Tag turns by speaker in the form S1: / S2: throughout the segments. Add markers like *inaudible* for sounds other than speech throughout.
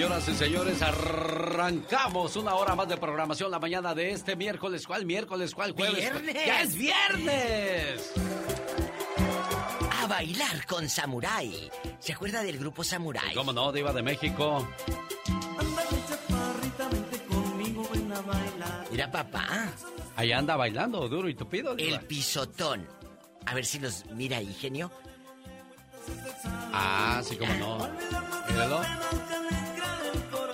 S1: Señoras y señores, arrancamos una hora más de programación la mañana de este miércoles. ¿Cuál miércoles? ¿Cuál jueves?
S2: ¡Viernes!
S1: ¡Ya es viernes!
S2: A bailar con Samurai. ¿Se acuerda del grupo Samurai?
S1: ¿Cómo no, Diva de México?
S2: Mira, papá,
S1: Ahí anda bailando, duro y tupido. Diva.
S2: el pisotón. A ver si los mira ahí, genio.
S1: Ah, sí, cómo no. Míralo.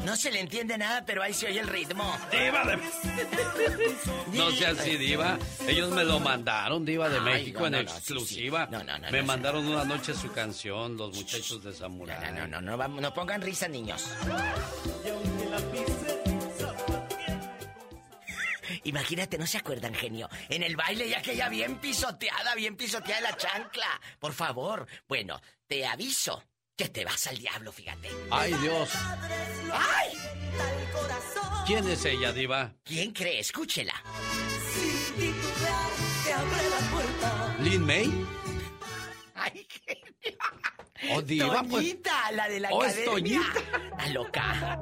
S2: No se le entiende nada, pero ahí se oye el ritmo.
S1: Diva de *laughs* No sea así, Diva. Ellos me lo mandaron, Diva de
S2: Ay,
S1: México,
S2: no,
S1: en
S2: no, no, sí,
S1: exclusiva.
S2: sí. No, no, no,
S1: Me mandaron una noche su canción, los muchachos de Samurai.
S2: No, no, no, no, no pongan risa, niños. *laughs* Imagínate, no se acuerdan, genio. En el baile ya que ya bien pisoteada, bien pisoteada la chancla. Por favor. Bueno, te aviso que te vas al diablo, fíjate.
S1: Ay, Dios.
S2: ¡Ay!
S1: ¿Quién es ella, Diva?
S2: ¿Quién cree? Escúchela.
S1: ¿Lin May?
S2: ¡Ay, genio!
S1: Oh, Diva, pues.
S2: Toñita, la de la
S1: Oh,
S2: academia.
S1: Toñita.
S2: La loca.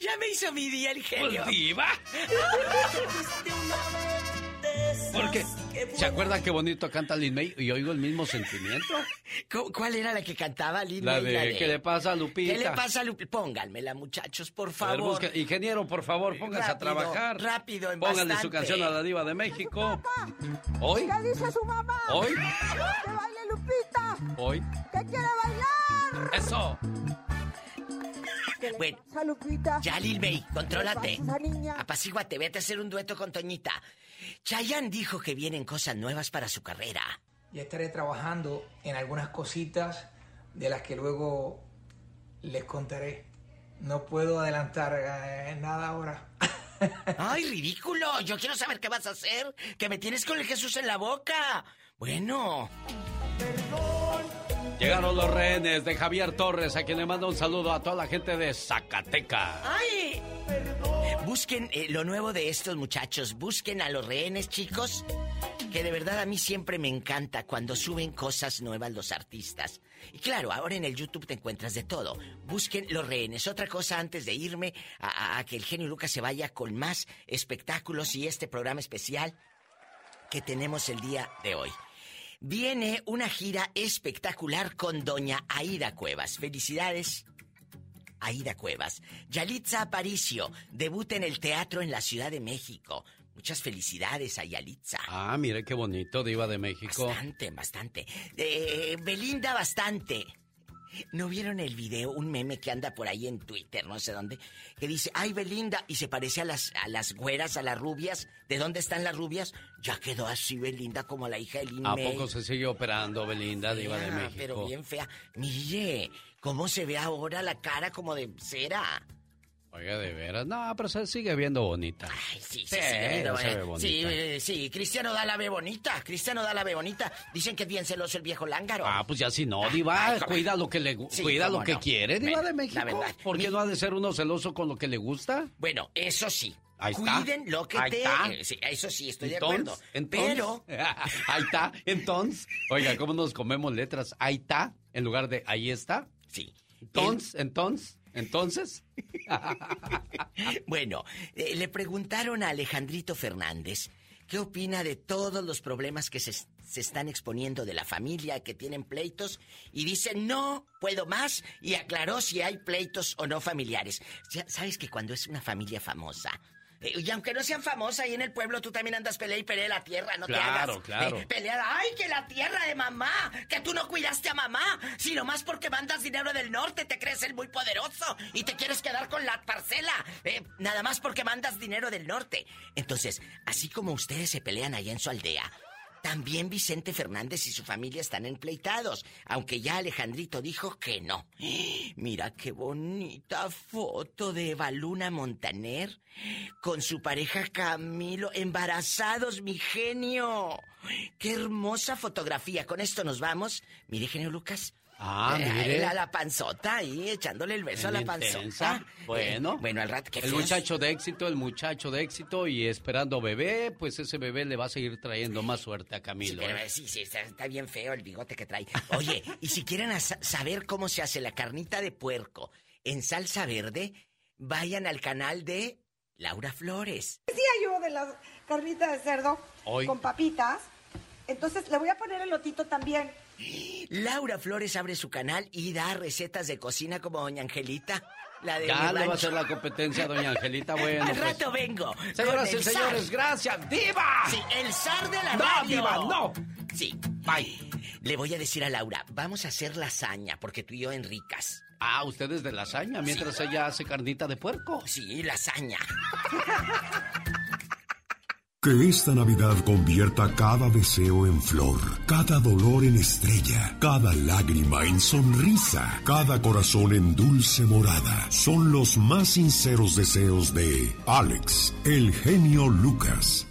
S2: ya me hizo mi día el genio.
S1: Pues, Diva. *laughs* Porque, ¿se acuerdan qué bonito canta Lin May? Y oigo el mismo sentimiento. *laughs*
S2: ¿Cu- ¿Cuál era la que cantaba Linda?
S1: La de, ¿qué le pasa a Lupita?
S2: ¿Qué le pasa a Lupita? Pónganmela, muchachos, por
S1: ver,
S2: favor.
S1: busque- Ingeniero, por favor, póngase a trabajar.
S2: rápido, en
S1: Póngale su canción a la diva de México. ¿Hoy?
S3: ¿Qué dice su mamá?
S1: ¿Hoy?
S3: ¡Que baile Lupita!
S1: ¿Hoy?
S3: ¡Que quiere bailar!
S1: ¡Eso!
S3: ¿Qué le
S2: Bueno? Ya, Lil May,
S3: ¿Qué
S2: contrólate. Apacíguate, vete a hacer un dueto con Toñita. Chayanne dijo que vienen cosas nuevas para su carrera.
S4: Ya estaré trabajando en algunas cositas de las que luego les contaré. No puedo adelantar eh, nada ahora. *laughs*
S2: ¡Ay, ridículo! Yo quiero saber qué vas a hacer. Que me tienes con el Jesús en la boca. Bueno,
S1: Llegaron los rehenes de Javier Torres, a quien le mando un saludo a toda la gente de Zacatecas.
S2: ¡ay! Busquen eh, lo nuevo de estos muchachos. Busquen a los rehenes, chicos. Que de verdad a mí siempre me encanta cuando suben cosas nuevas los artistas. Y claro, ahora en el YouTube te encuentras de todo. Busquen los rehenes. Otra cosa antes de irme a, a- a que el genio Lucas se vaya con más espectáculos y este programa especial que tenemos el día de hoy. Viene una gira espectacular con doña Aida Cuevas. Felicidades. Aida Cuevas. Yalitza Aparicio debuta en el teatro en la Ciudad de México. Muchas felicidades a Yalitza.
S1: Ah, mire qué bonito, diva de México.
S2: Bastante, bastante. Eh, Belinda, bastante. ¿No vieron el video? Un meme que anda por ahí en Twitter, no sé dónde, que dice, ay Belinda, y se parece a las, a las güeras, a las rubias. ¿De dónde están las rubias? Ya quedó así Belinda como la hija de Lin
S1: ¿A poco se sigue operando, Belinda, diva de México?
S2: Pero bien fea. Mire, ¿cómo se ve ahora la cara como de cera?
S1: Oiga, de veras. No, pero se sigue viendo bonita.
S2: Ay, sí,
S1: Sí,
S2: sí, sigue viendo,
S1: se ve bonita.
S2: Sí, eh, sí, Cristiano da la ve bonita. Cristiano da la ve bonita. Dicen que es bien celoso el viejo lángaro.
S1: Ah, pues ya si no, diva,
S2: Ay,
S1: cuida lo que le
S2: Sí,
S1: cuida lo que
S2: no.
S1: quiere, diva
S2: Bueno,
S1: de México.
S2: la verdad.
S1: ¿Por qué
S2: Mi-
S1: no ha de ser uno celoso con lo que le gusta?
S2: Bueno, eso sí.
S1: Ahí está.
S2: Cuiden lo que
S1: Ahí
S2: te...
S1: está.
S2: eh, sí, eso sí, estoy de acuerdo.
S1: entonces,
S2: Pero... *laughs*
S1: ahí está, entonces. Oiga, ¿cómo nos comemos letras? Ahí está, en lugar de ahí está.
S2: Sí.
S1: Entonces, entonces, entonces. *laughs*
S2: Bueno, eh, le preguntaron a Alejandrito Fernández qué opina de todos los problemas que se, se están exponiendo de la familia, que tienen pleitos, y dice, no puedo más, y aclaró si hay pleitos o no familiares. Ya- ¿Sabes que cuando es una familia famosa, y aunque no sean famosas, ahí en el pueblo tú también andas pelea y pelea la tierra, no te
S1: Claro,
S2: hagas.
S1: claro.
S2: Eh, pelea, ay, que la tierra de mamá, que tú no cuidaste a mamá, sino más porque mandas dinero del norte, te crees el muy poderoso y te quieres quedar con la parcela, eh, nada más porque mandas dinero del norte. Entonces, así como ustedes se pelean allá en su aldea, también Vicente Fernández y su familia están empleitados, aunque ya Alejandrito dijo que no. *gasps* Mira qué bonita foto de Eva Luna Montaner con su pareja Camilo, embarazados, mi genio. Qué hermosa fotografía. Con esto nos vamos. Mire, genio Lucas.
S1: Ah,
S2: Eh,
S1: mire.
S2: La, la panzota ahí, echándole el beso a la panzota.
S1: intensa. Bueno.
S2: Eh, bueno, al rato, qué
S1: El
S2: feas.
S1: muchacho de éxito, el muchacho de éxito y esperando bebé, pues ese bebé le va a seguir trayendo más suerte a
S2: Sí,
S1: Camilo.
S2: pero,
S1: ¿eh?
S2: sí, sí, está, está bien feo el bigote que trae. Oye, y si quieren saber cómo se hace la carnita de puerco en salsa verde, vayan al canal de Laura Flores.
S3: Decía yo de la carnita de cerdo
S1: Hoy.
S3: con papitas. Entonces le voy a poner el lotito también.
S2: Laura Flores abre su canal y da recetas de cocina como Doña Angelita. La de
S1: Ya le va a hacer la competencia a doña Angelita. Bueno,
S2: Al
S1: pues.
S2: rato vengo.
S1: Señoras y señores,
S2: zar.
S1: gracias. ¡Diva!
S2: Sí, el zar de la
S1: No,
S2: radio.
S1: diva, no.
S2: Sí, bye. Le voy a decir a Laura, vamos a hacer lasaña, porque tú y yo en ricas.
S1: Ah, ustedes de lasaña, mientras ella hace carnita de puerco.
S2: Sí, lasaña. *laughs*
S5: Que esta Navidad convierta cada deseo en flor, cada dolor en estrella, cada lágrima en sonrisa, cada corazón en dulce morada. Son los más sinceros deseos de Alex, el genio Lucas.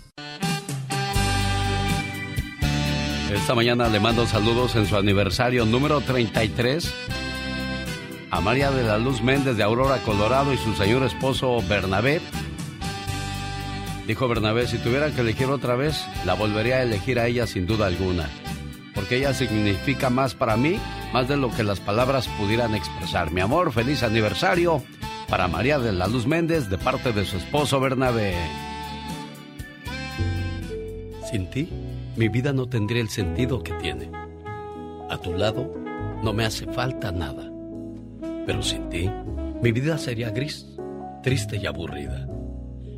S1: Esta mañana le mando saludos en su aniversario número 33 a María de la Luz Méndez de Aurora, Colorado y su señor esposo Bernabé. Dijo Bernabé, si tuviera que elegir otra vez, la volvería a elegir a ella sin duda alguna, porque ella significa más para mí, más de lo que las palabras pudieran expresar. Mi amor, feliz aniversario para María de la Luz Méndez de parte de su esposo Bernabé. Sin ti, mi vida no tendría el sentido que tiene. A tu lado, no me hace falta nada. Pero sin ti, mi vida sería gris, triste y aburrida.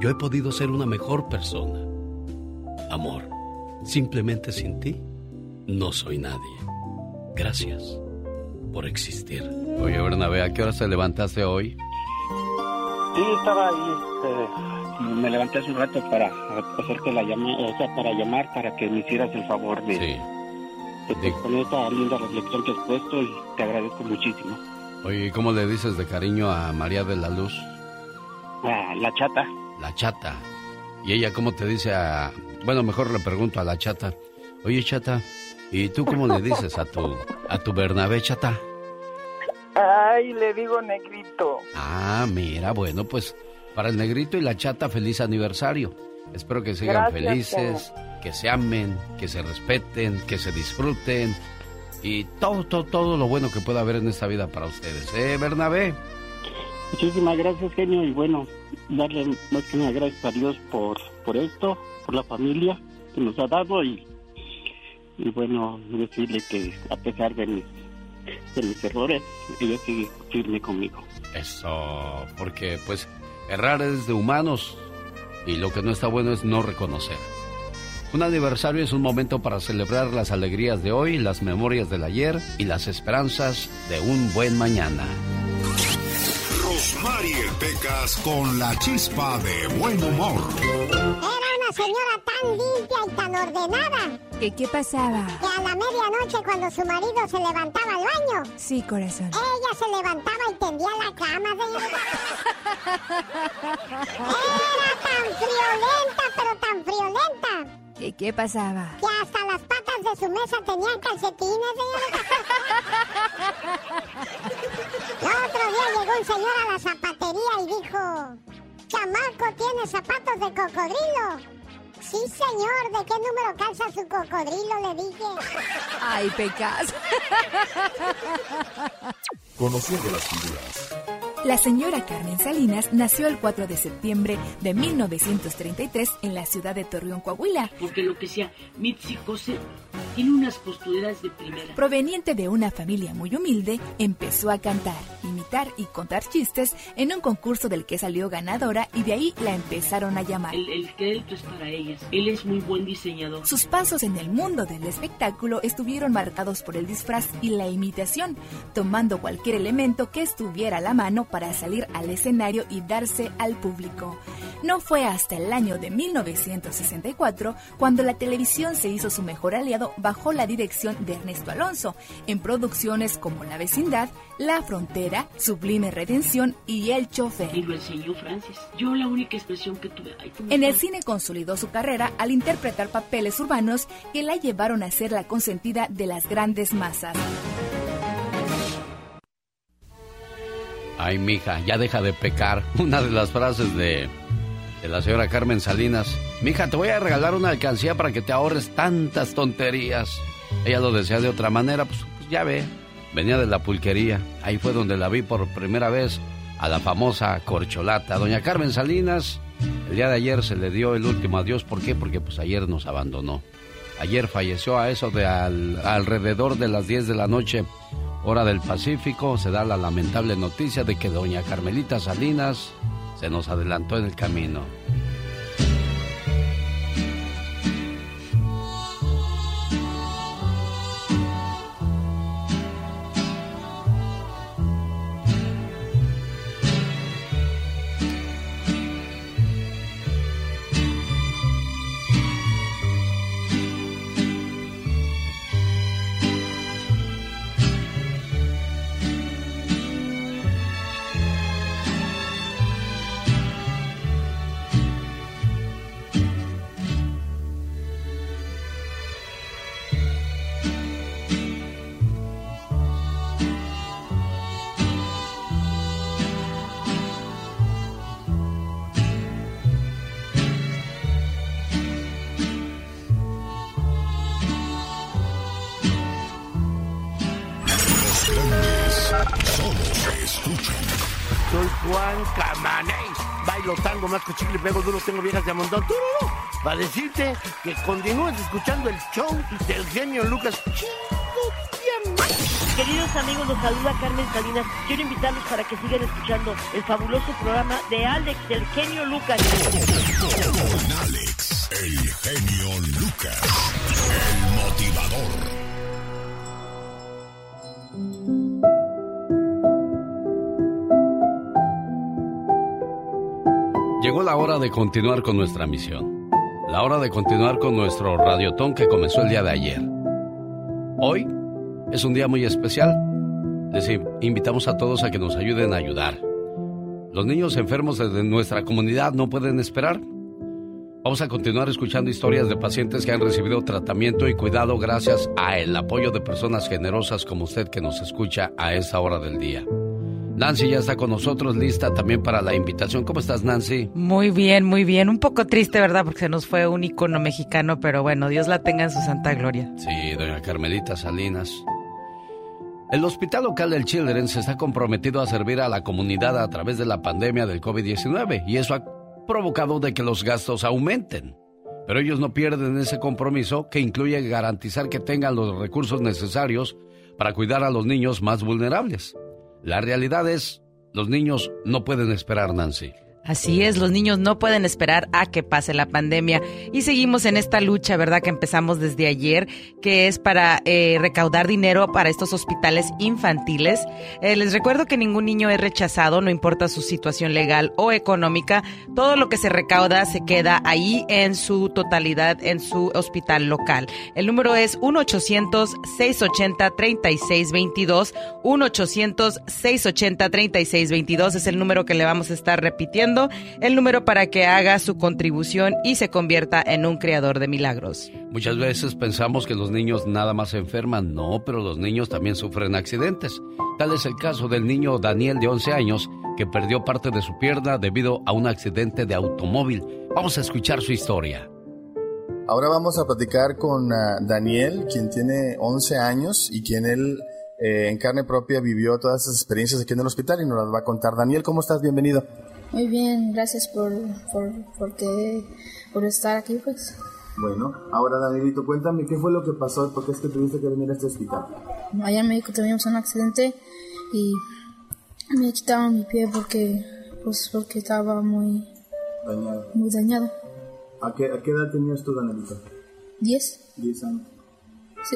S1: yo he podido ser una mejor persona. Amor, simplemente sin ti, no soy nadie. Gracias por existir. Oye, Bernabé, ¿a qué hora te levantaste hoy?
S6: Sí, estaba ahí, este, me levanté hace un rato para hacerte la llamada, o sea, para llamar para que me hicieras el favor de,
S1: Sí.
S6: de poner esta linda reflexión que has puesto y te agradezco muchísimo.
S1: Oye, ¿y ¿cómo le dices de cariño a María de la Luz?
S6: La, la chata,
S1: La chata. ¿Y ella cómo te dice a... Bueno, mejor le pregunto a la chata. Oye, chata, ¿y tú cómo le dices a tu, a tu Bernabé, chata?
S7: Ay, le digo negrito.
S1: Ah, mira, bueno, pues para el negrito y la chata, feliz aniversario. Espero que sigan
S7: Gracias,
S1: felices, que se amen, que se respeten, que se disfruten y todo, todo, todo lo bueno que pueda haber en esta vida para ustedes. ¿Eh, Bernabé?
S6: Muchísimas gracias genio y bueno, darle más que nada gracias a Dios por, por esto, por la familia que nos ha dado y, y bueno, decirle que a pesar de mis, de mis errores, ella sigue firme conmigo.
S1: Eso, porque pues errar es de humanos y lo que no está bueno es no reconocer. Un aniversario es un momento para celebrar las alegrías de hoy, las memorias del ayer y las esperanzas de un buen mañana.
S5: Rosmarie Pecas con la chispa de buen humor.
S8: Era una señora tan limpia y tan ordenada
S9: ¿Qué, qué pasaba?
S8: que a la medianoche cuando su marido se levantaba al baño,
S9: Sí, corazón.
S8: ella se levantaba y tendía la cama, señorita. *laughs* Era tan friolenta, pero tan friolenta,
S9: ¿Qué, qué pasaba?
S8: que hasta las patas de su mesa tenían calcetines, señorita. *laughs* El otro día llegó un señor a la zapatería y dijo, chamaco, ¿tiene zapatos de cocodrilo? Sí, señor. ¿De qué número calza su cocodrilo? Le dije.
S9: Ay, pecas.
S10: Conociendo las figuras.
S9: La señora Carmen Salinas nació el 4 de septiembre de 1933 en la ciudad de Torreón, Coahuila.
S11: Porque lo que sea Mitsicose tiene unas posturas de primera.
S9: Proveniente de una familia muy humilde, empezó a cantar, imitar y contar chistes en un concurso del que salió ganadora y de ahí la empezaron a llamar.
S11: El, el crédito es para ellas. Él es muy buen diseñador.
S9: Sus pasos en el mundo del espectáculo estuvieron marcados por el disfraz y la imitación, tomando cualquier elemento que estuviera a la mano para salir al escenario y darse al público. No fue hasta el año de 1964 cuando la televisión se hizo su mejor aliado bajo la dirección de Ernesto Alonso, en producciones como La Vecindad, La Frontera, Sublime Redención y El Chofer.
S11: Y lo enseñó Francis. Yo la única expresión que tuve... Ay,
S9: En el cine consolidó su carrera al interpretar papeles urbanos que la llevaron a ser la consentida de las grandes masas.
S1: Ay, mija, ya deja de pecar. *laughs* Una de las frases de, de la señora Carmen Salinas. Mija, te voy a regalar una alcancía para que te ahorres tantas tonterías. Ella lo decía de otra manera, pues, pues ya ve. Venía de la pulquería. Ahí fue donde la vi por primera vez a la famosa corcholata. Doña Carmen Salinas, el día de ayer se le dio el último adiós. ¿Por qué? Porque pues ayer nos abandonó. Ayer falleció a eso de al- alrededor de las 10 de la noche, hora del Pacífico. Se da la lamentable noticia de que doña Carmelita Salinas se nos adelantó en el camino.
S12: Pego duro, tengo viejas de a montón. ¡Tururú! Para decirte que continúes escuchando el show del genio Lucas.
S11: Queridos amigos, los saluda Carmen Salinas. Quiero invitarlos para que sigan escuchando el fabuloso programa de Alex, del genio Lucas.
S5: Con Alex, el genio Lucas, el motivador.
S1: Llegó la hora de continuar con nuestra misión. La hora de continuar con nuestro radiotón que comenzó el día de ayer. Hoy es un día muy especial. Les in- invitamos a todos a que nos ayuden a ayudar. Los niños enfermos de nuestra comunidad no pueden esperar. Vamos a continuar escuchando historias de pacientes que han recibido tratamiento y cuidado gracias a el apoyo de personas generosas como usted que nos escucha a esa hora del día. Nancy ya está con nosotros, lista también para la invitación. ¿Cómo estás, Nancy?
S13: Muy bien, muy bien. Un poco triste, ¿verdad? Porque se nos fue un icono mexicano, pero bueno, Dios la tenga en su santa gloria.
S1: Sí, doña Carmelita Salinas. El Hospital Local del Children's está comprometido a servir a la comunidad a través de la pandemia del COVID-19 y eso ha provocado de que los gastos aumenten. Pero ellos no pierden ese compromiso que incluye garantizar que tengan los recursos necesarios para cuidar a los niños más vulnerables. La realidad es, los niños no pueden esperar, Nancy.
S13: Así es, los niños no pueden esperar a que pase la pandemia y seguimos en esta lucha, ¿verdad? Que empezamos desde ayer, que es para eh, recaudar dinero para estos hospitales infantiles. Eh, les recuerdo que ningún niño es rechazado, no importa su situación legal o económica. Todo lo que se recauda se queda ahí en su totalidad en su hospital local. El número es 1-800-680-3622. 1-800-680-3622 es el número que le vamos a estar repitiendo. El número para que haga su contribución y se convierta en un creador de milagros.
S1: Muchas veces pensamos que los niños nada más se enferman. No, pero los niños también sufren accidentes. Tal es el caso del niño Daniel de 11 años que perdió parte de su pierna debido a un accidente de automóvil. Vamos a escuchar su historia.
S14: Ahora vamos a platicar con ah, Daniel, quien tiene 11 años y quien él eh, en carne propia vivió todas esas experiencias aquí en el hospital y nos las va a contar. Daniel, ¿cómo estás? Bienvenido.
S15: Muy bien, gracias por, por, porque, por estar aquí, pues.
S14: Bueno, ahora Danielito, cuéntame qué fue lo que pasó y por qué es que tuviste que venir a este hospital.
S15: Allá en México tuvimos un accidente y me quitaron mi pie porque, pues, porque estaba muy,
S14: Dañado.
S15: muy dañado.
S14: ¿A qué, a qué edad tenías tú, Danielito?
S15: ¿Diez?
S14: 10 años.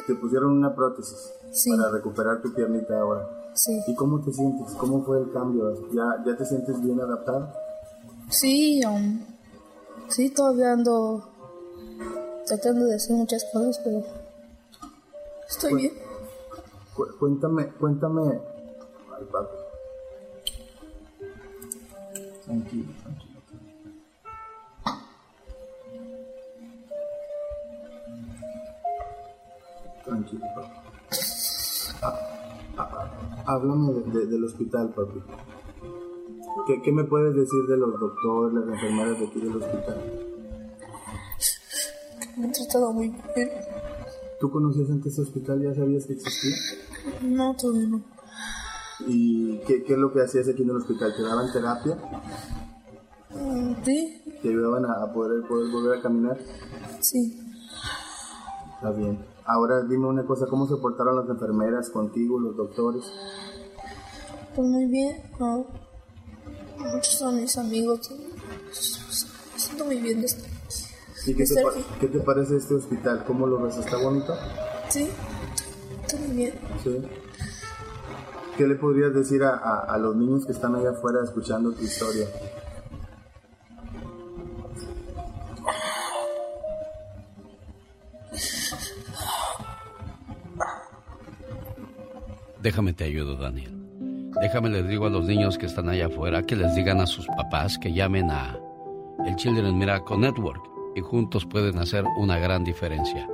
S14: Te pusieron una prótesis
S15: Sí.
S14: para recuperar tu piernita ahora.
S15: Sí.
S14: ¿Y cómo te sientes? ¿Cómo fue el cambio? ¿Ya, ya te sientes bien adaptado?
S15: Sí, um, sí, todavía ando tratando de hacer muchas cosas, pero estoy bien.
S14: Cu- cuéntame, cuéntame. Ay, papi. Tranquilo, tranquilo. Tranquilo, papi. Ah, háblame de- de- del hospital, papi. ¿Qué, ¿Qué me puedes decir de los doctores, las enfermeras de aquí del hospital?
S15: Me han tratado muy bien.
S14: ¿Tú conocías antes este hospital? ¿Ya sabías que existía?
S15: No, todavía no.
S14: ¿Y qué, qué es lo que hacías aquí en el hospital? ¿Te daban terapia?
S15: Mm, Sí,
S14: ¿Te ayudaban a a poder, poder volver a caminar?
S15: sí.
S14: Está bien. Ahora dime una cosa, ¿cómo se portaron las enfermeras contigo, los doctores?
S15: Pues muy bien. no. Muchos son mis amigos. Me siento muy bien de estar.
S14: ¿Y qué te, qué te parece este hospital? ¿Cómo lo ves? ¿Está bonito?
S15: Sí, está muy bien.
S14: Sí. ¿Qué le podrías decir a, a- a los niños que están allá afuera escuchando tu historia?
S1: Déjame te ayudo, Daniel. Déjame les digo a los niños que están allá afuera que les digan a sus papás que llamen a el Children Miracle Network y juntos pueden hacer una gran diferencia.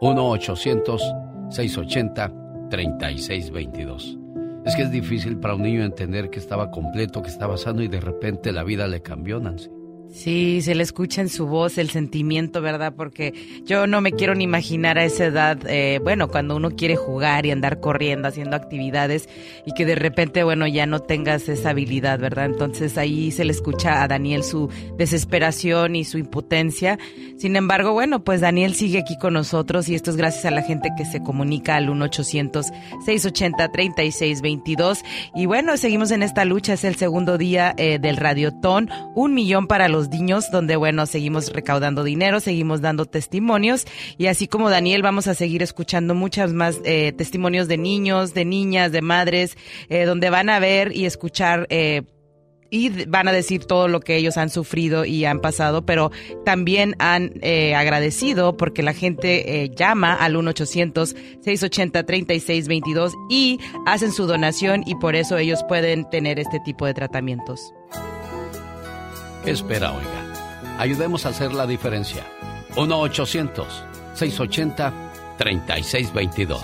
S1: 1-800-680-3622. Es que es difícil para un niño entender que estaba completo, que estaba sano y de repente la vida le cambió, Nancy.
S13: Sí, se le escucha en su voz el sentimiento, ¿verdad? Porque yo no me quiero ni imaginar a esa edad, eh, bueno, cuando uno quiere jugar y andar corriendo, haciendo actividades y que de repente, bueno, ya no tengas esa habilidad, ¿verdad? Entonces ahí se le escucha a Daniel su desesperación y su impotencia. Sin embargo, bueno, pues Daniel sigue aquí con nosotros y esto es gracias a la gente que se comunica al 1-800-680-3622. Y bueno, seguimos en esta lucha, es el segundo día eh, del Radiotón, un millón para los niños, donde bueno, seguimos recaudando dinero, seguimos dando testimonios y así como Daniel vamos a seguir escuchando muchas más eh, testimonios de niños, de niñas, de madres, eh, donde van a ver y escuchar eh, y van a decir todo lo que ellos han sufrido y han pasado, pero también han agradecido porque la gente llama al 1-800-680-3622 y hacen su donación y por eso ellos pueden tener este tipo de tratamientos.
S1: ¿Qué espera, oiga? Ayudemos a hacer la diferencia. 1-800-680-3622.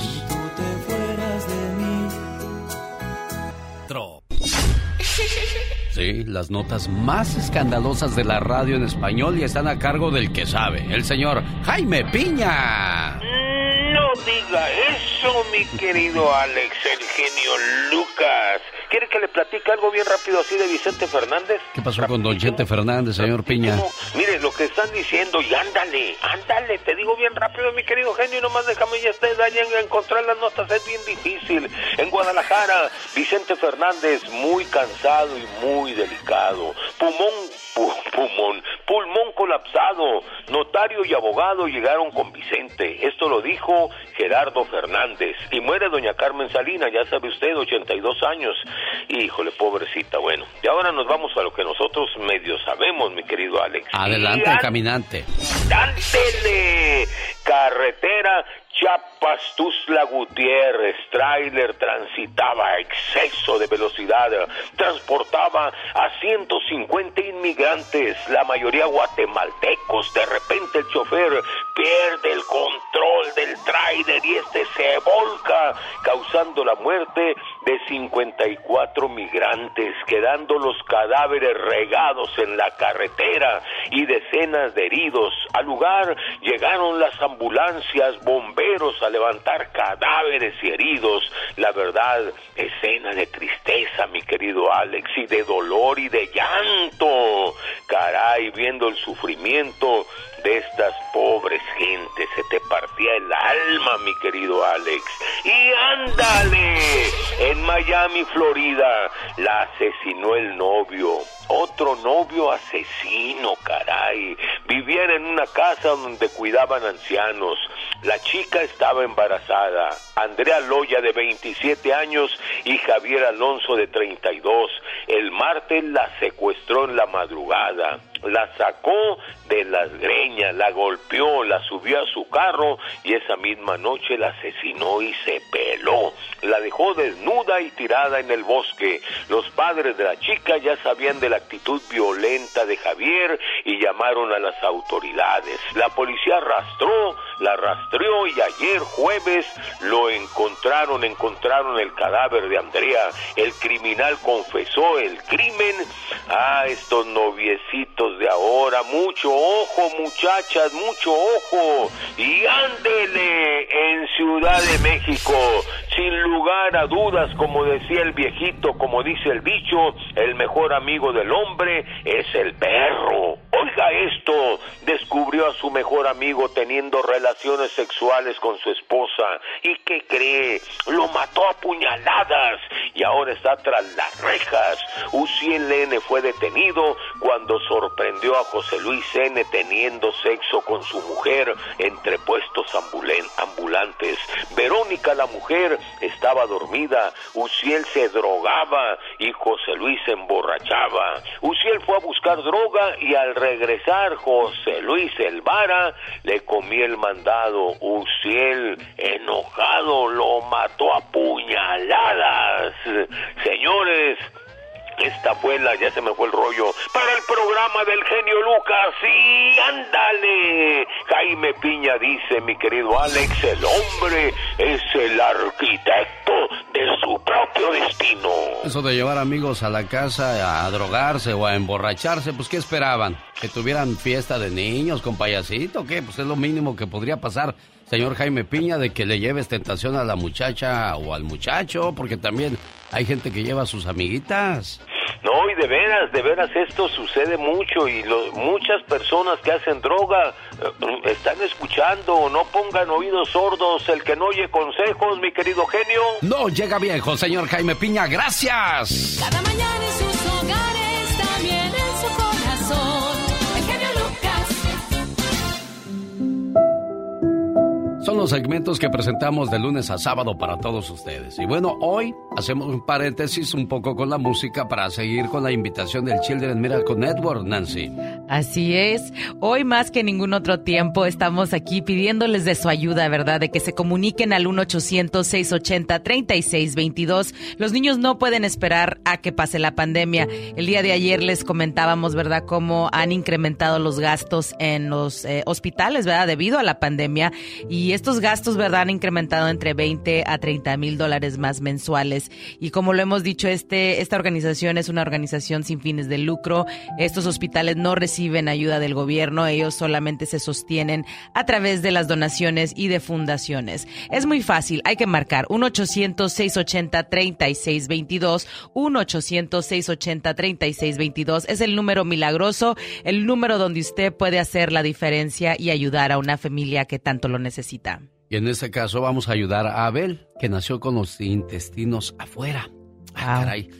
S1: Tro. Sí, las notas más escandalosas de la radio en español y están a cargo del que sabe, el señor Jaime Piña.
S16: No diga eso, mi querido Alex, el genio Lucas. ¿Quiere que le platique algo bien rápido así de Vicente Fernández?
S1: ¿Qué pasó con don Chente Fernández, señor Piña?
S16: Mire lo que están diciendo y ándale, ándale, te digo bien rápido, mi querido genio, y nomás déjame ya estés allá en encontrar las notas, es bien difícil. En Guadalajara, Vicente Fernández muy cansado y muy delicado. Pulmón, pu- pulmón, pulmón colapsado. Notario y abogado llegaron con Vicente. Esto lo dijo Gerardo Fernández. Y muere doña Carmen Salina, ya sabe usted, 82 años. Híjole, pobrecita, bueno. Y ahora nos vamos a lo que nosotros medio sabemos, mi querido Alex.
S1: Adelante, caminante.
S16: Dántele carretera Chiapas Tuzla Gutiérrez, tráiler transitaba a exceso de velocidad, transportaba a 150 inmigrantes, la mayoría guatemaltecos. De repente el chofer pierde el control del tráiler y este se volca, causando la muerte de 54 migrantes, quedando los cadáveres regados en la carretera. y decenas de heridos. Al lugar llegaron las ambulancias, bomberos a levantar cadáveres y heridos. La verdad, escena de tristeza, mi querido Alex, y de dolor y de llanto. Caray, viendo el sufrimiento de estas pobres gentes, se te partía el alma, mi querido Alex. Y ándale, en Miami, Florida, la asesinó el novio. Otro novio asesino, caray. Vivían en una casa donde cuidaban ancianos. La chica estaba embarazada. Andrea Loya de 27 años y Javier Alonso de 32. El martes la secuestró en la madrugada la sacó de las greñas, la golpeó, la subió a su carro y esa misma noche la asesinó y se peló. La dejó desnuda y tirada en el bosque. Los padres de la chica ya sabían de la actitud violenta de Javier y llamaron a las autoridades. La policía arrastró, la rastreó y ayer jueves lo encontraron, encontraron el cadáver de Andrea. El criminal confesó el crimen. Ah, estos noviecitos de ahora, mucho ojo muchachas, mucho ojo. Y ándele en Ciudad de México, sin lugar a dudas, como decía el viejito, como dice el dicho, el mejor amigo del hombre es el perro. Oiga esto, descubrió a su mejor amigo teniendo relaciones sexuales con su esposa. ¿Y qué cree? Lo mató a puñaladas y ahora está tras las rejas. Uciel N fue detenido cuando sorprendió a José Luis N teniendo sexo con su mujer entre puestos ambulantes. Verónica la mujer estaba dormida, Uciel se drogaba y José Luis se emborrachaba. Uciel fue a buscar droga y al regresar José Luis Elvara le comió el mandado. Uciel, enojado, lo mató a puñaladas. Señores, esta fue la, ya se me fue el rollo, para el programa del genio Lucas. Sí, ándale. Jaime Piña dice, mi querido Alex, el hombre es el arquitecto de su propio destino.
S1: Eso de llevar amigos a la casa a drogarse o a emborracharse, pues ¿qué esperaban? ¿Que tuvieran fiesta de niños con payasito? ¿Qué? Pues es lo mínimo que podría pasar señor Jaime Piña, de que le lleves tentación a la muchacha o al muchacho, porque también hay gente que lleva a sus amiguitas.
S16: No, y de veras, de veras esto sucede mucho y muchas personas que hacen droga eh, están escuchando, no pongan oídos sordos, el que no oye consejos, mi querido genio.
S1: No llega viejo, señor Jaime Piña, gracias.
S17: Cada mañana en sus
S1: Son los segmentos que presentamos de lunes a sábado para todos ustedes. Y bueno, hoy hacemos un paréntesis un poco con la música para seguir con la invitación del Children Miracle Network, Nancy.
S13: Así es. Hoy más que ningún otro tiempo estamos aquí pidiéndoles de su ayuda, ¿verdad? De que se comuniquen al 1-800-680-3622. Los niños no pueden esperar a que pase la pandemia. El día de ayer les comentábamos, ¿verdad?, cómo han incrementado los gastos en los eh, hospitales, ¿verdad?, debido a la pandemia. Y estos gastos, ¿verdad?, han incrementado entre 20 a 30 mil dólares más mensuales. Y como lo hemos dicho, este, esta organización es una organización sin fines de lucro. Estos hospitales no reciben ayuda del gobierno, ellos solamente se sostienen a través de las donaciones y de fundaciones. Es muy fácil, hay que marcar 1-800-680-3622, 1-800-680-3622. Es el número milagroso, el número donde usted puede hacer la diferencia y ayudar a una familia que tanto lo necesita.
S1: Y en este caso vamos a ayudar a Abel, que nació con los intestinos afuera. Ah, caray.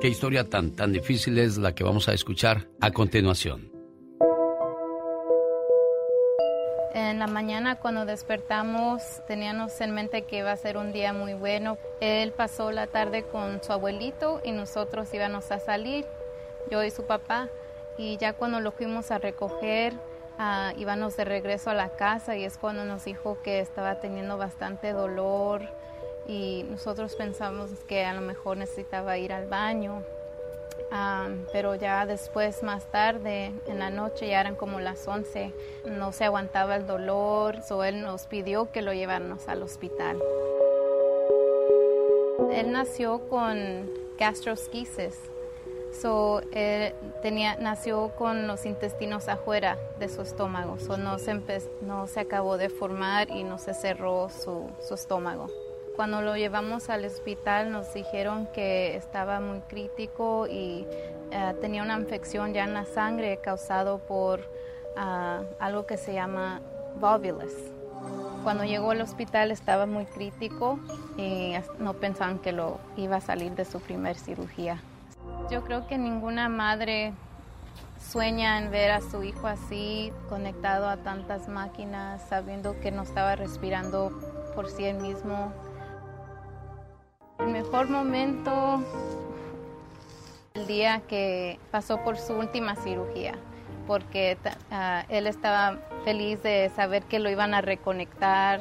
S1: Qué historia tan, tan difícil es la que vamos a escuchar a continuación.
S18: En la mañana cuando despertamos teníamos en mente que iba a ser un día muy bueno. Él pasó la tarde con su abuelito y nosotros íbamos a salir, yo y su papá. Y ya cuando lo fuimos a recoger, uh, íbamos de regreso a la casa y es cuando nos dijo que estaba teniendo bastante dolor y nosotros pensamos que a lo mejor necesitaba ir al baño pero ya después, más tarde, en la noche, ya eran como las 11, no se aguantaba el dolor, so él nos pidió que lo lleváramos al hospital. Él nació con gastrosquisis, So, él tenía, nació con los intestinos afuera de su estómago, so, no, se empe- no se acabó de formar y no se cerró su, su estómago. Cuando lo llevamos al hospital nos dijeron que estaba muy crítico y eh, tenía una infección ya en la sangre causado por ah, algo que se llama volvulus. Cuando llegó al hospital estaba muy crítico y no pensaban que lo iba a salir de su primer cirugía. Yo creo que ninguna madre sueña en ver a su hijo así, conectado a tantas máquinas, sabiendo que no estaba respirando por sí mismo. El mejor momento, el día que pasó por su última cirugía, porque ah, él estaba feliz de saber que lo iban a reconectar.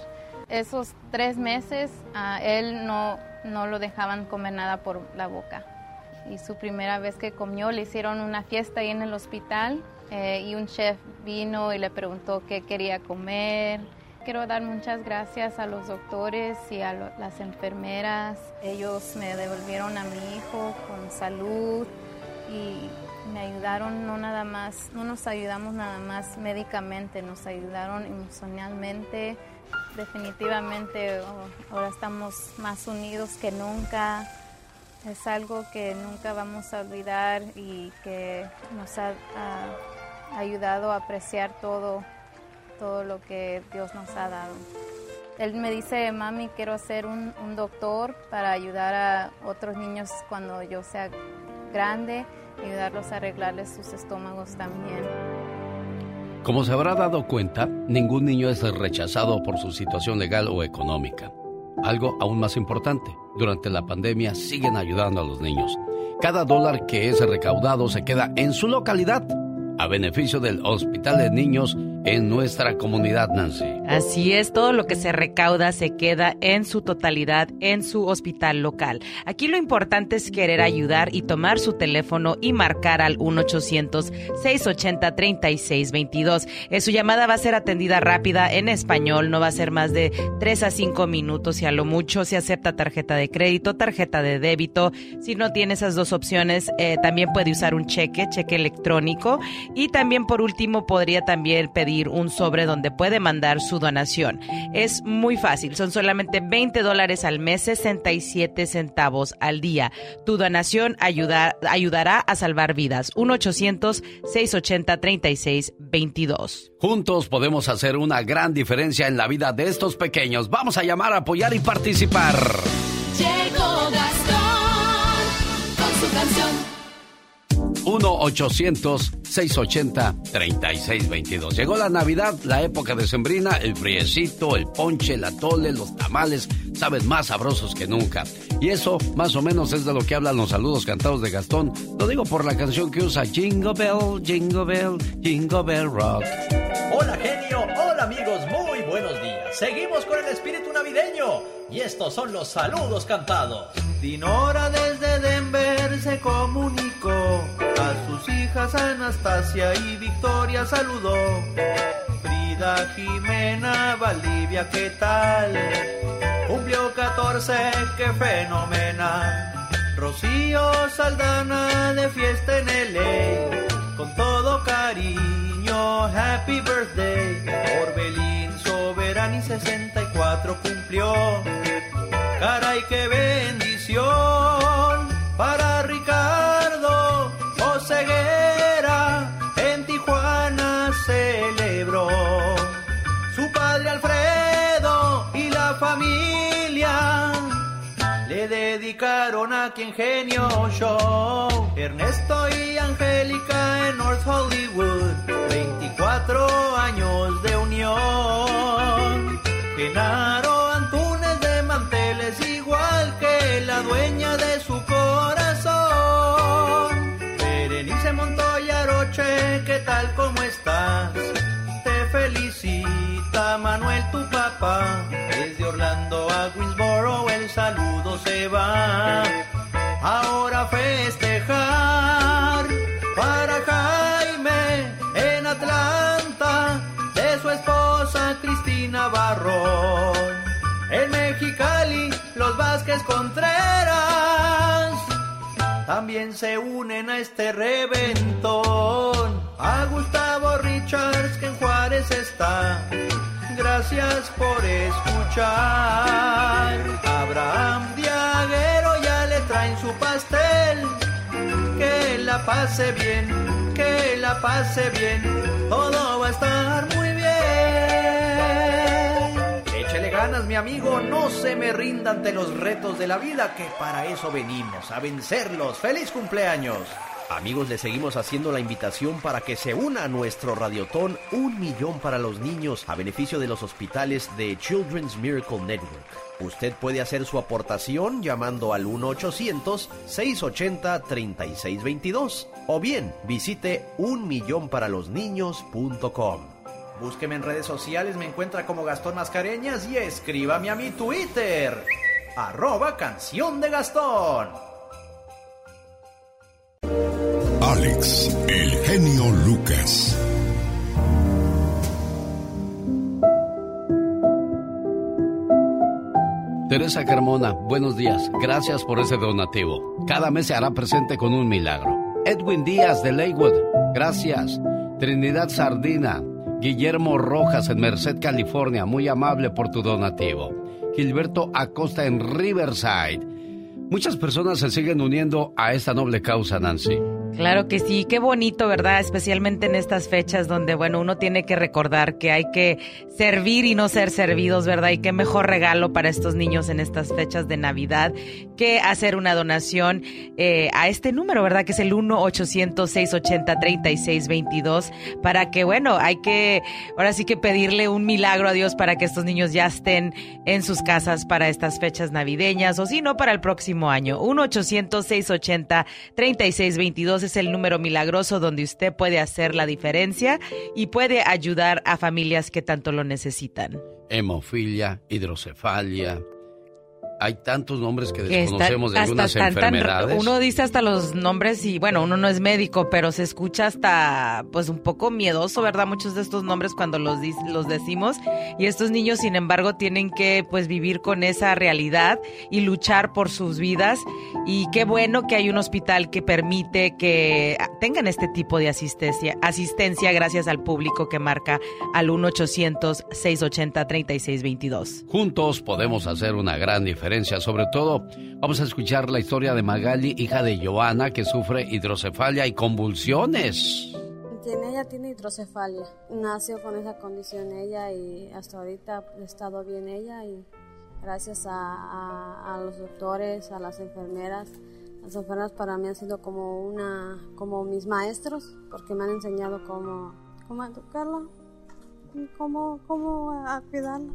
S18: Esos tres meses, a él no, no lo dejaban comer nada por la boca y su primera vez que comió le hicieron una fiesta ahí en el hospital eh, y un chef vino y le preguntó qué quería comer. Quiero dar muchas gracias a los doctores y a las enfermeras. Ellos me devolvieron a mi hijo con salud y me ayudaron no nada más, no nos ayudamos nada más médicamente, nos ayudaron emocionalmente. Definitivamente oh, ahora estamos más unidos que nunca. Es algo que nunca vamos a olvidar y que nos ha, ayudado a apreciar todo, todo lo que Dios nos ha dado. Él me dice, mami, quiero ser un, un doctor para ayudar a otros niños cuando yo sea grande, ayudarlos a arreglarles sus estómagos también.
S1: Como se habrá dado cuenta, ningún niño es rechazado por su situación legal o económica. Algo aún más importante, durante la pandemia siguen ayudando a los niños. Cada dólar que es recaudado se queda en su localidad, a beneficio del Hospital de Niños en nuestra comunidad, Nancy.
S13: Así es, todo lo que se recauda se queda en su totalidad en su hospital local. Aquí lo importante es querer ayudar y tomar su teléfono y marcar al 1-800-680-3622. Eh, su llamada va a ser atendida rápida en español, no va a ser más de 3 a 5 minutos y a lo mucho se acepta tarjeta de crédito, tarjeta de débito. Si no tiene esas dos opciones, eh, también puede usar un cheque, cheque electrónico y también por último podría también pedir un sobre donde puede mandar su donación. Es muy fácil, son solamente 20 dólares al mes, 67 centavos al día. Tu donación ayuda- ayudará a salvar vidas. 1-800-680-3622.
S1: Juntos podemos hacer una gran diferencia en la vida de estos pequeños. Vamos a llamar, apoyar y participar. 1-800-680-3622. Llegó la Navidad, la época de sembrina, el friecito, el ponche, el atole, los tamales, saben más sabrosos que nunca. Y eso más o menos es de lo que hablan los saludos cantados de Gastón. Lo digo por la canción que usa Jingle Bell, Jingle Bell, Jingle Bell Rock.
S19: Hola genio, hola amigos, muy buenos días. Seguimos con el espíritu navideño y estos son los saludos cantados.
S20: Dinora desde Denver se comunicó a sus hijas Anastasia y Victoria saludó. Frida Jimena Valdivia, ¿qué tal? Cumplió 14, qué fenomenal. Rocío Saldana de fiesta en LA, con todo cariño, happy birthday. Orbelín Soberani 64 cumplió. Caray, qué bendición para Ricardo dedicaron a quien genio show. Ernesto y Angélica en North Hollywood, 24 años de unión. Genaro Antunes de manteles igual que la dueña de su corazón. Berenice Montoya Roche, ¿qué tal cómo estás? Te felicita Manuel tu papá. Desde Orlando a saludo se va. Ahora festejar para Jaime en Atlanta de su esposa Cristina Barrón. En Mexicali, los Vázquez Contreras. También también se unen a este reventón. A Gustavo Richards que en Juárez está. Gracias por escuchar. Abraham Diaguero ya le traen su pastel. Que la pase bien, que la pase bien. Todo va a estar muy bien. Échele ganas, mi amigo. No se me rinda ante los retos de la vida, que para eso venimos, a vencerlos. ¡Feliz cumpleaños!
S19: Amigos, le seguimos haciendo la invitación para que se una a nuestro radiotón Un Millón para los Niños a beneficio de los hospitales de Children's Miracle Network. Usted puede hacer su aportación llamando al 1-800-680-3622 o bien visite unmillonparalosniños.com.
S21: Búsqueme en redes sociales, me encuentra como Gastón Mascareñas y escríbame a mi Twitter, arroba canción de Gastón.
S5: Alex, el genio Lucas.
S1: Teresa Carmona, buenos días. Gracias por ese donativo. Cada mes se hará presente con un milagro. Edwin Díaz de Leywood, gracias. Trinidad Sardina, Guillermo Rojas en Merced, California, muy amable por tu donativo. Gilberto Acosta en Riverside. Muchas personas se siguen uniendo a esta noble causa, Nancy.
S13: Claro que sí, qué bonito, ¿verdad? Especialmente en estas fechas donde, bueno, uno tiene que recordar que hay que servir y no ser servidos, ¿verdad? Y qué mejor regalo para estos niños en estas fechas de Navidad que hacer una donación eh, a este número, ¿verdad? Que es el 1-800-680-3622 para que, bueno, hay que, ahora sí que pedirle un milagro a Dios para que estos niños ya estén en sus casas para estas fechas navideñas o si no, para el próximo año. 1-800-680-3622 es el número milagroso donde usted puede hacer la diferencia y puede ayudar a familias que tanto lo necesitan.
S1: Hemofilia, hidrocefalia, hay tantos nombres que desconocemos de algunas enfermedades.
S13: uno dice hasta los nombres y bueno, uno no es médico, pero se escucha hasta pues un poco miedoso, ¿verdad? Muchos de estos nombres cuando los, los decimos y estos niños sin embargo tienen que pues vivir con esa realidad y luchar por sus vidas y qué bueno que hay un hospital que permite que tengan este tipo de asistencia, asistencia gracias al público que marca al 1 800 680 3622.
S1: Juntos podemos hacer una gran diferencia sobre todo, vamos a escuchar la historia de Magali, hija de Joana, que sufre hidrocefalia y convulsiones.
S22: Tiene, ella tiene hidrocefalia. Nació con esa condición ella y hasta ahorita ha estado bien ella y gracias a, a, los doctores, a las enfermeras. Las enfermeras para mí han sido como una, como mis maestros, porque me han enseñado cómo, cómo educarla, cómo, cómo a cuidarla.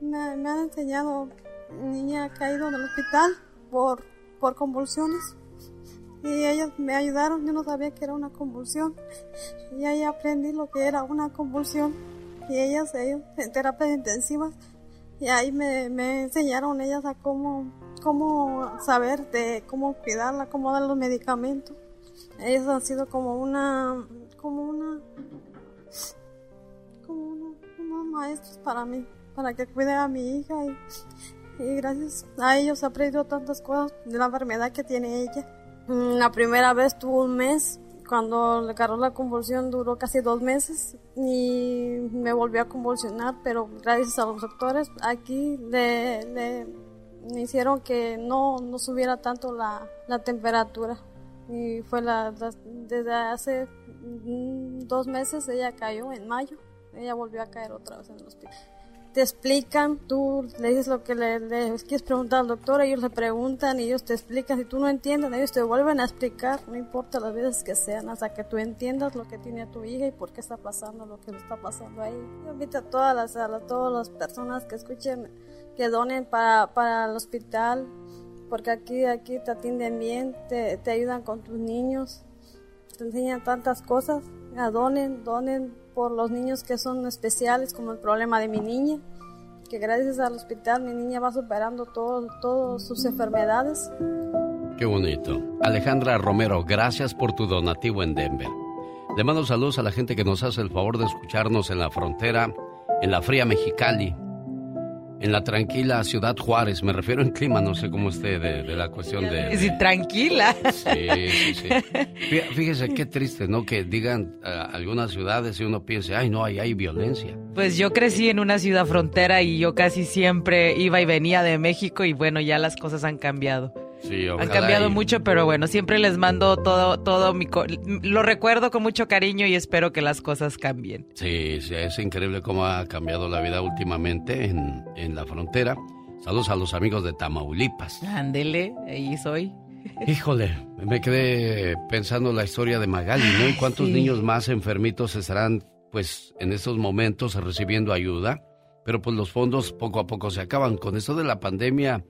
S22: Me, han enseñado, niña ha caído en el hospital por, por convulsiones. Y ellos me ayudaron, yo no sabía que era una convulsión. Y ahí aprendí lo que era una convulsión. Y ellas, ellos, en terapias intensivas. Y ahí me, me enseñaron ellas a cómo, cómo saber de cómo cuidarla, cómo dar los medicamentos. Ellos han sido como una, como una, maestros para mí para que cuide a mi hija y, gracias a ellos he aprendido tantas cosas de la enfermedad que tiene ella. Mm, la primera vez tuvo un mes, cuando le agarró la convulsión duró casi dos meses y me volvió a convulsionar, pero gracias a los doctores aquí le, me hicieron que no, no subiera tanto la, la temperatura. Y fue la, desde hace mm, dos meses ella cayó en mayo, ella volvió a caer otra vez en el hospital. Te explican, tú le dices lo que le, quieres preguntar al doctor, ellos le preguntan y ellos te explican, si tú no entiendes, ellos te vuelven a explicar, no importa las veces que sean, hasta que tú entiendas lo que tiene tu hija y por qué está pasando lo que está pasando ahí. Yo invito a todas las, a todas las personas que escuchen, que donen para, para el hospital, porque aquí, aquí te atienden bien, te, te ayudan con tus niños, te enseñan tantas cosas, donen, donen por los niños que son especiales, como el problema de mi niña, que gracias al hospital mi niña va superando todas sus enfermedades.
S1: Qué bonito. Alejandra Romero, gracias por tu donativo en Denver. Le mando saludos a la gente que nos hace el favor de escucharnos en la frontera, en la fría Mexicali. En la tranquila ciudad Juárez. Me refiero en clima, no sé cómo esté de, de la cuestión de,
S13: Sí, tranquila.
S1: Sí, sí, sí. Fí- Fíjese qué triste, ¿no? Que digan algunas ciudades y uno piense, ay, no, ahí hay violencia.
S13: Pues yo crecí en una ciudad frontera y yo casi siempre iba y venía de México y bueno, ya las cosas han cambiado.
S1: Sí,
S13: Han cambiado
S1: y-
S13: mucho, pero bueno, siempre les mando todo, todo mi... co- Lo recuerdo con mucho cariño y espero que las cosas cambien.
S1: Sí, sí, es increíble cómo ha cambiado la vida últimamente en, en la frontera. Saludos a los amigos de Tamaulipas.
S13: Ándele, ahí soy. *laughs*
S1: Híjole, me quedé pensando la historia de Magali, ¿no? ¿Y cuántos
S13: sí.
S1: niños más enfermitos estarán, pues, en estos momentos recibiendo ayuda? Pero pues los fondos poco a poco se acaban. Con esto de la pandemia,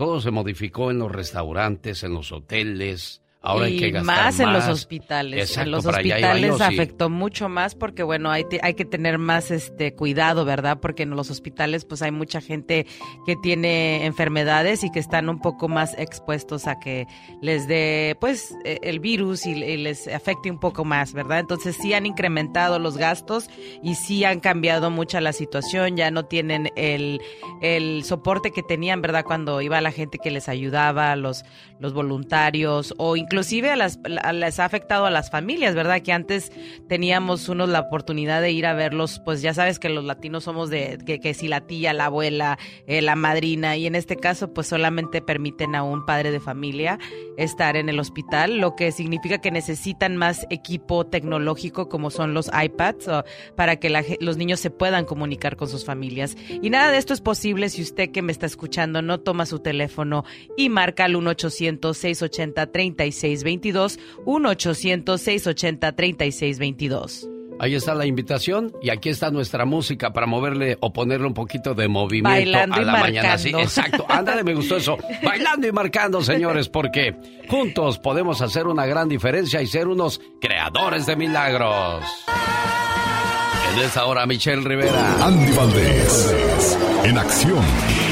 S1: todo se modificó en los restaurantes, en los hoteles. Ahora hay
S13: y
S1: que gastar
S13: más en los hospitales.
S1: Exacto,
S13: en los hospitales
S1: sí.
S13: afectó mucho más porque bueno, hay, hay que tener más este cuidado, ¿verdad? Porque en los hospitales pues hay mucha gente que tiene enfermedades y que están un poco más expuestos a que les dé pues eh, el virus y, y les afecte un poco más, ¿verdad? Entonces sí han incrementado los gastos y sí han cambiado mucho la situación, ya no tienen el, el soporte que tenían, ¿verdad? Cuando iba la gente que les ayudaba, los, los voluntarios o inclusive a las, les ha afectado a las familias, ¿verdad? Que antes teníamos unos la oportunidad de ir a verlos, pues ya sabes que los latinos somos de que, si la tía, la abuela, eh, la madrina y en este caso pues solamente permiten a un padre de familia estar en el hospital, lo que significa que necesitan más equipo tecnológico como son los iPads para que la los niños se puedan comunicar con sus familias. Y nada de esto es posible si usted que me está escuchando no toma su teléfono y marca al 1-800-680-3622, 1-800-680-3622.
S1: Ahí está la invitación y aquí está nuestra música para moverle o ponerle un poquito de movimiento
S13: Bailando
S1: a
S13: y
S1: la mañana. Sí, exacto. Ándale, me gustó eso. *laughs* Bailando y marcando, señores, porque juntos podemos hacer una gran diferencia y ser unos creadores de milagros. En esta hora, Michelle Rivera.
S5: Andy Valdés, en acción.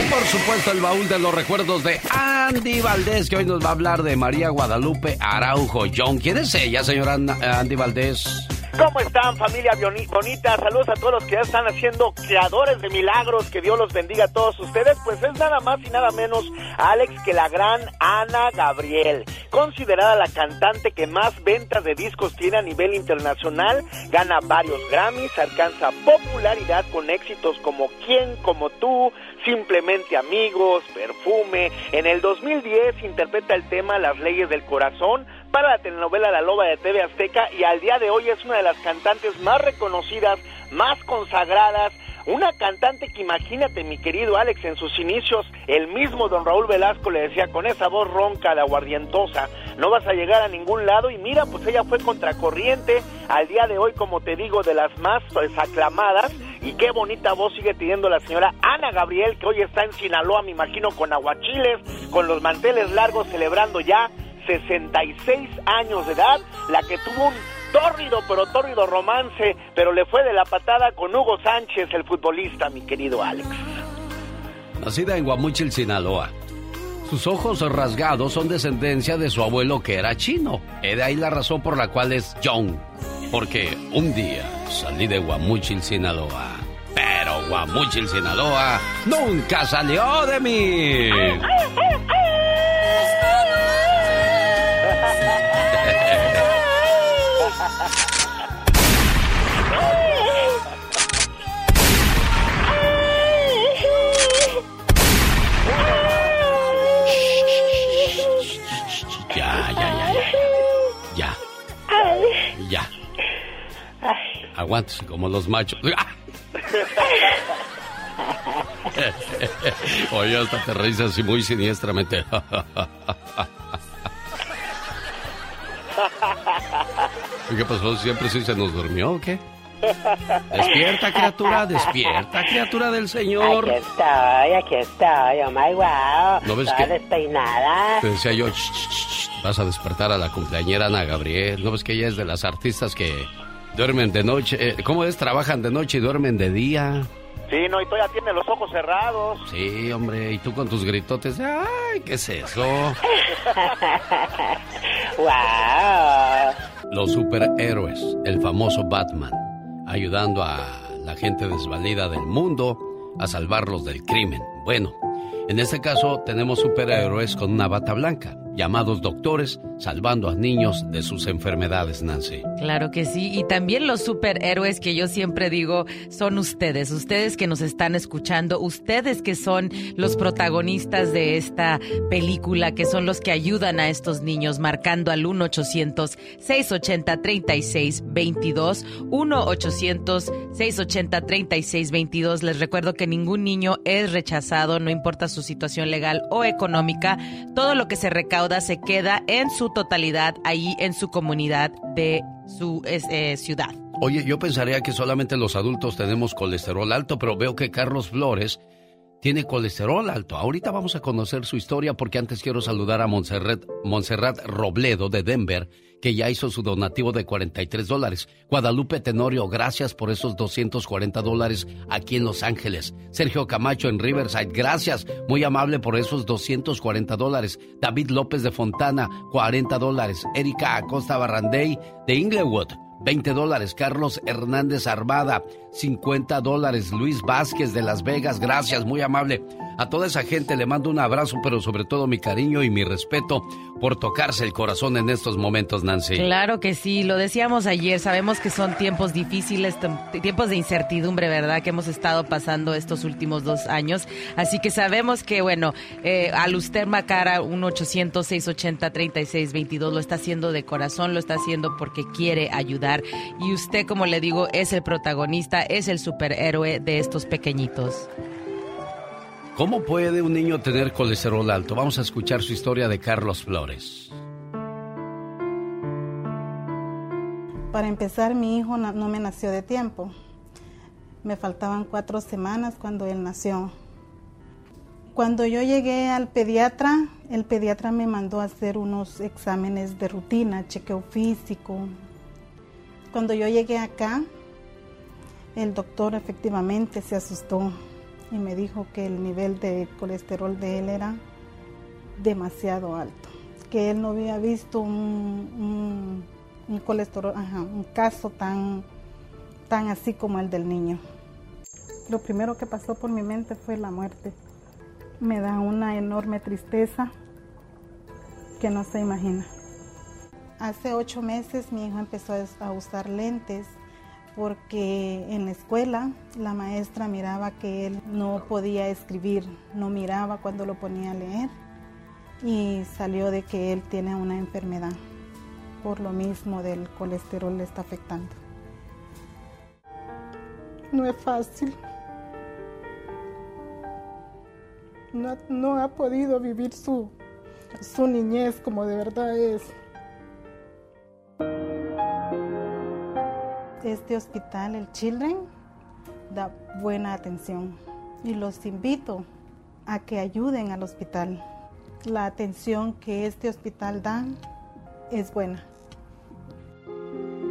S1: Y por supuesto, el baúl de los recuerdos de Andy Valdés, que hoy nos va a hablar de María Guadalupe Araujo John. ¿Quién es ella, señora An- Andy Valdés?
S23: ¿Cómo están familia bonita? Saludos a todos los que ya están haciendo creadores de milagros, que Dios los bendiga a todos ustedes. Pues es nada más y nada menos Alex que la gran Ana Gabriel, considerada la cantante que más ventas de discos tiene a nivel internacional, gana varios Grammys, alcanza popularidad con éxitos como Quién como tú, Simplemente Amigos, Perfume. En el 2010 interpreta el tema Las leyes del corazón para la telenovela La Loba de TV Azteca y al día de hoy es una de las cantantes más reconocidas, más consagradas, una cantante que imagínate mi querido Alex en sus inicios, el mismo don Raúl Velasco le decía con esa voz ronca de aguardientosa, no vas a llegar a ningún lado y mira pues ella fue contracorriente, al día de hoy como te digo de las más aclamadas y qué bonita voz sigue teniendo la señora Ana Gabriel que hoy está en Sinaloa me imagino con aguachiles, con los manteles largos celebrando ya 66 años de edad, la que tuvo un tórrido, pero tórrido romance, pero le fue de la patada con Hugo Sánchez, el futbolista, mi querido Alex.
S1: Nacida en Guamuchil, Sinaloa. Sus ojos rasgados son descendencia de su abuelo que era chino. He de ahí la razón por la cual es John. Porque un día salí de Guamuchil, Sinaloa. Pero Guamuchil, Sinaloa nunca salió de mí. Aguántese como los machos. *laughs* Oye, hasta te reís así muy siniestramente. ¿Qué pasó? ¿Siempre sí se nos durmió o qué? Despierta, criatura, despierta, criatura del Señor.
S24: Aquí estoy, aquí estoy, oh my wow.
S1: ¿No ves
S24: Toda
S1: que- Te
S24: despeinada.
S1: Pues decía yo, "Shh, shh, shh, vas a despertar a la cumpleañera Ana Gabriel. ¿No ves que ella es de las artistas que duermen de noche? Eh, ¿Cómo es? Trabajan de noche y duermen de día.
S23: Sí, no, y todavía tiene los ojos cerrados.
S1: Sí, hombre, y tú con tus gritotes, ay, ¿qué es eso? *laughs*
S24: wow.
S1: Los superhéroes, el famoso Batman, ayudando a la gente desvalida del mundo, a salvarlos del crimen. Bueno, en este caso tenemos superhéroes con una bata blanca llamados doctores salvando a niños de sus enfermedades, Nancy.
S13: Claro que sí, y también los superhéroes que yo siempre digo son ustedes, ustedes que nos están escuchando, ustedes que son los protagonistas de esta película, que son los que ayudan a estos niños, marcando al 1-800-680-3622, 1-800-680-3622. Les recuerdo que ningún niño es rechazado, no importa su situación legal o económica, todo lo que se recauda se queda en su totalidad ahí en su comunidad de su eh, ciudad.
S1: Oye, yo pensaría que solamente los adultos tenemos colesterol alto, pero veo que Carlos Flores tiene colesterol alto. Ahorita vamos a conocer su historia porque antes quiero saludar a Montserrat, Montserrat Robledo de Denver que ya hizo su donativo de 43 dólares. Guadalupe Tenorio, gracias por esos 240 dólares aquí en Los Ángeles. Sergio Camacho en Riverside, gracias, muy amable por esos 240 dólares. David López de Fontana, 40 dólares. Erika Acosta Barrandey de Inglewood. 20 dólares. Carlos Hernández Armada, 50 dólares. Luis Vázquez de Las Vegas, gracias, muy amable. A toda esa gente le mando un abrazo, pero sobre todo mi cariño y mi respeto por tocarse el corazón en estos momentos, Nancy.
S13: Claro que sí, lo decíamos ayer, sabemos que son tiempos difíciles, tiempos de incertidumbre, ¿verdad? Que hemos estado pasando estos últimos dos años. Así que sabemos que, bueno, eh, al usted Macara, un 800-680-3622, lo está haciendo de corazón, lo está haciendo porque quiere ayudar. Y usted, como le digo, es el protagonista, es el superhéroe de estos pequeñitos.
S1: ¿Cómo puede un niño tener colesterol alto? Vamos a escuchar su historia de Carlos Flores.
S25: Para empezar, mi hijo no me nació de tiempo. Me faltaban cuatro semanas cuando él nació. Cuando yo llegué al pediatra, el pediatra me mandó a hacer unos exámenes de rutina, chequeo físico. Cuando yo llegué acá, el doctor efectivamente se asustó y me dijo que el nivel de colesterol de él era demasiado alto, que él no había visto un, colesterol, un caso tan, tan así como el del niño. Lo primero que pasó por mi mente fue la muerte. Me da una enorme tristeza que no se imagina. Hace ocho meses mi hijo empezó a usar lentes porque en la escuela la maestra miraba que él no podía escribir, no miraba cuando lo ponía a leer y salió de que él tiene una enfermedad, por lo mismo del colesterol le está afectando. No es fácil. No, ha podido vivir su, su niñez como de verdad es. Este hospital, el Children, da buena atención y los invito a que ayuden al hospital. La atención que este hospital da es buena.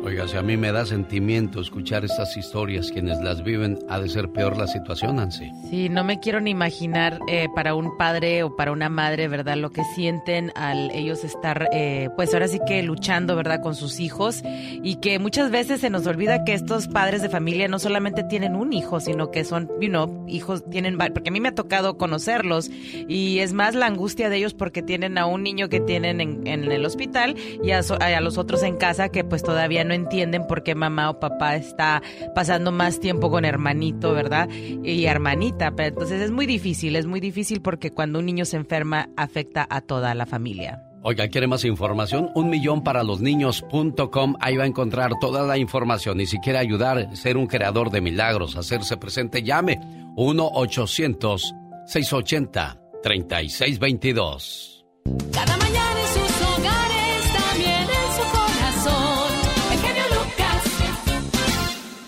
S1: Oiga, si a mí me da sentimiento escuchar estas historias, quienes las viven, ha de ser peor la situación, Nancy.
S13: Sí, no me quiero ni imaginar eh, para un padre o para una madre, ¿verdad? Lo que sienten al ellos estar, eh, pues ahora sí que luchando, ¿verdad? Con sus hijos y que muchas veces se nos olvida que estos padres de familia no solamente tienen un hijo, sino que son, you know, hijos, tienen, porque a mí me ha tocado conocerlos y es más la angustia de ellos porque tienen a un niño que tienen en, el hospital y a, a los otros en casa que pues todavía no entienden por qué mamá o papá está pasando más tiempo con hermanito, ¿verdad? Y hermanita. Pero entonces es muy difícil, es muy difícil porque cuando un niño se enferma afecta a toda la familia.
S1: Oiga, ¿quiere más información? Un millón para los niños.com. Ahí va a encontrar toda la información. Y si quiere ayudar, ser un creador de milagros, hacerse presente, llame 1-800-680-3622.
S17: Cada mañana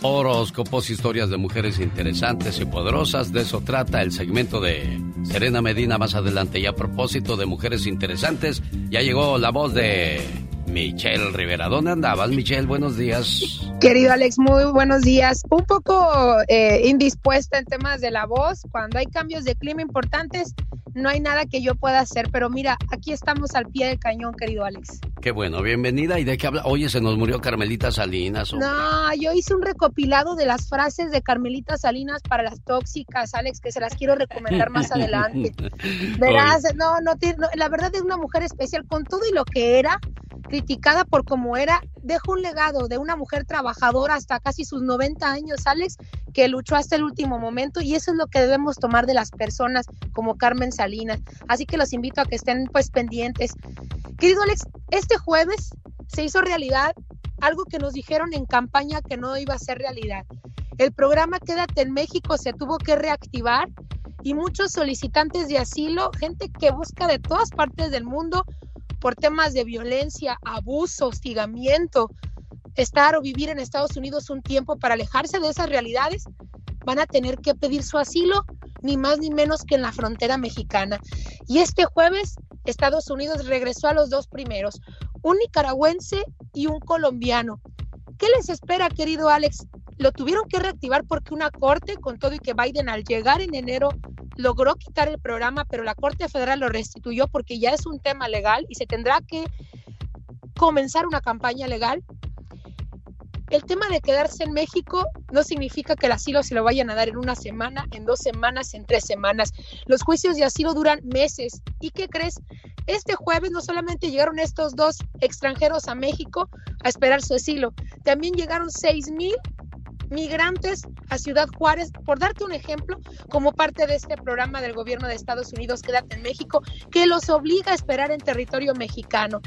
S1: Horóscopos, historias de mujeres interesantes y poderosas. De eso trata el segmento de Serena Medina más adelante. Y a propósito de mujeres interesantes, ya llegó la voz de Michelle Rivera. ¿Dónde andabas, Michelle? Buenos días.
S26: Querido Alex, muy buenos días. Un poco eh, indispuesta en temas de la voz. Cuando hay cambios de clima importantes, no hay nada que yo pueda hacer, pero mira, aquí estamos al pie del cañón, querido Alex.
S1: Qué bueno, bienvenida. ¿Y de qué habla? Oye, se nos murió Carmelita Salinas.
S26: No, yo hice un recopilado de las frases de Carmelita Salinas para las tóxicas, Alex, que se las quiero recomendar más *laughs* adelante. *laughs* Verás, no, no, no, la verdad es una mujer especial con todo y lo que era, criticada por cómo era, dejó un legado de una mujer trabajadora hasta casi sus 90 años, Alex, que luchó hasta el último momento y eso es lo que debemos tomar de las personas como Carmen Salinas. Así que los invito a que estén pues pendientes. Querido Alex, este jueves se hizo realidad algo que nos dijeron en campaña que no iba a ser realidad. El programa Quédate en México se tuvo que reactivar y muchos solicitantes de asilo, gente que busca de todas partes del mundo por temas de violencia, abuso, hostigamiento, estar o vivir en Estados Unidos un tiempo para alejarse de esas realidades, van a tener que pedir su asilo, ni más ni menos que en la frontera mexicana. Y este jueves Estados Unidos regresó a los dos primeros, un nicaragüense y un colombiano. ¿Qué les espera, querido Alex? Lo tuvieron que reactivar porque una corte, con todo y que Biden al llegar en enero logró quitar el programa, pero la Corte Federal lo restituyó porque ya es un tema legal y se tendrá que comenzar una campaña legal el tema de quedarse en México no significa que el asilo se lo vayan a dar en una semana, en dos semanas, en tres semanas. Los juicios de asilo duran meses. ¿Y qué crees? Este jueves no solamente llegaron estos dos extranjeros a México a esperar su asilo, también llegaron seis mil migrantes a Ciudad Juárez, por darte un ejemplo, como parte de este programa del gobierno de Estados Unidos, Quédate en México, que los obliga a esperar en territorio mexicano.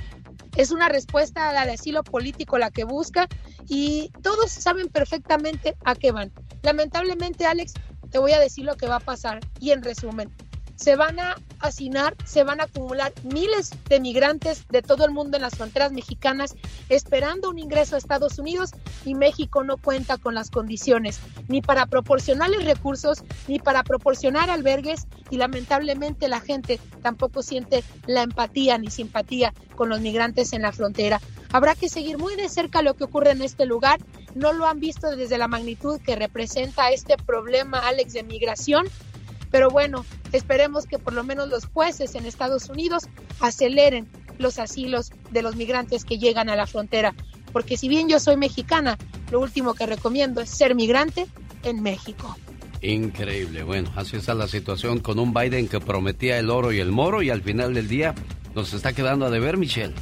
S26: Es una respuesta a la de asilo político la que busca y todos saben perfectamente a qué van. Lamentablemente, Alex, te voy a decir lo que va a pasar y en resumen, se van a hacinar, se van a acumular miles de migrantes de todo el mundo en las fronteras mexicanas esperando un ingreso a Estados Unidos y México no cuenta con las condiciones ni para proporcionarles recursos ni para proporcionar albergues y lamentablemente la gente tampoco siente la empatía ni simpatía con los migrantes en la frontera. Habrá que seguir muy de cerca lo que ocurre en este lugar. No lo han visto desde la magnitud que representa este problema, Alex, de migración pero bueno, esperemos que por lo menos los jueces en Estados Unidos aceleren los asilos de los migrantes que llegan a la frontera. Porque si bien yo soy mexicana, lo último que recomiendo es ser migrante en México.
S1: Increíble. Bueno, así está la situación con un Biden que prometía el oro y el moro y al final del día nos está quedando a deber, Michelle.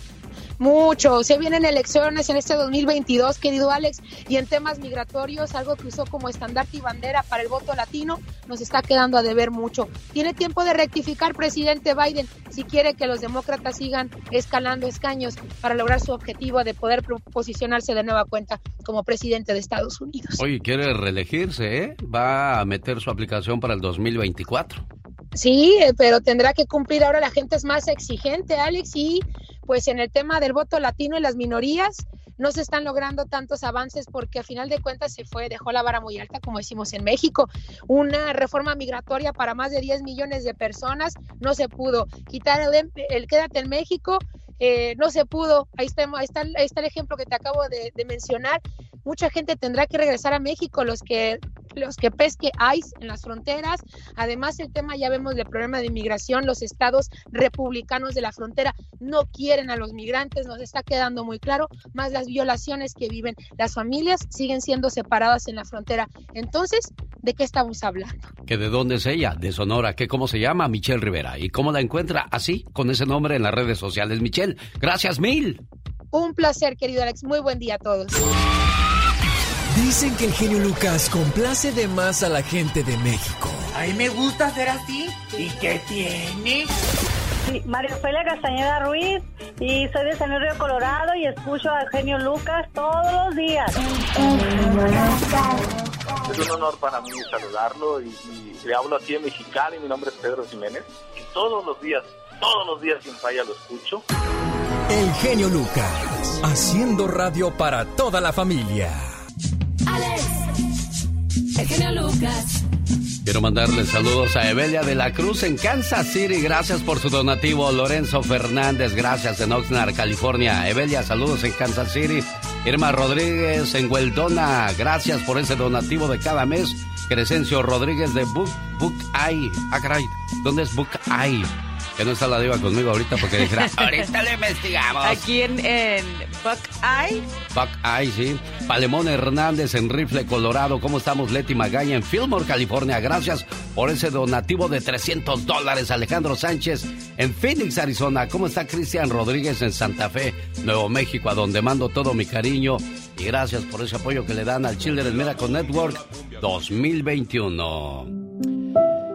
S26: Mucho. Se vienen elecciones en este 2022, querido Alex, y en temas migratorios, algo que usó como estandarte y bandera para el voto latino, nos está quedando a deber mucho. Tiene tiempo de rectificar, presidente Biden, si quiere que los demócratas sigan escalando escaños para lograr su objetivo de poder posicionarse de nueva cuenta como presidente de Estados Unidos.
S1: Oye, quiere reelegirse, ¿eh? Va a meter su aplicación para el 2024.
S26: Sí, eh, pero tendrá que cumplir ahora la gente es más exigente, Alex, y pues en el tema del voto latino y las minorías no se están logrando tantos avances porque a final de cuentas se fue, dejó la vara muy alta, como decimos en México. Una reforma migratoria para más de 10 millones de personas no se pudo. Quitar el, el quédate en México eh, no se pudo. Ahí está, ahí está, el ejemplo que te acabo de, mencionar mucha gente tendrá que regresar a México, los que los que pesque ICE en las fronteras. Además, el tema ya vemos del problema de inmigración, los estados republicanos de la frontera no quieren a los migrantes, nos está quedando muy claro, más las violaciones que viven. Las familias siguen siendo separadas en la frontera. Entonces, ¿de qué estamos hablando?
S1: ¿Que de dónde es ella? De Sonora. ¿Qué cómo se llama? Michelle Rivera. ¿Y cómo la encuentra? Así, con ese nombre en las redes sociales. Michelle, gracias mil.
S26: Un placer, querido Alex. Muy buen día a todos.
S27: Dicen que el genio Lucas complace de más a la gente de México.
S28: A mí me gusta ser así. ¿Y qué tiene?
S29: Sí, María Ofelia Castañeda Ruiz y soy de San Río Colorado y escucho al genio Lucas todos los días.
S30: Es un honor para mí saludarlo y, y le hablo aquí en Mexicali. Mi nombre es Pedro Jiménez y todos los días, todos los días sin falla lo escucho.
S27: El genio Lucas, haciendo radio para toda la familia.
S17: Alex, el genio Lucas.
S1: Quiero mandarle saludos a Evelia de la Cruz en Kansas City. Gracias por su donativo. Lorenzo Fernández, gracias en Oxnard, California. Evelia, saludos en Kansas City. Irma Rodríguez en Hueldona, gracias por ese donativo de cada mes Crescencio Rodríguez de Book, Book Eye. Ah, caray, ¿dónde es Book Eye? Que no está la diva conmigo ahorita porque dijera, *laughs* ahorita le investigamos.
S13: Aquí en, en Buckeye.
S1: Buckeye, sí. Palemón Hernández en Rifle, Colorado. ¿Cómo estamos, Leti Magaña en Fillmore, California? Gracias por ese donativo de 300 dólares. Alejandro Sánchez en Phoenix, Arizona. ¿Cómo está Cristian Rodríguez en Santa Fe, Nuevo México, a donde mando todo mi cariño? Y gracias por ese apoyo que le dan al Children's Miracle Network 2021.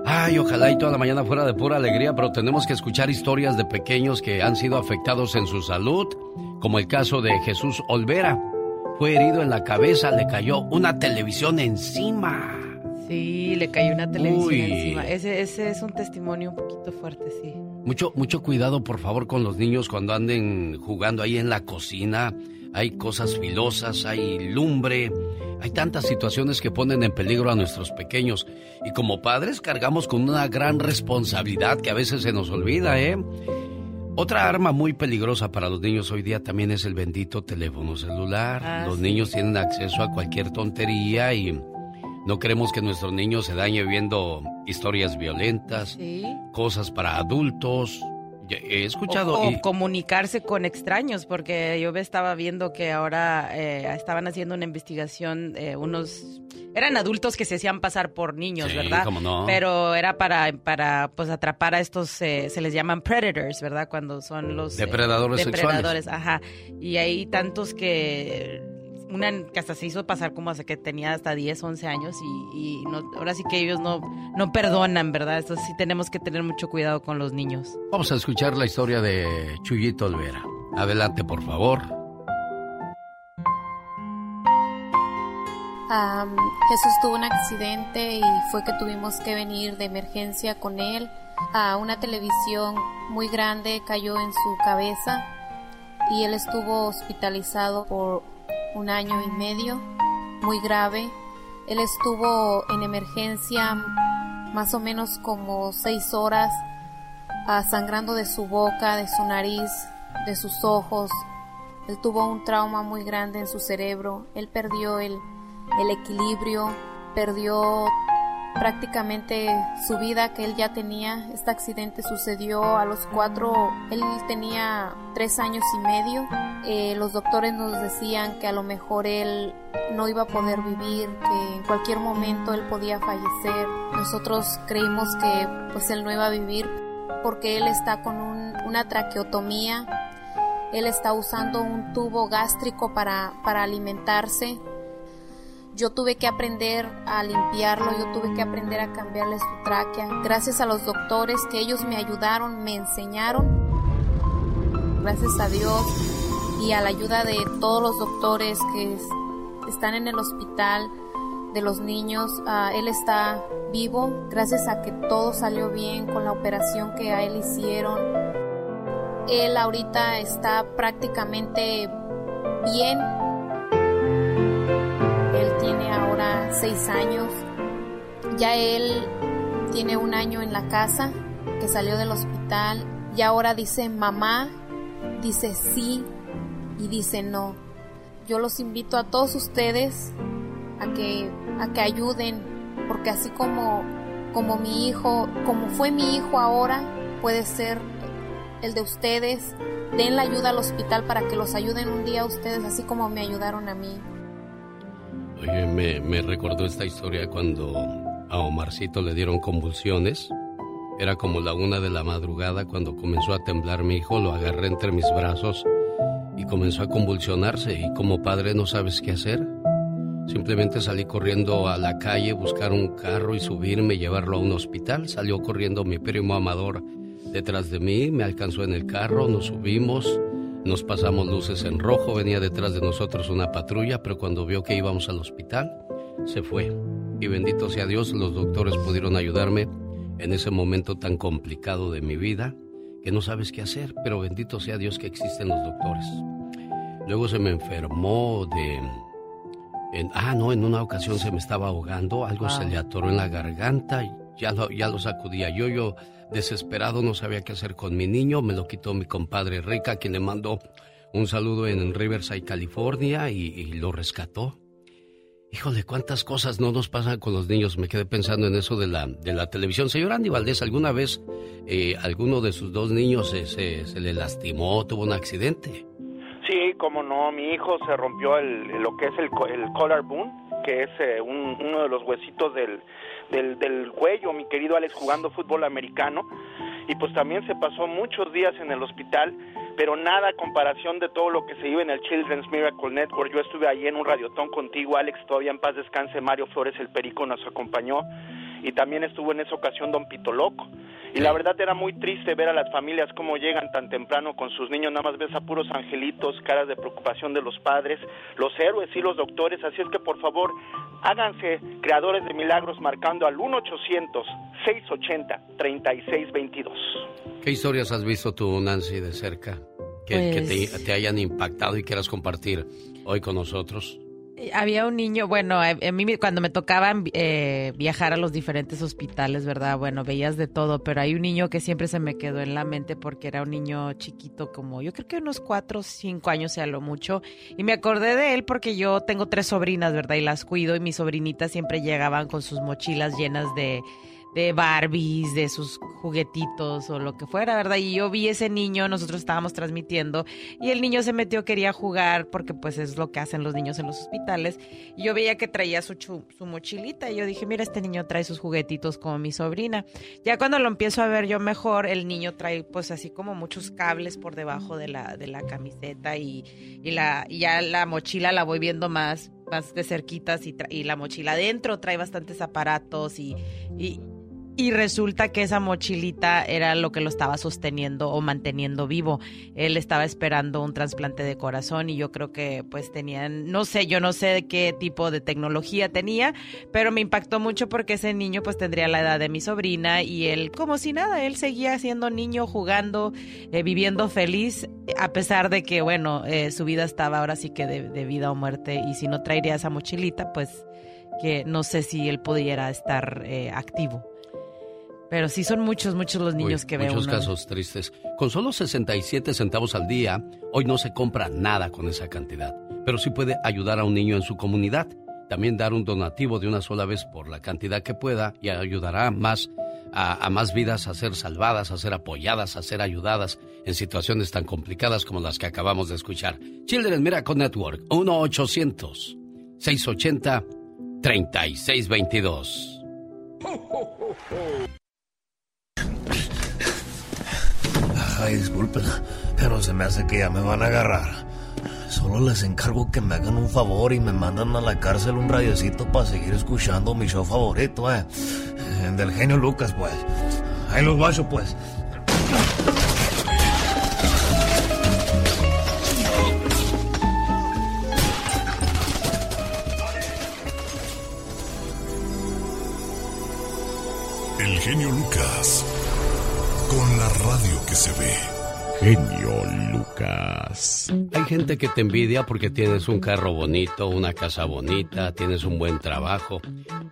S1: Ay, ojalá y toda la mañana fuera de pura alegría, pero tenemos que escuchar historias de pequeños que han sido afectados en su salud, como el caso de Jesús Olvera. Fue herido en la cabeza, le cayó una televisión encima.
S13: Sí, le cayó una televisión encima. Ese, ese es un testimonio un poquito fuerte, sí.
S1: Mucho, mucho cuidado, por favor, con los niños cuando anden jugando ahí en la cocina. Hay cosas filosas, hay lumbre, hay tantas situaciones que ponen en peligro a nuestros pequeños y como padres cargamos con una gran responsabilidad que a veces se nos olvida, ¿eh? Otra arma muy peligrosa para los niños hoy día también es el bendito teléfono celular.
S13: Ah,
S1: los
S13: sí.
S1: niños tienen acceso a cualquier tontería y no queremos que nuestro niño se dañe viendo historias violentas,
S13: Sí.
S1: cosas para adultos. He escuchado
S13: O, o
S1: y-
S13: comunicarse con extraños, porque yo estaba viendo que ahora eh, estaban haciendo una investigación, eh, unos eran adultos que se hacían pasar por niños,
S1: Sí,
S13: ¿verdad?
S1: cómo no.
S13: Pero era para para pues atrapar a estos eh, se les llaman predators, ¿verdad? Cuando son los eh,
S1: Depredadores
S13: depredadores, ajá. Y hay tantos que una que hasta se hizo pasar como hasta que tenía hasta 10, 11 años y, y no, ahora sí que ellos no, no perdonan, ¿verdad? Entonces sí tenemos que tener mucho cuidado con los niños.
S1: Vamos a escuchar la historia de Chuyito Olvera. Adelante, por favor.
S18: Am, Jesús tuvo un accidente y fue que tuvimos que venir de emergencia con él. A una televisión muy grande cayó en su cabeza y él estuvo hospitalizado por un año y medio, muy grave. Él estuvo en emergencia más o menos como seis horas, ah, sangrando de su boca, de su nariz, de sus ojos. Él tuvo un trauma muy grande en su cerebro. Él perdió el, el equilibrio, perdió prácticamente su vida que él ya tenía. Este accidente sucedió a los cuatro, él tenía tres años y medio. Eh, los doctores nos decían que a lo mejor él no iba a poder vivir, que en cualquier momento él podía fallecer. Nosotros creímos que pues él no iba a vivir porque él está con un- una traqueotomía. Él está usando un tubo gástrico para, para alimentarse. Yo tuve que aprender a limpiarlo, yo tuve que aprender a cambiarle su tráquea. Gracias a los doctores que ellos me ayudaron, me enseñaron. Gracias a Dios y a la ayuda de todos los doctores que es- están en el hospital de los niños, ah, él está vivo. Gracias a que todo salió bien con la operación que a él hicieron. Él ahorita está prácticamente bien, tiene ahora seis años. Ya él tiene un año en la casa, que salió del hospital. Y ahora dice mamá, dice sí y dice no. Yo los invito a todos ustedes a que, a que ayuden, porque así como, como mi hijo, como fue mi hijo ahora, puede ser el de ustedes. Den la ayuda al hospital para que los ayuden un día a ustedes, así como me ayudaron a mí.
S1: Oye, me, me recordó esta historia cuando a Omarcito le dieron convulsiones. Era como la una de la madrugada cuando comenzó a temblar mi hijo, lo agarré entre mis brazos y comenzó a convulsionarse y como padre no sabes qué hacer. Simplemente salí corriendo a la calle, buscar un carro y subirme llevarlo a un hospital. Salió corriendo mi primo Amador detrás de mí, me alcanzó en el carro, nos subimos, nos pasamos luces en rojo, venía detrás de nosotros una patrulla, pero cuando vio que íbamos al hospital, se fue. Y bendito sea Dios, los doctores pudieron ayudarme en ese momento tan complicado de mi vida, que no sabes qué hacer, pero bendito sea Dios que existen los doctores. Luego se me enfermó de... en- ah, no, en una ocasión se me estaba ahogando, algo se le atoró en la garganta, ya lo, ya lo sacudía yo, yo desesperado no sabía qué hacer con mi niño, me lo quitó mi compadre Rica, quien le mandó un saludo en Riverside, California, y, y lo rescató. Híjole, cuántas cosas no nos pasan con los niños. Me quedé pensando en eso de la, de la televisión. Señor Andy Valdés, ¿alguna vez eh, alguno de sus dos niños se, se, le lastimó, tuvo un accidente?
S31: Sí, como no, mi hijo se rompió el, lo que es el, el collarbone, que es eh, un- uno de los huesitos del, del, del cuello, mi querido Alex, jugando fútbol americano. Y pues también se pasó muchos días en el hospital, pero nada a comparación de todo lo que se vive en el Children's Miracle Network. Yo estuve allí en un radiotón contigo, Alex, todavía en paz descanse, Mario Flores, el perico, nos acompañó. Y también estuvo en esa ocasión Don Pito Loco. Y la verdad era muy triste ver a las familias cómo llegan tan temprano con sus niños, nada más ves a puros angelitos, caras de preocupación de los padres, los héroes y los doctores, así es que por favor háganse creadores de milagros marcando al 1-800-680-3622.
S1: ¿Qué historias has visto tú, Nancy, de cerca? Que, que te,
S13: Pues-
S1: te hayan impactado y quieras compartir hoy con nosotros.
S13: Había un niño, bueno, a, mí cuando me tocaban eh, viajar a los diferentes hospitales, ¿verdad? Bueno, veías de todo, pero hay un niño que siempre se me quedó en la mente porque era un niño chiquito, como yo creo que unos cuatro o cinco años, sea lo mucho. Y me acordé de él porque yo tengo tres sobrinas, ¿verdad? Y las cuido y mis sobrinitas siempre llegaban con sus mochilas llenas de de Barbies, de sus juguetitos o lo que fuera, ¿verdad? Y yo vi ese niño, nosotros estábamos transmitiendo y el niño se metió, quería jugar porque pues es lo que hacen los niños en los hospitales. Y yo veía que traía su, su mochilita y yo dije, mira, este niño trae sus juguetitos como mi sobrina. Ya cuando lo empiezo a ver yo mejor, el niño trae pues así como muchos cables por debajo de la, de la camiseta y, la, y ya la mochila la voy viendo más más de cerquitas y, y la mochila adentro trae bastantes aparatos y, y, y resulta que esa mochilita era lo que lo estaba sosteniendo o manteniendo vivo. Él estaba esperando un trasplante de corazón y yo creo que pues tenían, no sé, yo no sé qué tipo de tecnología tenía, pero me impactó mucho porque ese niño pues tendría la edad de mi sobrina y él como si nada, él seguía siendo niño, jugando, eh, viviendo feliz, a pesar de que bueno, eh, su vida estaba ahora sí que de, vida o muerte y si no traería esa mochilita pues que no sé si él pudiera estar eh, activo. Pero sí son muchos, muchos los niños
S1: Uy,
S13: que veo.
S1: Muchos
S13: uno.
S1: casos tristes. Con solo 67 centavos al día, hoy no se compra nada con esa cantidad, pero sí puede ayudar a un niño en su comunidad. También dar un donativo de una sola vez por la cantidad que pueda y ayudará más a, a más vidas a ser salvadas, a ser apoyadas, a ser ayudadas en situaciones tan complicadas como las que acabamos de escuchar. Children Miracle Network, 1-800-680-3622.
S32: Ay, disculpen, pero se me hace que ya me van a agarrar. Solo les encargo que me hagan un favor y me mandan a la cárcel un radiocito para seguir escuchando mi show favorito, eh. Eh, Del genio Lucas, pues. Ahí los guacho, pues.
S5: El genio Lucas. Con la radio que se ve.
S1: Genio Lucas. Hay gente que te envidia porque tienes un carro bonito, una casa bonita, tienes un buen trabajo.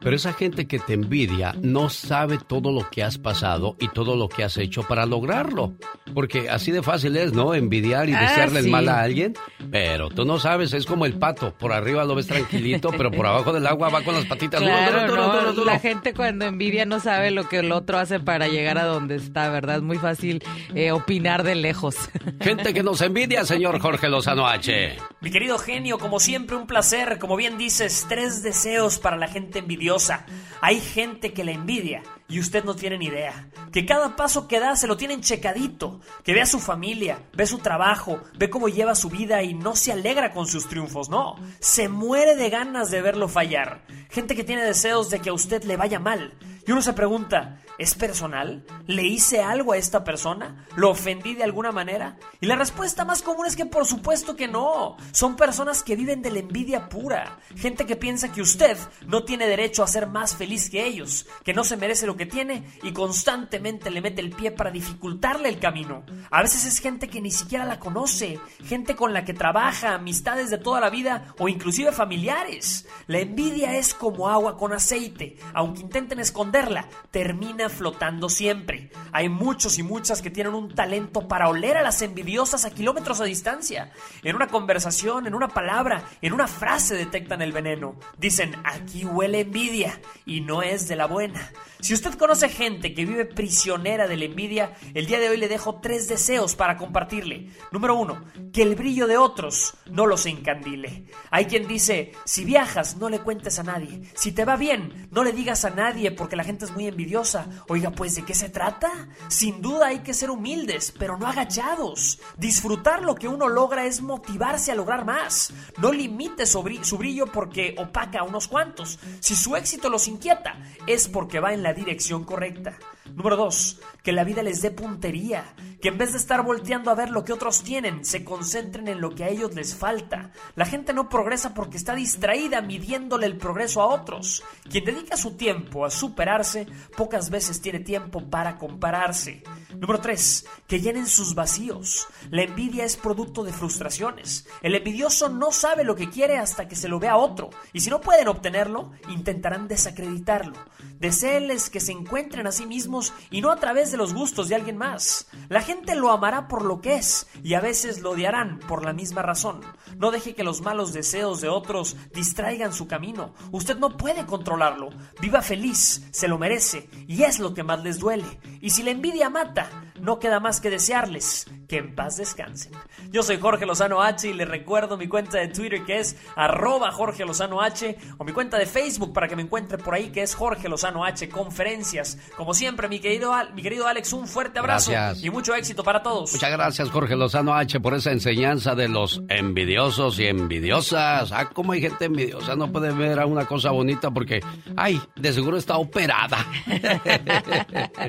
S1: Pero esa gente que te envidia no sabe todo lo que has pasado y todo lo que has hecho para lograrlo. Porque así de fácil es, ¿no? Envidiar y
S13: Ah,
S1: desearle el
S13: sí.
S1: mal a alguien. Pero tú no sabes, es como el pato. Por arriba lo ves tranquilito, pero por abajo del agua va con las patitas. duro,
S13: Claro,
S1: duro, duro, duro.
S13: la gente cuando envidia no sabe lo que el otro hace para llegar a donde está, ¿verdad? Es muy fácil eh, opinar de lejos. *laughs*
S1: Gente que nos envidia, señor Jorge Lozano H.
S33: Mi querido genio, como siempre, un placer. Como bien dices, tres deseos para la gente envidiosa. Hay gente que la envidia y usted no tiene ni idea. Que cada paso que da se lo tienen checadito. Que ve a su familia, ve su trabajo, ve cómo lleva su vida y no se alegra con sus triunfos. No, se muere de ganas de verlo fallar. Gente que tiene deseos de que a usted le vaya mal. Y uno se pregunta, ¿es personal? ¿Le hice algo a esta persona? ¿Lo ofendí de alguna manera? Y la respuesta más común es que por supuesto que no. Son personas que viven de la envidia pura. Gente que piensa que usted no tiene derecho a ser más feliz que ellos, que no se merece lo que tiene y constantemente le mete el pie para dificultarle el camino. A veces es gente que ni siquiera la conoce, gente con la que trabaja, amistades de toda la vida o inclusive familiares. La envidia es como agua con aceite, aunque intenten esconderla, termina flotando siempre. Hay muchos y muchas que tienen un talento para oler a las envidiosas a kilómetros de distancia. En una conversación, en una palabra, en una frase detectan el veneno. Dicen, aquí huele envidia y no es de la buena. Si usted conoce gente que vive prisionera de la envidia, el día de hoy le dejo tres deseos para compartirle. Número uno, que el brillo de otros no los encandile. Hay quien dice, si viajas, no le cuentes a nadie. Si te va bien, no le digas a nadie porque la gente es muy envidiosa. Oiga, pues, ¿de qué se trata? Sin duda hay que ser humildes, pero no agachados. Disfrutar lo que uno logra es motivarse a lograr más. No limite su brillo porque opaca a unos cuantos. Si su éxito los inquieta, es porque va en la dirección correcta. Número 2. Que la vida les dé puntería. Que en vez de estar volteando a ver lo que otros tienen, se concentren en lo que a ellos les falta. La gente no progresa porque está distraída midiéndole el progreso a otros. Quien dedica su tiempo a superarse, pocas veces tiene tiempo para compararse. Número 3. Que llenen sus vacíos. La envidia es producto de frustraciones. El envidioso no sabe lo que quiere hasta que se lo ve a otro. Y si no pueden obtenerlo, intentarán desacreditarlo. Deseenles que se encuentren a sí mismos y no a través de los gustos de alguien más. La gente lo amará por lo que es y a veces lo odiarán por la misma razón. No deje que los malos deseos de otros distraigan su camino. Usted no puede controlarlo. Viva feliz, se lo merece y es lo que más les duele. Y si la envidia mata, no queda más que desearles que en paz descansen. Yo soy Jorge Lozano H y les recuerdo mi cuenta de Twitter que es arroba Jorge Lozano H o mi cuenta de Facebook para que me encuentre por ahí que es Jorge Lozano H Conferencias. Como siempre, mi querido, mi querido Alex, un fuerte abrazo y mucho éxito para todos.
S1: Muchas gracias Jorge Lozano H por esa enseñanza de los envidiosos y envidiosas. Ah, cómo hay gente envidiosa, no puede ver a una cosa bonita porque, ay, de seguro está operada. *laughs*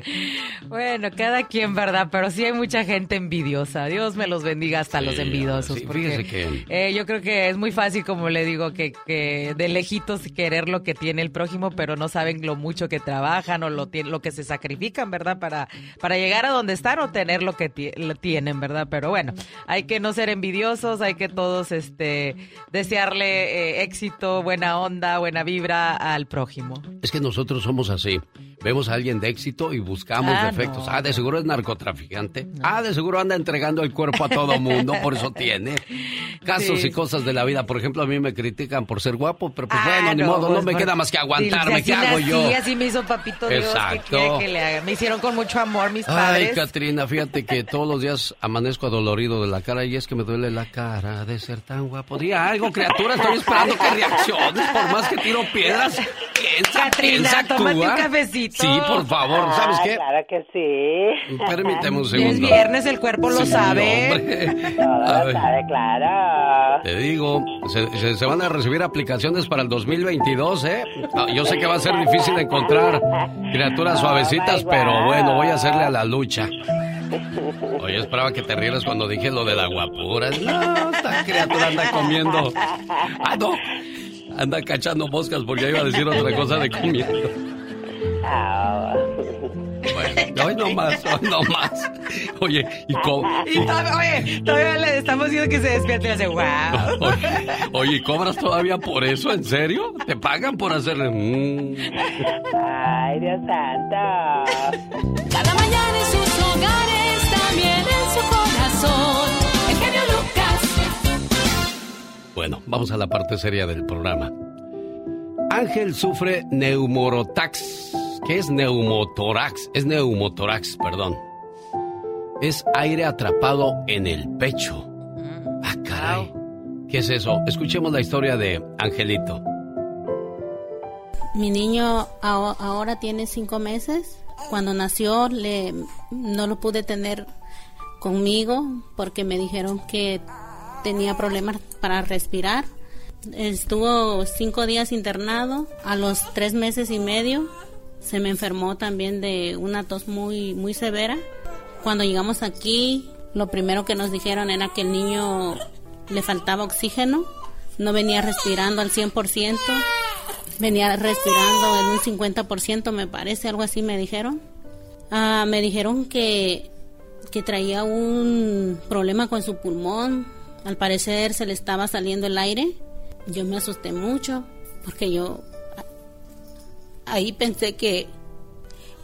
S13: bueno, cada quien, ¿verdad? Pero sí hay mucha gente envidiosa Dios me los bendiga hasta los envidiosos. porque, eh, yo creo que es muy fácil, como le digo, que, de lejitos querer lo que tiene el prójimo, pero no saben lo mucho que trabajan o lo, lo que se sacrifican, ¿verdad? Para, para llegar a donde están o tener lo que tienen, ¿verdad? Pero bueno, hay que no ser envidiosos, hay que todos este, desearle eh, éxito, buena onda, buena vibra al prójimo.
S1: Es que nosotros somos así. Vemos a alguien de éxito y buscamos ah, defectos. Ah, de seguro es narcotraficante. Ah, de seguro anda entregando el cuerpo a todo mundo, por eso tiene. Casos y cosas de la vida. Por ejemplo, a mí me critican por ser guapo, pero pues ah, bueno, ni modo, no pues, me queda más que aguantarme. ¿Qué hago yo?
S13: Sí, así me hizo papito Dios. Exacto. Que le Me hicieron con mucho amor mis padres.
S1: Ay, Katrina, fíjate que todos los días amanezco adolorido de la cara y es que me duele la cara de ser tan guapo. Diga algo, criatura, estoy esperando que reacciones, por más que tiro piedras. Piensa,
S13: Katrina,
S1: piensa,
S13: tómate un cafecito.
S1: Sí, por favor, ¿sabes qué?
S24: Claro que sí.
S1: Permíteme un segundo.
S13: Es viernes, el cuerpo lo sabe.
S24: lo *laughs* sabe, claro.
S1: Te digo, se, van a recibir aplicaciones para el 2022, ¿eh? Ah, yo sé que va a ser difícil encontrar criaturas suavecitas, pero bueno, voy a hacerle a la lucha. Oye, esperaba que te rieras cuando dije lo de la guapura. No, esta criatura anda comiendo. Ah, no. Anda cachando moscas porque iba a decir otra cosa de comiendo. Bueno, *laughs* hoy no más, hoy no más. Oye, ¿y cómo?
S13: Y oye, todavía le estamos diciendo que se despierte y hace wow. *laughs*
S1: Oye, ¿y cobras todavía por eso? ¿En serio? ¿Te pagan por hacerle?
S24: Mm? Ay, Dios santo.
S17: Cada mañana en sus hogares, también en su corazón. El genio Lucas.
S1: Bueno, vamos a la parte seria del programa. Ángel sufre neumorotax ¿Qué es neumotórax? Es neumotórax, perdón. Es aire atrapado en el pecho. Ah, caray. ¿Qué es eso? Escuchemos la historia de Angelito.
S34: Mi niño ahora tiene cinco meses. Cuando nació le, no lo pude tener conmigo porque me dijeron que tenía problemas para respirar. Estuvo cinco días internado. A los tres meses y medio se me enfermó también de una tos muy, muy severa. Cuando llegamos aquí, lo primero que nos dijeron era que el niño le faltaba oxígeno, no venía respirando al 100%. venía respirando en un 50%, me parece, algo así me dijeron. Ah, me dijeron que, que traía un problema con su pulmón, al parecer se le estaba saliendo el aire. Yo me asusté mucho porque yo ahí pensé que,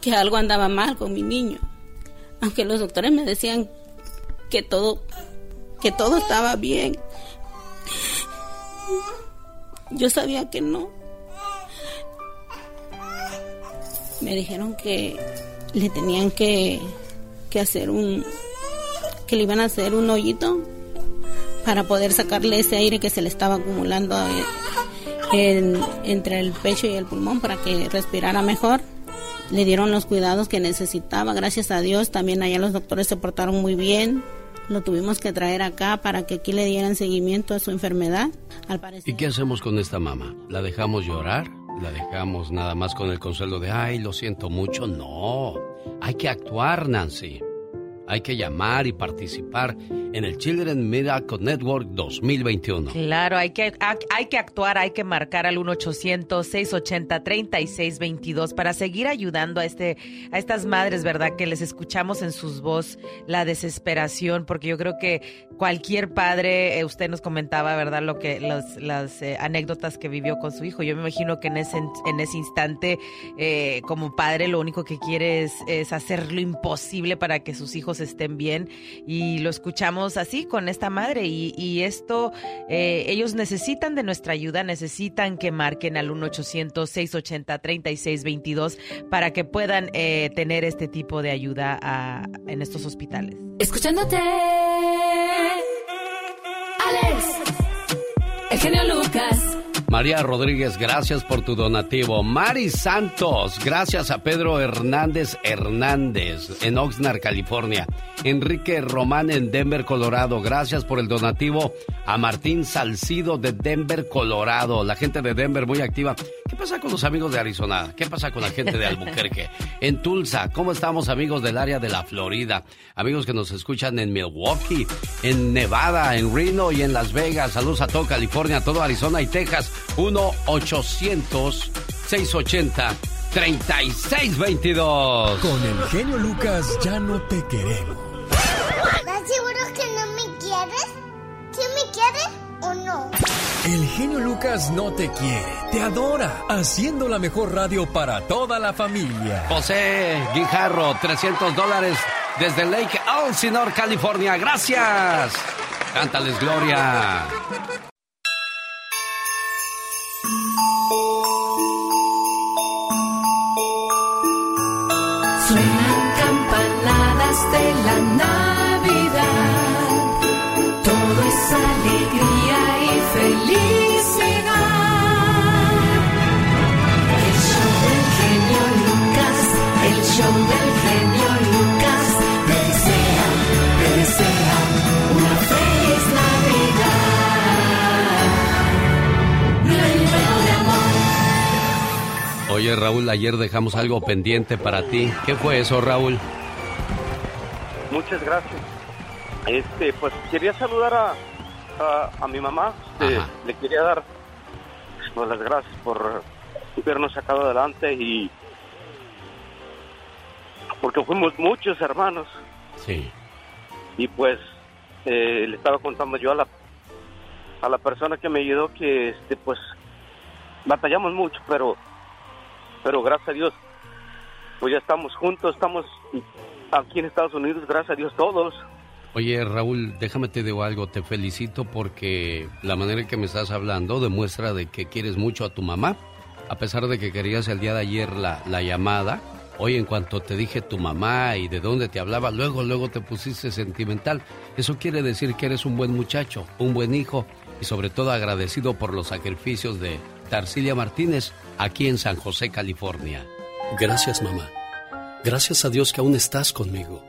S34: que algo andaba mal con mi niño. Aunque los doctores me decían que todo, que todo estaba bien. Yo sabía que no. Me dijeron que le tenían que, que hacer un, que le iban a hacer un hoyito para poder sacarle ese aire que se le estaba acumulando entre el pecho y el pulmón para que respirara mejor. Le dieron los cuidados que necesitaba, gracias a Dios. También allá los doctores se portaron muy bien. Lo tuvimos que traer acá para que aquí le dieran seguimiento a su enfermedad. Al parecer.
S1: ¿Y qué hacemos con esta mamá? ¿La dejamos llorar? ¿La dejamos nada más con el consuelo de, ay, lo siento mucho? No, hay que actuar, Nancy. Hay que llamar y participar en el Children Miracle Network 2021.
S13: Claro, hay que, hay que actuar, hay que marcar al 1-800-680-3622 para seguir ayudando a, este, a estas madres, ¿verdad? Que les escuchamos en sus voz la desesperación, porque yo creo que cualquier padre, eh, usted nos comentaba, ¿verdad? Lo que las eh, anécdotas que vivió con su hijo. Yo me imagino que en ese, en ese instante, eh, como padre, lo único que quiere es, hacer lo imposible para que sus hijos estén bien y lo escuchamos así con esta madre y, esto eh, ellos necesitan de nuestra ayuda, necesitan que marquen al 1-800-680-3622 para que puedan tener este tipo de ayuda en estos hospitales.
S17: Escuchándote, Alex, el genio Lucas.
S1: María Rodríguez, gracias por tu donativo. Mari Santos, gracias a Pedro Hernández Hernández en Oxnard, California. Enrique Román en Denver, Colorado, gracias por el donativo. A Martín Salcido de Denver, Colorado. La gente de Denver muy activa. ¿Qué pasa con los amigos de Arizona? ¿Qué pasa con la gente de Albuquerque? *laughs* En Tulsa, ¿cómo estamos amigos del área de la Florida? Amigos que nos escuchan en Milwaukee, en Nevada, en Reno y en Las Vegas. Saludos a todo California, a todo Arizona y Texas. 1-800-680-3622.
S27: Con el genio Lucas ya no te queremos.
S35: ¿Estás seguro que no me quieres? ¿Sí me quieres o no?
S27: El genio Lucas no te quiere, te adora, haciendo la mejor radio para toda la familia.
S1: José Guijarro, 300 dólares desde Lake Elsinore, California. Gracias. Cántales, Gloria.
S17: Show del genio Lucas, te desea, te desea una feliz Navidad. Lleno de amor.
S1: Oye, Raúl, ayer dejamos algo pendiente para ti. ¿Qué fue eso, Raúl?
S30: Muchas gracias. Este, pues quería saludar a, a, a mi mamá. Este, le quería dar pues, las gracias por habernos sacado adelante y porque fuimos muchos hermanos.
S1: Sí.
S30: Y pues eh, le estaba contando yo a la a la persona que me ayudó que este pues batallamos mucho, pero pero gracias a Dios pues ya estamos juntos, estamos aquí en Estados Unidos, gracias a Dios todos.
S1: Oye, Raúl, déjame te digo algo. Te felicito porque la manera en que me estás hablando demuestra de que quieres mucho a tu mamá. A pesar de que querías el día de ayer la, la llamada, hoy en cuanto te dije tu mamá y de dónde te hablaba, luego, luego te pusiste sentimental. Eso quiere decir que eres un buen muchacho, un buen hijo y sobre todo agradecido por los sacrificios de Tarcilia Martínez aquí en San José, California.
S36: Gracias, mamá. Gracias a Dios que aún estás conmigo.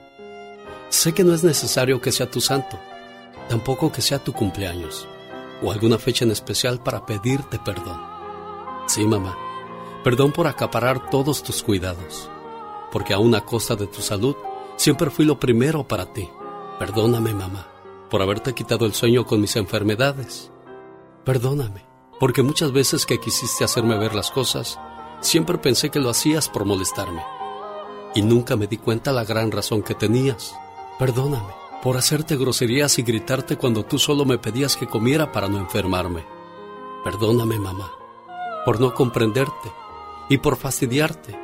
S36: Sé que no es necesario que sea tu santo, tampoco que sea tu cumpleaños o alguna fecha en especial para pedirte perdón. Sí, mamá, perdón por acaparar todos tus cuidados, porque a costa de tu salud, siempre fui lo primero para ti. Perdóname, mamá, por haberte quitado el sueño con mis enfermedades. Perdóname
S1: porque muchas veces que quisiste hacerme ver las cosas, siempre pensé que lo hacías por molestarme. Y nunca me di cuenta la gran razón que tenías. Perdóname por hacerte groserías y gritarte cuando tú solo me pedías que comiera para no enfermarme. Perdóname, mamá, por no comprenderte y por fastidiarte,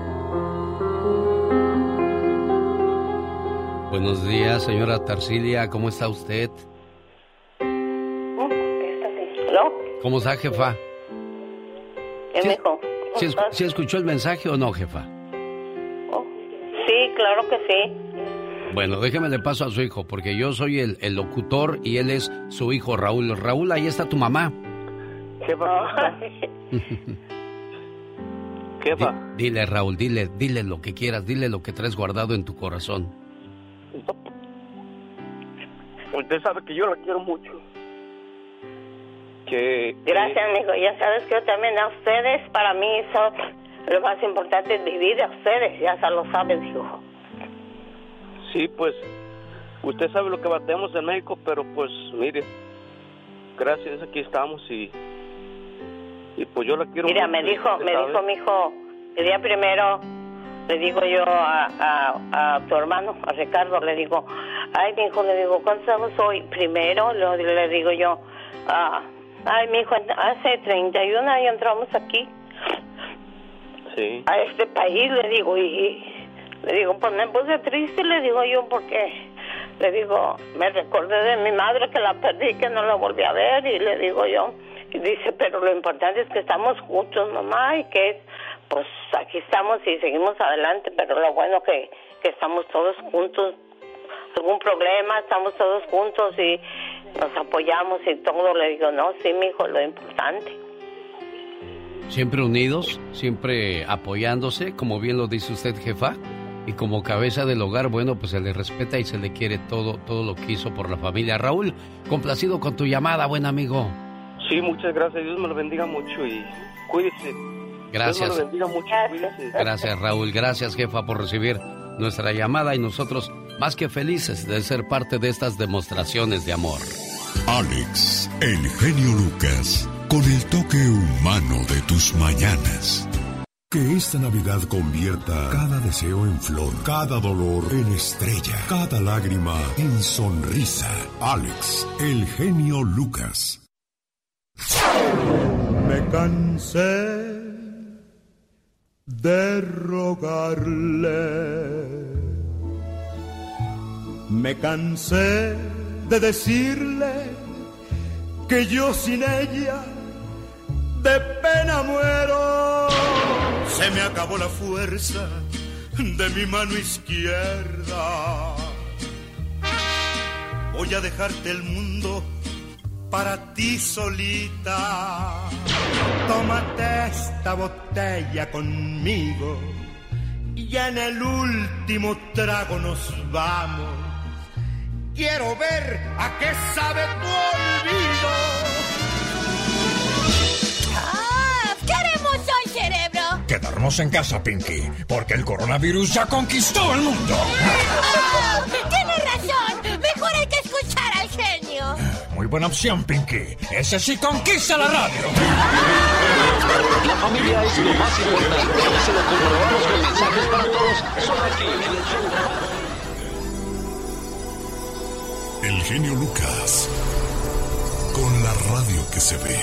S1: Buenos días, señora Tarsilia. ¿Cómo está usted? ¿Cómo está, jefa?
S37: ¿Qué me dijo?
S1: ¿Sí, ¿Sí escuchó el mensaje o no, jefa?
S37: Oh, sí, claro que sí.
S1: Bueno, déjeme le paso a su hijo, porque yo soy el, el, locutor y él es su hijo Raúl. Raúl, ahí está tu mamá.
S37: ¿Qué va? *laughs*
S38: ¿Qué va?
S1: dile, Raúl, dile, dile lo que quieras, dile lo que traes guardado en tu corazón.
S38: Usted sabe que yo la quiero mucho. Que...
S37: Gracias, amigo. Ya sabes que yo también a ustedes, para mí, son lo más importante de mi vida. Ustedes, ya se lo saben, hijo.
S38: Sí, pues usted sabe lo que batemos en México, pero pues mire, gracias, aquí estamos y, y pues yo la quiero
S37: Mira,
S38: mucho,
S37: me dijo, me
S38: sabe.
S37: dijo mi hijo, el día primero le digo yo a, a, a tu hermano, a Ricardo, le digo, ay, mi hijo, le digo, ¿cuántos años hoy? Primero, le digo yo, ah, ay, mi hijo, hace 31 años entramos aquí,
S38: Sí.
S37: a este país, le digo, y le digo, pues me puse triste, le digo yo, porque le digo, me recordé de mi madre que la perdí, que no la volví a ver, y le digo yo, y dice, pero lo importante es que estamos juntos, mamá, y que pues aquí estamos y seguimos adelante, pero lo bueno que, que estamos todos juntos, algún problema, estamos todos juntos y nos apoyamos y todo, le digo, no, sí, mi hijo, lo importante.
S1: Siempre unidos, siempre apoyándose, como bien lo dice usted, jefa. Y como cabeza del hogar, bueno, pues se le respeta y se le quiere todo, todo lo que hizo por la familia. Raúl, complacido con tu llamada, buen amigo.
S38: Sí, muchas gracias, Dios me lo bendiga mucho y cuídese.
S1: Gracias.
S38: Dios me lo bendiga mucho, cuídese.
S1: Gracias, Raúl. Gracias, jefa, por recibir nuestra llamada y nosotros más que felices de ser parte de estas demostraciones de amor.
S5: Alex, el genio Lucas, con el toque humano de tus mañanas. Que esta Navidad convierta cada deseo en flor, cada dolor en estrella, cada lágrima en sonrisa. Alex, el genio Lucas.
S39: Me cansé de rogarle. Me cansé de decirle que yo sin ella de pena muero. Se me acabó la fuerza de mi mano izquierda. Voy a dejarte el mundo para ti solita. Tómate esta botella conmigo y en el último trago nos vamos. Quiero ver a qué sabe tu olvido.
S40: ¡Ah! ¿Qué haremos hoy, cerebro?
S41: Quedarnos en casa, Pinky, porque el coronavirus ya conquistó el mundo.
S40: ¡Ah!
S41: Muy buena opción, Pinky. Ese sí conquista la radio.
S42: La familia es lo más importante. Se lo comprobamos con mensajes para todos. Solo aquí en el show.
S5: El genio Lucas, con la radio que se ve.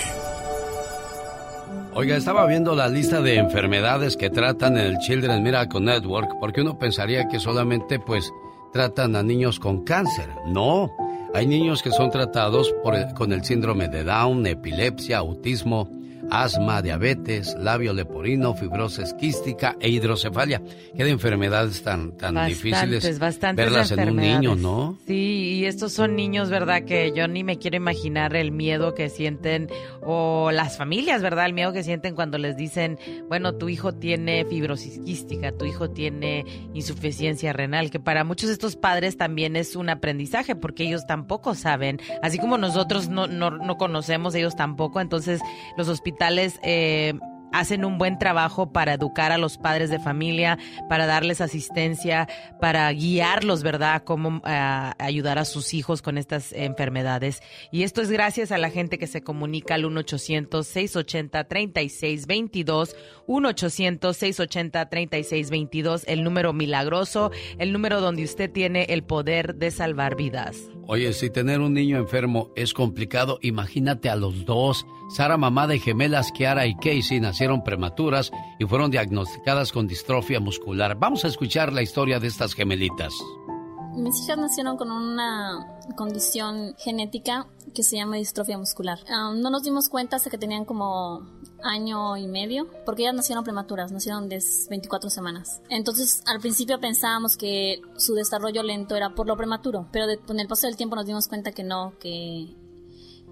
S1: Oiga, estaba viendo la lista de enfermedades que tratan en el Children's Miracle Network, porque uno pensaría que solamente pues tratan a niños con cáncer. No, hay niños que son tratados por el- con el síndrome de Down, epilepsia, autismo, asma, diabetes, labio leporino, fibrosis quística e hidrocefalia. Qué de enfermedades tan, tan difíciles verlas en un niño, ¿no?
S13: Sí, y estos son niños, ¿verdad? Que yo ni me quiero imaginar el miedo que sienten o las familias, ¿verdad? El miedo que sienten cuando les dicen, bueno, tu hijo tiene fibrosis quística, tu hijo tiene insuficiencia renal, que para muchos de estos padres también es un aprendizaje porque ellos tampoco saben, así como nosotros no, no, no conocemos, ellos tampoco, entonces los hospitales... Eh, hacen un buen trabajo para educar a los padres de familia, para darles asistencia, para guiarlos, ¿verdad?, cómo eh, ayudar a sus hijos con estas enfermedades. Y esto es gracias a la gente que se comunica al 1-800-680-3622, 1-800-680-3622, el número milagroso, el número donde usted tiene el poder de salvar vidas.
S1: Oye, si tener un niño enfermo es complicado, imagínate a los dos. Sara, mamá de gemelas Kiara y Casey, nacieron prematuras y fueron diagnosticadas con distrofia muscular. Vamos a escuchar la historia de estas gemelitas.
S43: Mis hijas nacieron con una condición genética que se llama distrofia muscular. Ah, no nos dimos cuenta hasta que tenían como año y medio, porque ellas nacieron prematuras, nacieron de 24 semanas. Entonces, al principio pensábamos que su desarrollo lento era por lo prematuro, pero con el paso del tiempo nos dimos cuenta que no, que,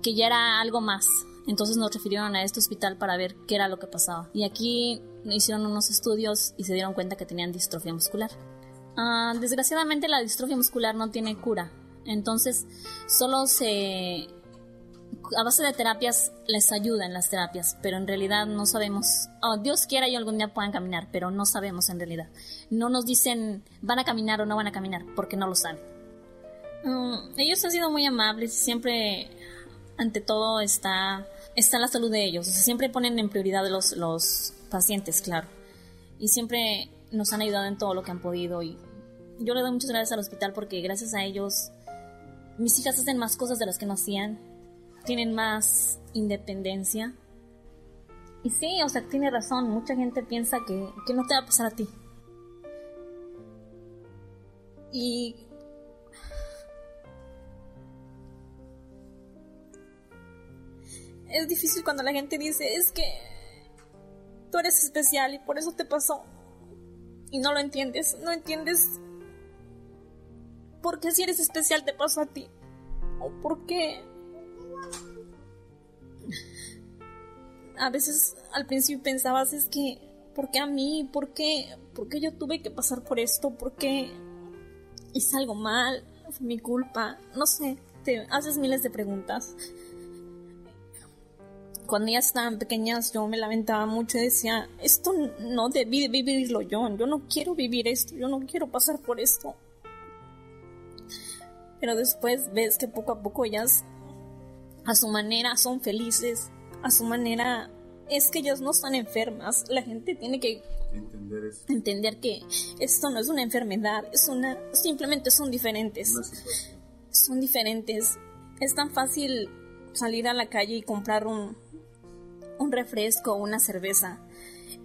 S43: que ya era algo más. Entonces nos refirieron a este hospital para ver qué era lo que pasaba. Y aquí hicieron unos estudios y se dieron cuenta que tenían distrofia muscular. Ah, desgraciadamente la distrofia muscular no tiene cura, entonces solo se... A base de terapias les ayuda en las terapias, pero en realidad no sabemos, oh, Dios quiera y algún día puedan caminar, pero no sabemos en realidad. No nos dicen van a caminar o no van a caminar, porque no lo saben. Mm, ellos han sido muy amables, siempre ante todo está, está la salud de ellos, siempre ponen en prioridad los, los pacientes, claro. Y siempre nos han ayudado en todo lo que han podido y yo le doy muchas gracias al hospital porque gracias a ellos mis hijas hacen más cosas de las que no hacían, tienen más independencia. Y sí, o sea, tiene razón, mucha gente piensa que, que no te va a pasar a ti. Y es difícil cuando la gente dice, es que tú eres especial y por eso te pasó. Y no lo entiendes, no entiendes por qué si eres especial te pasó a ti. O por qué... A veces al principio pensabas es que, ¿por qué a mí? ¿Por qué? ¿Por qué yo tuve que pasar por esto? ¿Por qué hice algo mal? ¿Fue mi culpa? No sé, te haces miles de preguntas cuando ellas estaban pequeñas yo me lamentaba mucho y decía, esto no debí vivirlo yo, yo no quiero vivir esto, yo no quiero pasar por esto. Pero después ves que poco a poco ellas a su manera son felices, a su manera es que ellas no están enfermas, la gente tiene que entender, entender que esto no es una enfermedad, es una simplemente son diferentes. Son diferentes. Es tan fácil salir a la calle y comprar un, un refresco o una cerveza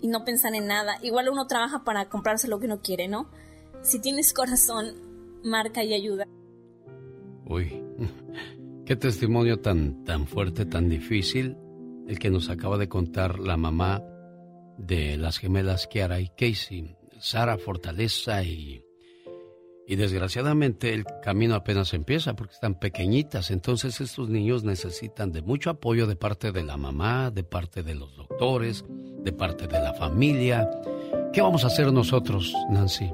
S43: y no pensar en nada. Igual uno trabaja para comprarse lo que uno quiere, ¿no? Si tienes *laughs* corazón, marca y ayuda.
S1: Uy, *laughs* qué testimonio tan, tan fuerte, tan difícil, el que nos acaba de contar la mamá de las gemelas Kiara y Casey, Sara Fortaleza y y desgraciadamente el camino apenas empieza porque están pequeñitas. Entonces estos niños necesitan de mucho apoyo de parte de la mamá, de parte de los doctores, de parte de la familia. ¿Qué vamos a hacer nosotros, Nancy?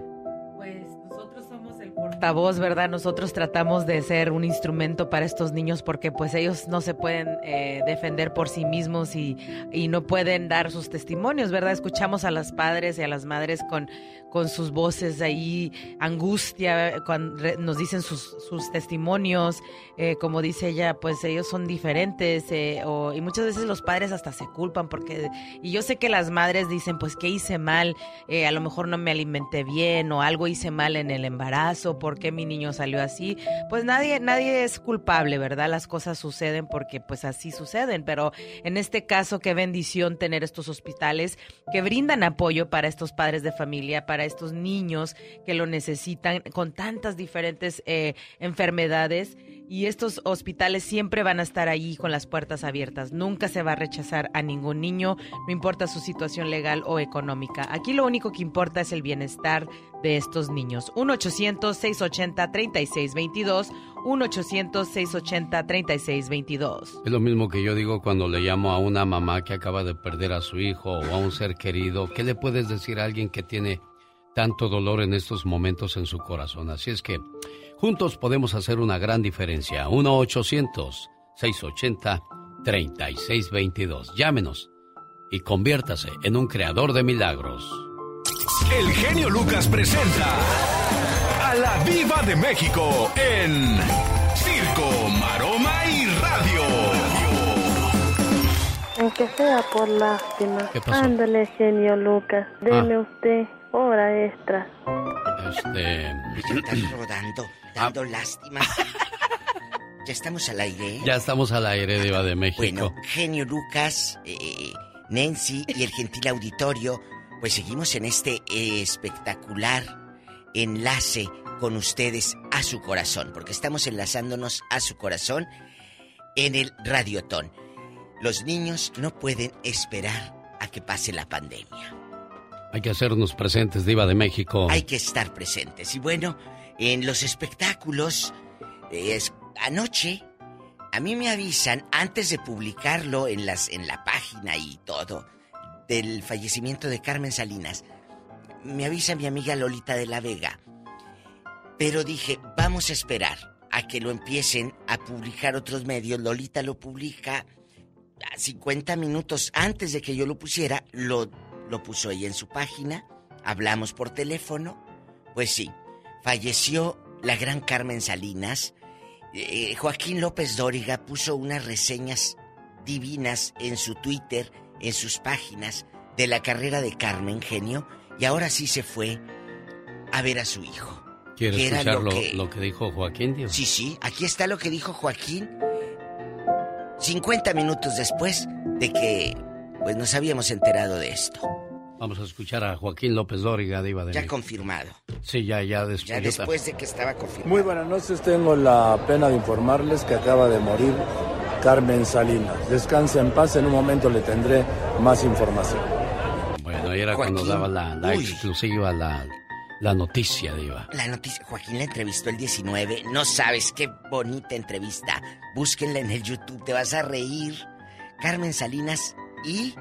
S13: voz, ¿verdad? Nosotros tratamos de ser un instrumento para estos niños porque pues ellos no se pueden eh, defender por sí mismos y, y, no pueden dar sus testimonios, ¿verdad? Escuchamos a los padres y a las madres con, con sus voces ahí, angustia, cuando nos dicen sus, sus testimonios, eh, como dice ella, pues ellos son diferentes eh, y muchas veces los padres hasta se culpan porque, y yo sé que las madres dicen, pues, ¿qué hice mal? a lo mejor no me alimenté bien o algo hice mal en el embarazo por qué mi niño salió así. Pues nadie, nadie es culpable, ¿verdad? Las cosas suceden porque pues así suceden, pero en este caso qué bendición tener estos hospitales que brindan apoyo para estos padres de familia, para estos niños que lo necesitan con tantas diferentes eh, enfermedades y estos hospitales siempre van a estar ahí con las puertas abiertas. Nunca se va a rechazar a ningún niño, no importa su situación legal o económica. Aquí lo único que importa es el bienestar de estos niños. 1-800-680-3622, 1-800-680-3622.
S1: Es lo mismo que yo digo cuando le llamo a una mamá que acaba de perder a su hijo o a un ser querido. ¿Qué le puedes decir a alguien que tiene tanto dolor en estos momentos en su corazón? Así es que juntos podemos hacer una gran diferencia. 1-800-680-3622. Llámenos y conviértase en un creador de milagros.
S5: El genio Lucas presenta a la Viva de México en Circo, Maroma y Radio.
S44: Aunque sea por lástima.
S1: ¿Qué pasó?
S44: Ándale, genio Lucas. Deme usted hora extra.
S1: Este.
S2: Estás rodando, dando lástima. Ya estamos al aire. ¿eh?
S1: Ya estamos al aire, Diva de México.
S2: Bueno, genio Lucas, eh, Nancy y el gentil auditorio, pues seguimos en este eh, espectacular enlace con ustedes a su corazón, porque estamos enlazándonos a su corazón en el Radiotón. Los niños no pueden esperar a que pase la pandemia.
S1: Hay que hacernos presentes, Diva de México.
S2: Hay que estar presentes. Y bueno, en los espectáculos, eh, es- anoche, a mí me avisan, antes de publicarlo en, las, en la página y todo, del fallecimiento de Carmen Salinas, me avisa mi amiga Lolita de la Vega. Pero dije, vamos a esperar a que lo empiecen a publicar otros medios. Lolita lo publica a 50 minutos antes de que yo lo pusiera, lo, lo puso ella en su página, hablamos por teléfono. Pues sí, falleció la gran Carmen Salinas. Eh, Joaquín López Dóriga puso unas reseñas divinas en su Twitter, en sus páginas, de la carrera de Carmen Genio, y ahora sí se fue a ver a su hijo.
S1: ¿Quieres
S2: que era
S1: escuchar
S2: lo
S1: lo,
S2: que-
S1: lo que dijo Joaquín, Diva?
S2: Sí, sí, aquí está lo que dijo Joaquín 50 minutos después de que pues nos habíamos enterado de esto.
S1: Vamos a escuchar a Joaquín López Dóriga, Diva de
S2: Ya
S1: México.
S2: confirmado.
S1: Sí, ya, ya después.
S2: Ya después de que estaba confirmado.
S39: Muy buenas noches, tengo la pena de informarles que acaba de morir Carmen Salinas. Descanse en paz, en un momento le tendré más información.
S1: Bueno, ahí era cuando daba la, la exclusiva, la, la noticia, Diva.
S2: La noticia, Joaquín la entrevistó el 19. No sabes qué bonita entrevista. Búsquenla en el YouTube, te vas a reír. Carmen Salinas y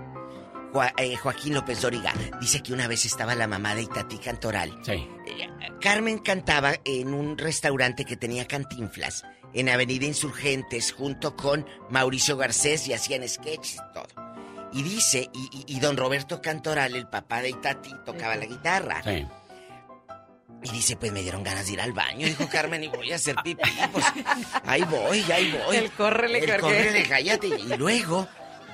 S2: eh, Joaquín López Dóriga. Dice que una vez estaba la mamá de Itatí Cantoral.
S1: Sí.
S2: Carmen cantaba en un restaurante que tenía cantinflas en Avenida Insurgentes junto con Mauricio Garcés y hacían sketches y todo. Y dice, y, y- y don Roberto Cantoral, el papá de Itati, tocaba la guitarra.
S1: Sí.
S2: Y dice, pues me dieron ganas de ir al baño, dijo *laughs* Carmen, y voy a hacer pipí. Pues *laughs* ahí voy, ahí voy.
S13: El córrele,
S2: El córrele, cállate. Y luego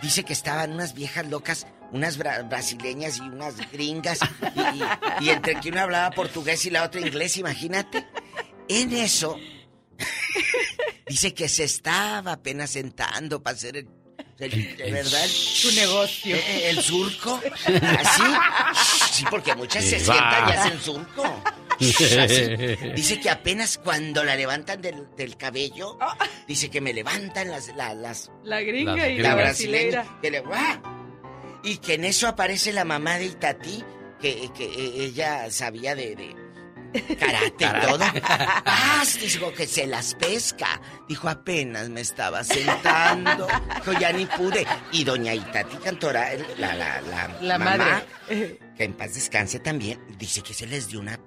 S2: dice que estaban unas viejas locas, unas bra- brasileñas y unas gringas. Y, y- y entre que una hablaba portugués y la otra inglés, imagínate. En eso, dice que se estaba apenas sentando para hacer el. verdad,
S13: Su negocio.
S2: el surco. *laughs* Así. Sí, porque muchas se sientan y hacen surco. Dice que apenas cuando la levantan del, del cabello, dice que me levantan las, la- las,
S13: La gringa y la
S2: brasileña. Que. Y que en eso aparece la mamá de Itatí, que, que eh, ella sabía de, de karate y todo. ¡Ah! Dijo que se las pesca. Dijo, apenas me estaba sentando. Dijo, ya ni pude. Y doña Itatí Cantora, la, la, la,
S13: La
S2: mamá,
S13: madre.
S2: que en paz descanse también, dice que se les dio una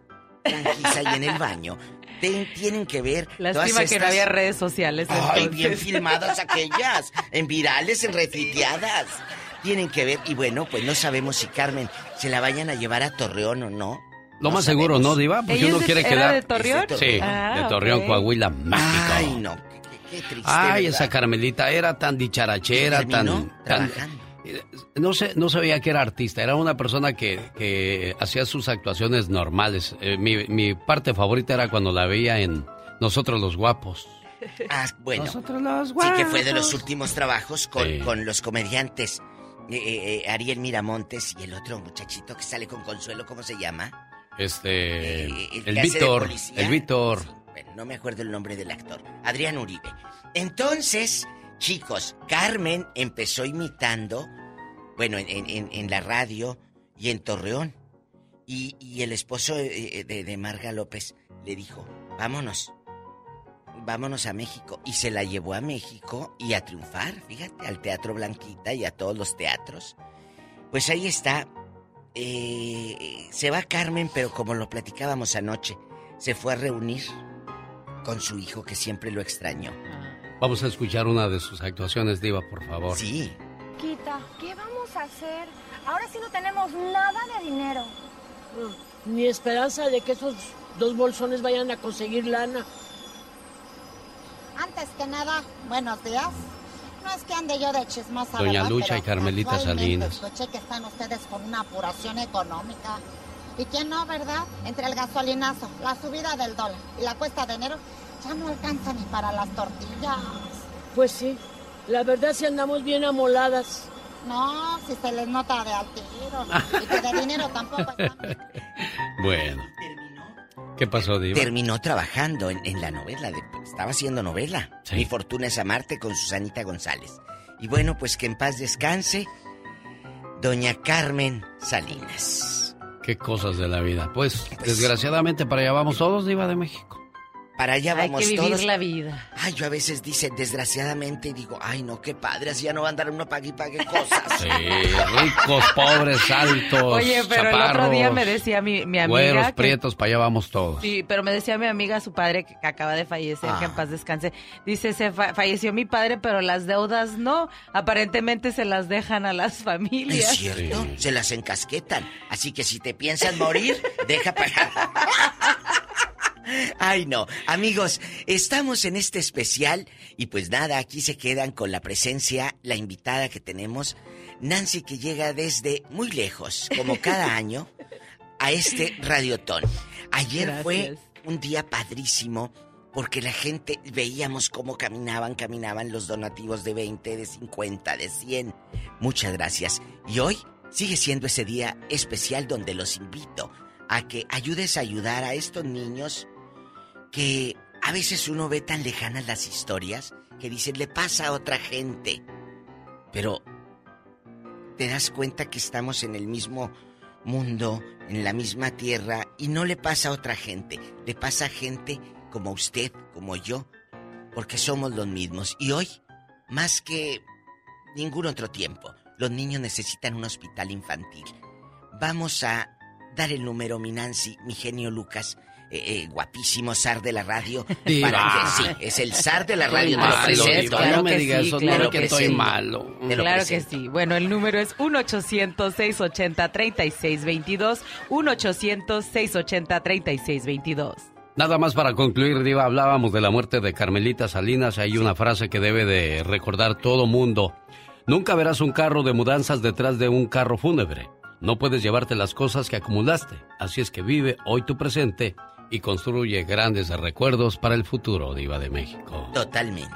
S2: tranquiza ahí en el baño. Ten- tienen que ver. todas
S13: Lástima que no había redes sociales.
S2: Ay,
S13: entonces.
S2: bien filmadas *laughs* aquellas, en virales, en retuiteadas. Tienen que ver, y bueno, pues no sabemos si Carmen se la vayan a llevar a Torreón o no.
S1: Lo más seguro, ¿no, Diva? Porque
S13: ¿Ella
S1: uno quiere
S13: era
S1: quedar.
S13: de Torreón?
S1: Sí,
S13: Ah,
S1: de Torreón,
S13: ok.
S1: Coahuila, mágico.
S2: Ay, no, qué, qué- triste.
S1: Ay,
S2: ¿verdad?
S1: esa Carmelita era tan dicharachera,
S2: Y
S1: tan, tan-
S2: trabajando.
S1: No sé, no sabía que era artista, era una persona que, que hacía sus actuaciones normales. Eh, mi, mi parte favorita era cuando la veía en Nosotros los Guapos.
S2: Ah, bueno.
S1: Nosotros los
S2: Sí, que fue de los
S1: guapos.
S2: últimos trabajos con,
S1: Sí.
S2: con los comediantes. eh, eh, Ariel Miramontes y el otro muchachito que sale con Consuelo, ¿cómo se llama?
S1: Este,
S2: Eh, el
S1: el Víctor, el Víctor.
S2: Bueno, no me acuerdo el nombre del actor. Adrián Uribe. Entonces, chicos, Carmen empezó imitando, bueno, en, la radio y en Torreón. Y, el esposo de, de Marga López le dijo, vámonos, vámonos a México. Y se la llevó a México y a triunfar, fíjate, al Teatro Blanquita y a todos los teatros. Pues ahí está. Eh, se va Carmen, pero como lo platicábamos anoche, se fue a reunir con su hijo que siempre lo extrañó.
S1: Vamos a escuchar una de sus actuaciones, Diva, por favor.
S2: Sí.
S17: Quita, ¿qué vamos a hacer? Ahora sí no tenemos nada de dinero.
S45: Ni esperanza de que esos dos bolsones vayan a conseguir lana.
S39: Antes que nada, buenos días. No es que ande yo de chismosa,
S1: Doña Lucha y Carmelita Salinas.
S39: Escuché que están ustedes con una apuración económica. ¿Y quién no, verdad? Entre el gasolinazo, la subida del dólar y la cuesta de enero, ya no alcanza ni para las tortillas.
S45: Pues sí, la verdad si andamos bien amoladas.
S39: No, si se les nota de al *laughs* y que de dinero tampoco
S1: Bueno. ¿Qué pasó, Diva?
S2: Terminó trabajando en, la novela, de, estaba haciendo novela. Mi fortuna es amarte con Susanita González. Y bueno, pues que en paz descanse doña Carmen Salinas.
S1: Qué cosas de la vida. Pues, pues desgraciadamente para allá vamos todos, Diva de México.
S2: Para allá vamos
S13: Hay
S2: que
S13: vivir la vida.
S2: Ay, yo a veces dice, desgraciadamente, digo, ay, no, qué padre, así ya no va a andar uno pague y pague cosas.
S1: Sí, ricos, pobres, altos,
S13: Oye, pero el otro día me decía mi, mi amiga...
S1: Güeros, prietos, para allá vamos todos.
S13: Sí, pero me decía mi amiga, su padre, que acaba de fallecer, que en ah. paz descanse, dice, se falleció mi padre, pero las deudas no, aparentemente se las dejan a las familias.
S2: Es cierto, se las encasquetan, así que si te piensas morir, deja pagar. *laughs* Ay, no. Amigos, estamos en este especial y pues nada, aquí se quedan con la presencia, la invitada que tenemos, Nancy, que llega desde muy lejos, como cada *laughs* año, a este radiotón. Ayer fue un día padrísimo porque la gente veíamos cómo caminaban, caminaban los donativos de 20, de 50, de 100. Muchas gracias. Y hoy sigue siendo ese día especial donde los invito a que ayudes a ayudar a estos niños que a veces uno ve tan lejanas las historias que dicen le pasa a otra gente. Pero te das cuenta que estamos en el mismo mundo, en la misma tierra, y no le pasa a otra gente, le pasa a gente como usted, como yo, porque somos los mismos. Y hoy, más que ningún otro tiempo, los niños necesitan un hospital infantil. Vamos a dar el número, mi Nancy, mi genio Lucas, eh, eh, guapísimo zar de la radio. *laughs* Para que, sí, es el zar de la radio.
S1: no me digas eso, claro que, estoy malo.
S13: Claro que sí. Bueno, el número es 1-800-680-3622. 1-800-680-3622.
S1: Nada más para concluir, Diva, hablábamos de la muerte de Carmelita Salinas. Hay una frase que debe de recordar todo mundo. Nunca verás un carro de mudanzas detrás de un carro fúnebre. No puedes llevarte las cosas que acumulaste. Así es que vive hoy tu presente y construye grandes recuerdos para el futuro, Diva de México.
S2: Totalmente.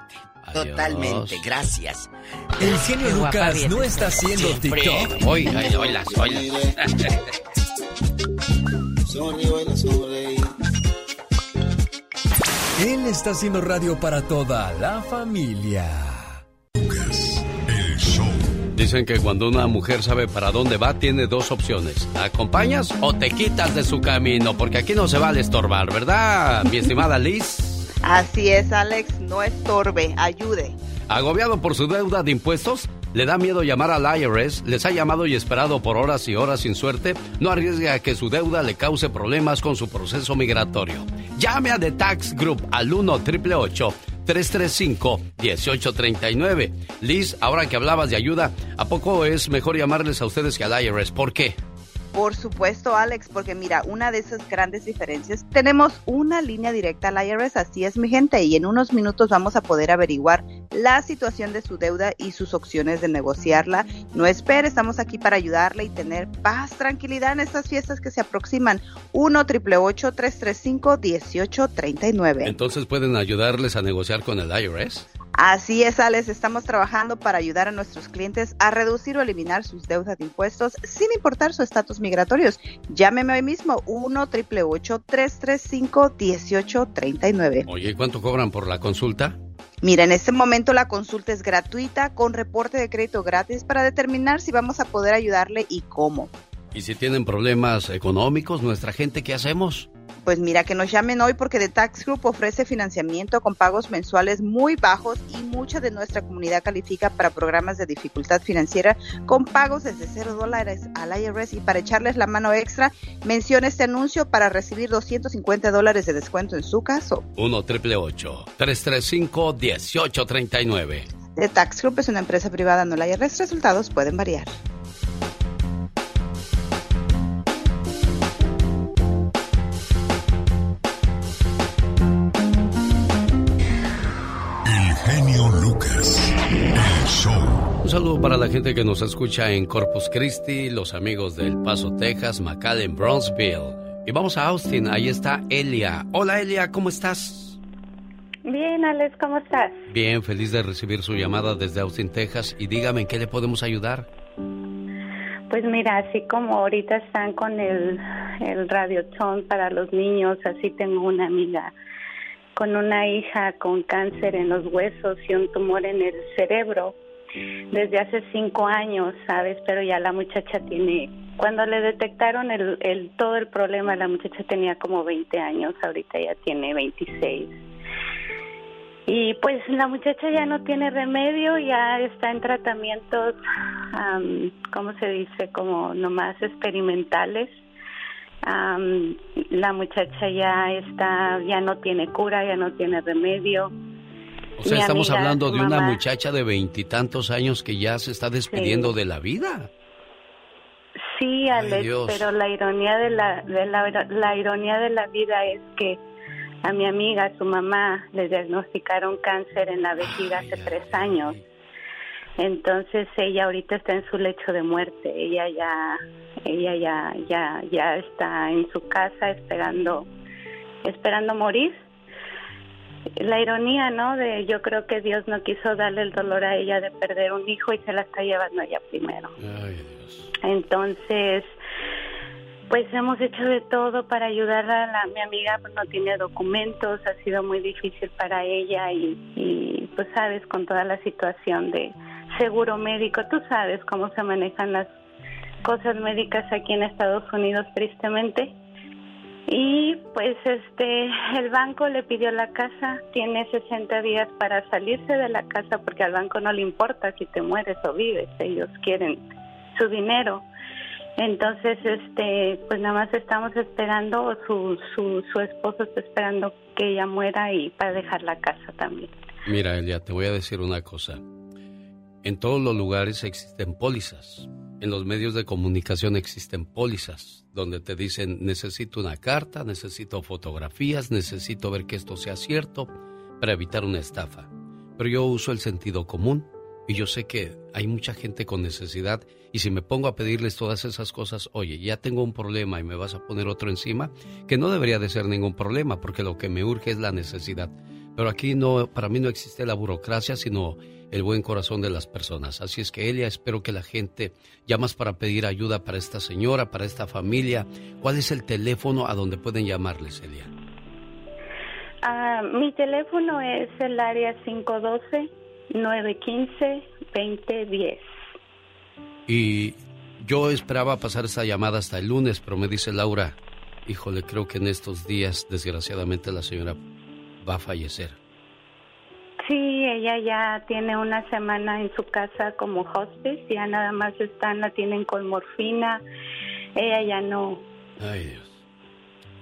S2: Totalmente, gracias.
S46: El genio Lucas no está haciendo TikTok.
S1: Hoy, hoy, hoy las,
S46: Él está haciendo radio para toda la familia.
S1: Dicen que cuando una mujer sabe para dónde va, tiene dos opciones. ¿La acompañas o te quitas de su camino? Porque aquí no se vale estorbar, ¿verdad, mi estimada Liz?
S47: Así es, Alex, no estorbe, ayude.
S1: Agobiado por su deuda de impuestos, le da miedo llamar al IRS, les ha llamado y esperado por horas y horas sin suerte, no arriesga a que su deuda le cause problemas con su proceso migratorio. Llame a The Tax Group al 1 888 335-1839. Liz, ahora que hablabas de ayuda, ¿a poco es mejor llamarles a ustedes que al IRS? ¿Por qué?
S47: Por supuesto, Alex, porque mira, una de esas grandes diferencias, tenemos una línea directa al IRS, así es mi gente, y en unos minutos vamos a poder averiguar la situación de su deuda y sus opciones de negociarla. No espere, estamos aquí para ayudarle y tener paz, tranquilidad en estas fiestas que se aproximan. 1 335 1839
S1: Entonces pueden ayudarles a negociar con el IRS.
S47: Así es, Alex, estamos trabajando para ayudar a nuestros clientes a reducir o eliminar sus deudas de impuestos sin importar su estatus migratorios. Llámeme hoy mismo 1 335 1839
S1: Oye, ¿cuánto cobran por la consulta?
S47: Mira, en este momento la consulta es gratuita con reporte de crédito gratis para determinar si vamos a poder ayudarle y cómo.
S1: ¿Y si tienen problemas económicos nuestra gente, qué hacemos?
S47: Pues mira, que nos llamen hoy porque The Tax Group ofrece financiamiento con pagos mensuales muy bajos y mucha de nuestra comunidad califica para programas de dificultad financiera con pagos desde cero dólares al IRS. Y para echarles la mano extra, menciona este anuncio para recibir 250 dólares de descuento en su caso.
S1: 1 triple 335 1839
S47: The Tax Group es una empresa privada, no la IRS. Resultados pueden variar.
S1: Un saludo para la gente que nos escucha en Corpus Christi, los amigos del Paso, Texas, McAllen, Bronzeville. Y vamos a Austin, ahí está Elia. Hola Elia, ¿cómo estás?
S48: Bien, Alex, ¿cómo estás?
S1: Bien, feliz de recibir su llamada desde Austin, Texas. Y dígame, ¿en qué le podemos ayudar?
S48: Pues mira, así como ahorita están con el, el radiotón para los niños, así tengo una amiga con una hija con cáncer en los huesos y un tumor en el cerebro desde hace cinco años, ¿sabes? Pero ya la muchacha tiene, cuando le detectaron el, el todo el problema, la muchacha tenía como 20 años, ahorita ya tiene 26. Y pues la muchacha ya no tiene remedio, ya está en tratamientos, ¿cómo se dice? Como nomás experimentales. La muchacha ya está, ya no tiene cura, ya no tiene remedio.
S1: O sea, estamos hablando de una muchacha de veintitantos años que ya se está despidiendo de la vida.
S48: Sí, Alex, pero la ironía de la, de la, la ironía de la vida es que a mi amiga, su mamá, le diagnosticaron cáncer en la vejiga hace tres años. Entonces ella ahorita está en su lecho de muerte. Ella ya, ella ya, ya, ya está en su casa esperando, esperando morir la ironía, ¿no? De yo creo que Dios no quiso darle el dolor a ella de perder un hijo y se la está llevando ella primero. Entonces, pues hemos hecho de todo para ayudarla. La, mi amiga pues, no tiene documentos, ha sido muy difícil para ella y, y pues sabes, con toda la situación de seguro médico, tú sabes cómo se manejan las cosas médicas aquí en Estados Unidos, tristemente. Y pues este, el banco le pidió la casa, tiene 60 días para salirse de la casa porque al banco no le importa si te mueres o vives, ellos quieren su dinero. Entonces, este, pues nada más estamos esperando, su, su, su esposo está esperando que ella muera y para dejar la casa también.
S1: Mira, Elia, te voy a decir una cosa. En todos los lugares existen pólizas en los medios de comunicación existen pólizas donde te dicen necesito una carta, necesito fotografías, necesito ver que esto sea cierto para evitar una estafa. Pero yo uso el sentido común y yo sé que hay mucha gente con necesidad y si me pongo a pedirles todas esas cosas, oye, ya tengo un problema y me vas a poner otro encima, que no debería de ser ningún problema porque lo que me urge es la necesidad. Pero aquí no, para mí no existe la burocracia, sino el buen corazón de las personas. Así es que Elia, espero que la gente llamas para pedir ayuda para esta señora, para esta familia. ¿Cuál es el teléfono a donde pueden llamarles, Elia?
S48: Ah, mi teléfono es el área 512-915-2010.
S1: Y yo esperaba pasar esta llamada hasta el lunes, pero me dice Laura, híjole, creo que en estos días, desgraciadamente, la señora va a fallecer.
S48: Sí, ella ya tiene una semana en su casa como hospice, ya nada más están, la tienen con morfina, ella ya no.
S1: Ay Dios.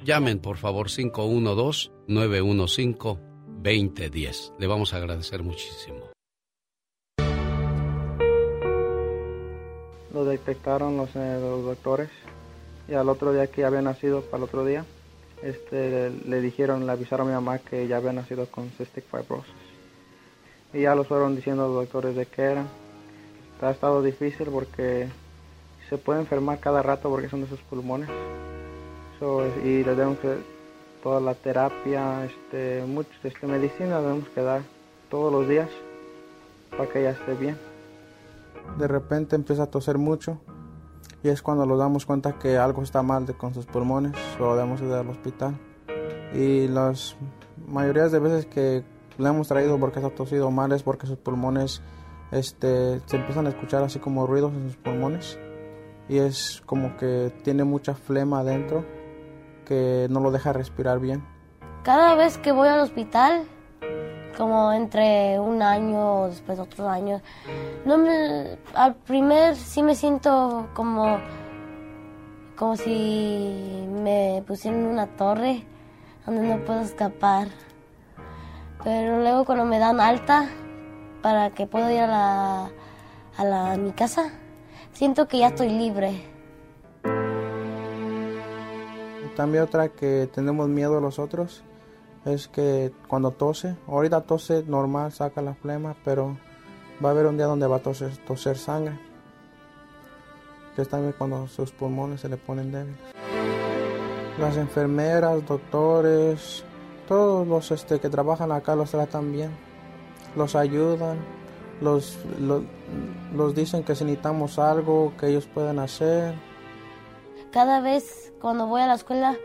S1: Llamen por favor 512-915-2010. Le vamos a agradecer muchísimo.
S49: Lo detectaron los, eh, los doctores y al otro día que ya había nacido, para el otro día, este, le dijeron, le avisaron a mi mamá que ya había nacido con cystic fibrosis y ya los fueron diciendo los doctores de qué era. Ha estado difícil porque se puede enfermar cada rato porque son de sus pulmones. y le debemos que toda la terapia, este, mucho, este, medicina debemos que dar todos los días para que ella esté bien. De repente empieza a toser mucho y es cuando nos damos cuenta que algo está mal de, con sus pulmones, lo debemos ir al hospital. Y las mayorías de veces que le hemos traído porque está tosido mal es porque sus pulmones este, se empiezan a escuchar así como ruidos en sus pulmones y es como que tiene mucha flema adentro que no lo deja respirar bien.
S50: Cada vez que voy al hospital, como entre un año o después otros años, no me, al primer sí me siento como, como si me pusieran una torre donde no puedo escapar. Pero luego cuando me dan alta para que pueda ir a la, a la a mi casa, siento que ya estoy libre.
S49: También otra que tenemos miedo a los otros es que cuando tose, ahorita tose normal, saca la flema, pero va a haber un día donde va a toser, toser sangre. Que es también cuando sus pulmones se le ponen débiles. Las enfermeras, doctores, todos los este, que trabajan acá los tratan bien, los ayudan, los, los, los dicen que si necesitamos algo que ellos pueden hacer.
S50: Cada vez cuando voy a la escuela,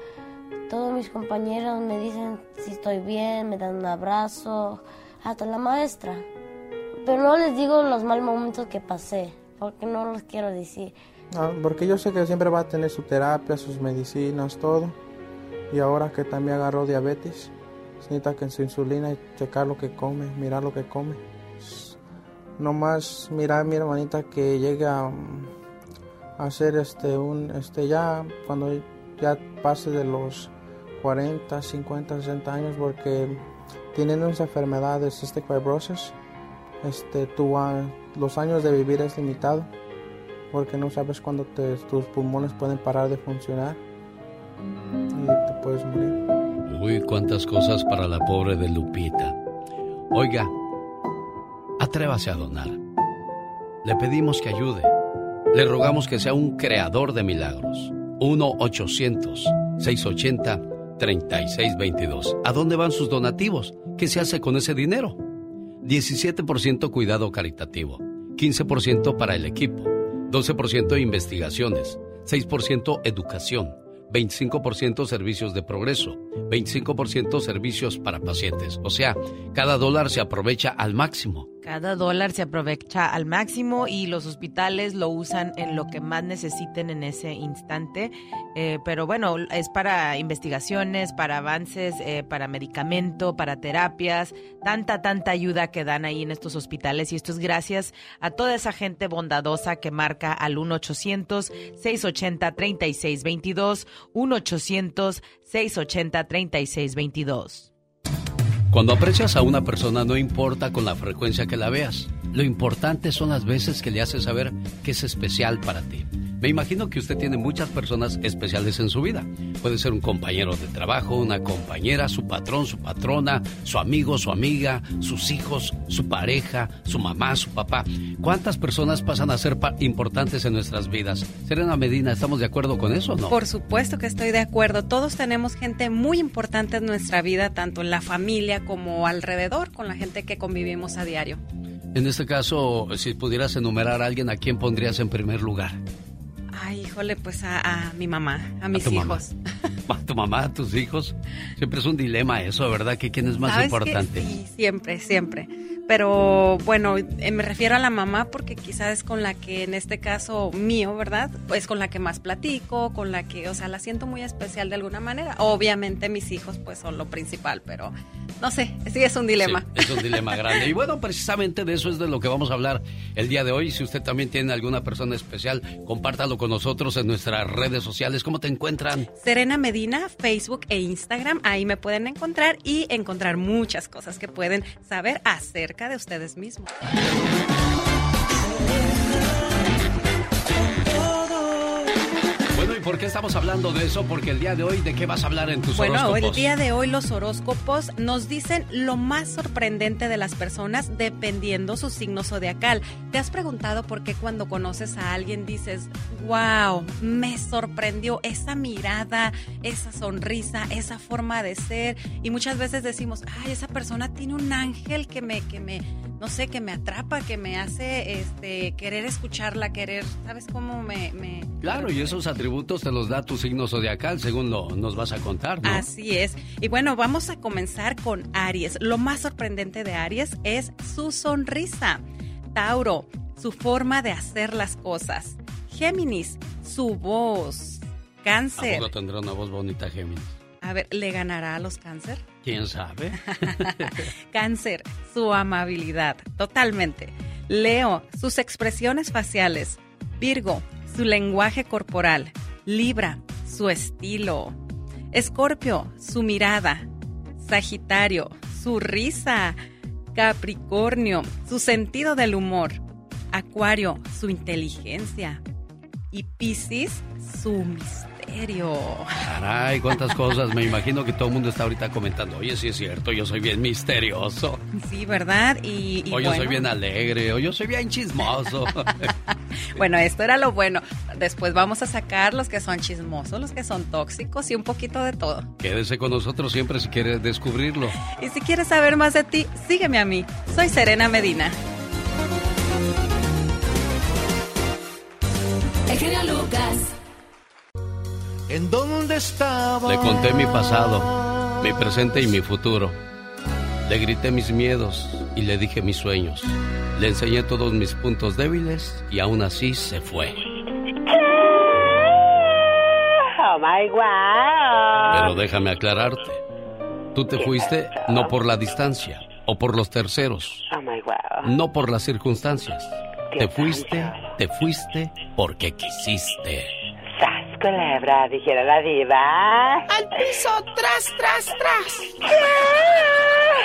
S50: todos mis compañeros me dicen si estoy bien, me dan un abrazo, hasta la maestra. Pero no les digo los mal momentos que pasé, porque no los quiero decir.
S49: Ah, porque yo sé que siempre va a tener su terapia, sus medicinas, todo. Y ahora que también agarró diabetes, necesita que su insulina y checar lo que come, mirar lo que come. No más mirar a mi hermanita que llegue a, hacer este un este ya cuando ya pase de los 40, 50, 60 años porque tienen unas enfermedades cystic fibrosis. Este, tu, los años de vivir es limitado porque no sabes cuándo tus pulmones pueden parar de funcionar
S1: Uy, cuántas cosas para la pobre de Lupita. Oiga, atrévase a donar. Le pedimos que ayude. Le rogamos que sea un creador de milagros. 1-800-680-3622. ¿A dónde van sus donativos? ¿Qué se hace con ese dinero? 17% cuidado caritativo, 15% para el equipo, 12% investigaciones, 6% educación, 25% servicios de progreso, 25% servicios para pacientes. O sea, cada dólar se aprovecha al máximo.
S13: Cada dólar se aprovecha al máximo y los hospitales lo usan en lo que más necesiten en ese instante. Eh, pero bueno, es para investigaciones, para avances, eh, para medicamento, para terapias, tanta, tanta ayuda que dan ahí en estos hospitales. Y esto es gracias a toda esa gente bondadosa que marca al 1-800-680-3622, 1-800-680-3622.
S1: Cuando aprecias a una persona no importa con la frecuencia que la veas. Lo importante son las veces que le haces saber que es especial para ti. Me imagino que usted tiene muchas personas especiales en su vida. Puede ser un compañero de trabajo, una compañera, su patrón, su patrona, su amigo, su amiga, sus hijos, su pareja, su mamá, su papá. ¿Cuántas personas pasan a ser importantes en nuestras vidas? Serena Medina, ¿estamos de acuerdo con eso o no?
S51: Por supuesto que estoy de acuerdo. Todos tenemos gente muy importante en nuestra vida, tanto en la familia como alrededor, con la gente que convivimos a diario.
S1: En este caso, si pudieras enumerar a alguien, ¿a quién pondrías en primer lugar?
S51: Ay, híjole, pues a, mi mamá, a mis hijos. *laughs*
S1: ¿A tu mamá, a tus hijos? Siempre es un dilema eso, ¿verdad? ¿Que ¿Quién es más importante?
S51: Sí, siempre, siempre. Pero bueno, eh, me refiero a la mamá porque quizás es con la que, en este caso mío, ¿verdad? Pues con la que más platico, con la que, o sea, la siento muy especial de alguna manera. Obviamente mis hijos pues son lo principal, pero no sé, sí es un dilema.
S1: es un dilema grande. Y bueno, precisamente de eso es de lo que vamos a hablar el día de hoy. Si usted también tiene alguna persona especial, compártalo con nosotros en nuestras redes sociales. ¿Cómo te encuentran?
S51: Serena Medina, Facebook e Instagram. Ahí me pueden encontrar y encontrar muchas cosas que pueden saber de ustedes mismos.
S1: Por qué estamos hablando de eso? Porque el día de hoy, ¿de qué vas a hablar en tus horóscopos?
S51: Bueno, el día de hoy los horóscopos nos dicen lo más sorprendente de las personas dependiendo su signo zodiacal. ¿Te has preguntado por qué cuando conoces a alguien dices, wow, me sorprendió esa mirada, esa sonrisa, esa forma de ser? Y muchas veces decimos, ay, esa persona tiene un ángel que me, que me, no sé, que me atrapa, que me hace este querer escucharla, querer, ¿sabes cómo me,
S1: Claro, y esos atributos te los da tu signo zodiacal, según lo, nos vas a contar, ¿no?
S51: Así es. Y bueno, vamos a comenzar con Aries. Lo más sorprendente de Aries es su sonrisa. Tauro, su forma de hacer las cosas. Géminis, su voz. Cáncer.
S1: ¿A tendrá una voz bonita Géminis?
S51: A ver, ¿le ganará a los cáncer?
S1: ¿Quién sabe? *laughs*
S51: cáncer, su amabilidad, totalmente. Leo, sus expresiones faciales. Virgo, su lenguaje corporal. Libra, su estilo. Escorpio, su mirada. Sagitario, su risa. Capricornio, su sentido del humor. Acuario, su inteligencia. Y Piscis, su misterio misterio.
S1: Caray, cuántas cosas. Me imagino que todo el mundo está ahorita comentando, oye, sí es cierto, yo soy bien misterioso.
S51: Sí, ¿verdad? Y,
S1: o yo soy bien alegre, o yo soy bien chismoso. *laughs*
S51: bueno, esto era lo bueno. Después vamos a sacar los que son chismosos, los que son tóxicos y un poquito de todo.
S1: Quédese con nosotros siempre si quieres descubrirlo.
S51: Y si quieres saber más de ti, sígueme a mí. Soy Serena Medina.
S52: El Lucas.
S53: ¿En dónde estaba?
S1: Le conté mi pasado, mi presente y mi futuro. Le grité mis miedos y le dije mis sueños. Le enseñé todos mis puntos débiles y aún así se fue.
S54: Oh my God.
S1: Pero déjame aclararte. Tú te fuiste no por la distancia o por los terceros.
S54: Oh my God.
S1: No por las circunstancias. Te fuiste, te fuiste porque quisiste
S54: culebra, dijera la diva.
S52: Al piso, tras, tras, tras.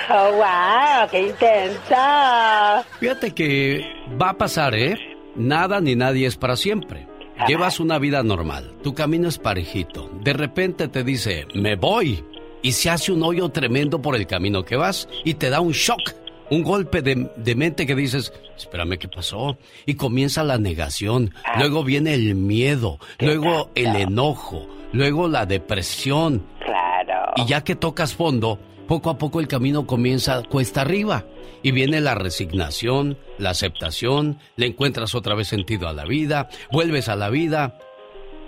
S54: Oh, wow, qué intensa.
S1: Fíjate que va a pasar, ¿eh? Nada ni nadie es para siempre. Llevas una vida normal, tu camino es parejito. De repente te dice, me voy. Y se hace un hoyo tremendo por el camino que vas y te da un shock un golpe de, mente que dices, espérame, ¿qué pasó? Y comienza la negación, luego viene el miedo, luego el enojo, luego la depresión.
S54: Claro.
S1: Y ya que tocas fondo, poco a poco el camino comienza cuesta arriba. Y viene la resignación, la aceptación, le encuentras otra vez sentido a la vida, vuelves a la vida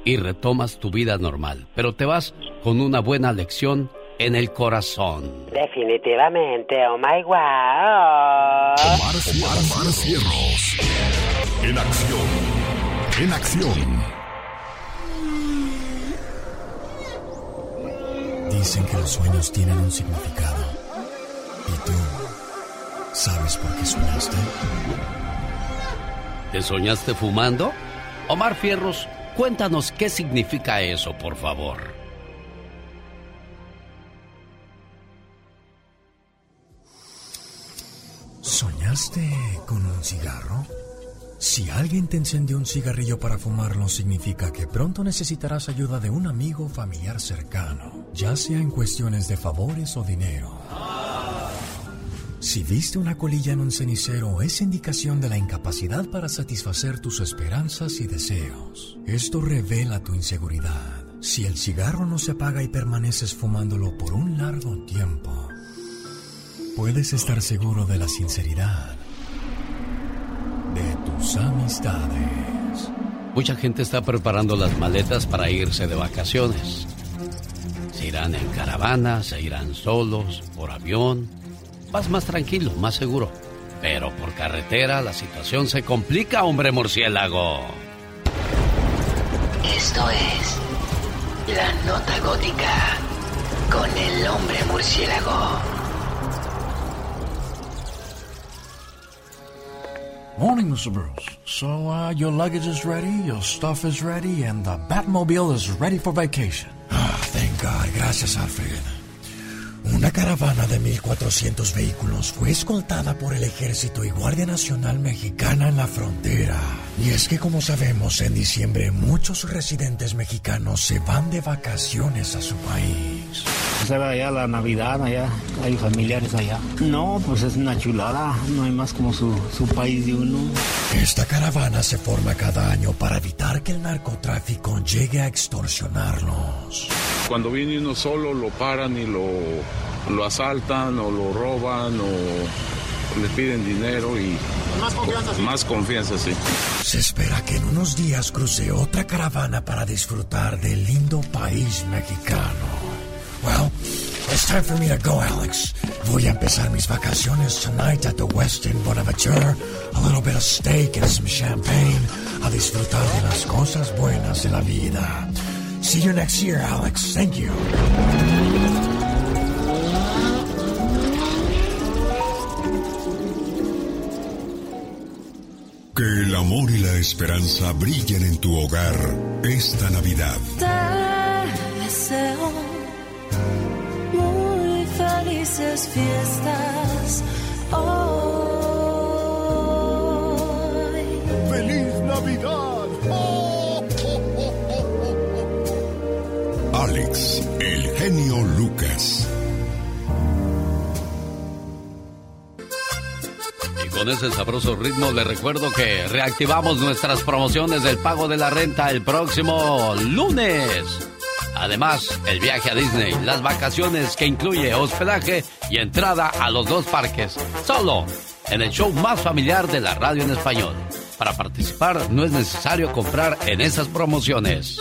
S1: y retomas tu vida normal. Pero te vas con una buena lección en el corazón.
S54: Definitivamente, oh my wow.
S5: Omar, Omar, Cierros. En acción. En acción.
S46: Dicen que los sueños tienen un significado. ¿Y tú sabes por qué soñaste?
S1: ¿Te soñaste fumando? Omar Fierros, cuéntanos qué significa eso, por favor.
S46: ¿Soñaste con un cigarro? Si alguien te encendió un cigarrillo para fumarlo, significa que pronto necesitarás ayuda de un amigo o familiar cercano, ya sea en cuestiones de favores o dinero. Si viste una colilla en un cenicero, es indicación de la incapacidad para satisfacer tus esperanzas y deseos. Esto revela tu inseguridad. Si el cigarro no se apaga y permaneces fumándolo por un largo tiempo, puedes estar seguro de la sinceridad de tus amistades.
S1: Mucha gente está preparando las maletas para irse de vacaciones. Se irán en caravana, se irán solos, por avión. Vas más tranquilo, más seguro. Pero por carretera la situación se complica, hombre murciélago.
S55: Esto es La Nota Gótica con el hombre murciélago.
S46: Morning, Mr. Bruce. So, uh, your luggage is ready, your stuff is ready, and the Batmobile is ready for vacation. Ah, thank God. Gracias, Alfred. Una caravana de 1.400 vehículos fue escoltada por el ejército y Guardia Nacional Mexicana en la frontera. Y es que como sabemos, en diciembre muchos residentes mexicanos se van de vacaciones a su país.
S56: Se ve allá la Navidad, allá hay familiares allá. No, pues es una chulada, no hay más como su, su país de uno.
S46: Esta caravana se forma cada año para evitar que el narcotráfico llegue a extorsionarlos.
S57: Cuando viene uno solo lo paran y lo, lo asaltan o lo roban o
S58: le piden dinero y
S59: más confianza, sí.
S58: más confianza, sí.
S46: Se espera que en unos días cruce otra caravana para disfrutar del lindo país mexicano. Well, it's time for me to go, Alex. Voy a empezar mis vacaciones tonight at the Westin Bonaventure. A little bit of steak and some champagne. A disfrutar de las cosas buenas de la vida. See you next year, Alex. Thank you.
S5: Que el amor y la esperanza brillen en tu hogar esta Navidad.
S60: Te deseo muy felices fiestas hoy.
S53: ¡Feliz Navidad! ¡Oh, oh, oh, oh, oh!
S5: Alex, el genio Lucas.
S1: Y con ese sabroso ritmo le recuerdo que reactivamos nuestras promociones del pago de la renta el próximo lunes. Además, el viaje a Disney, las vacaciones que incluye hospedaje y entrada a los dos parques. Solo en el show más familiar de la radio en español. Para participar no es necesario comprar en esas promociones.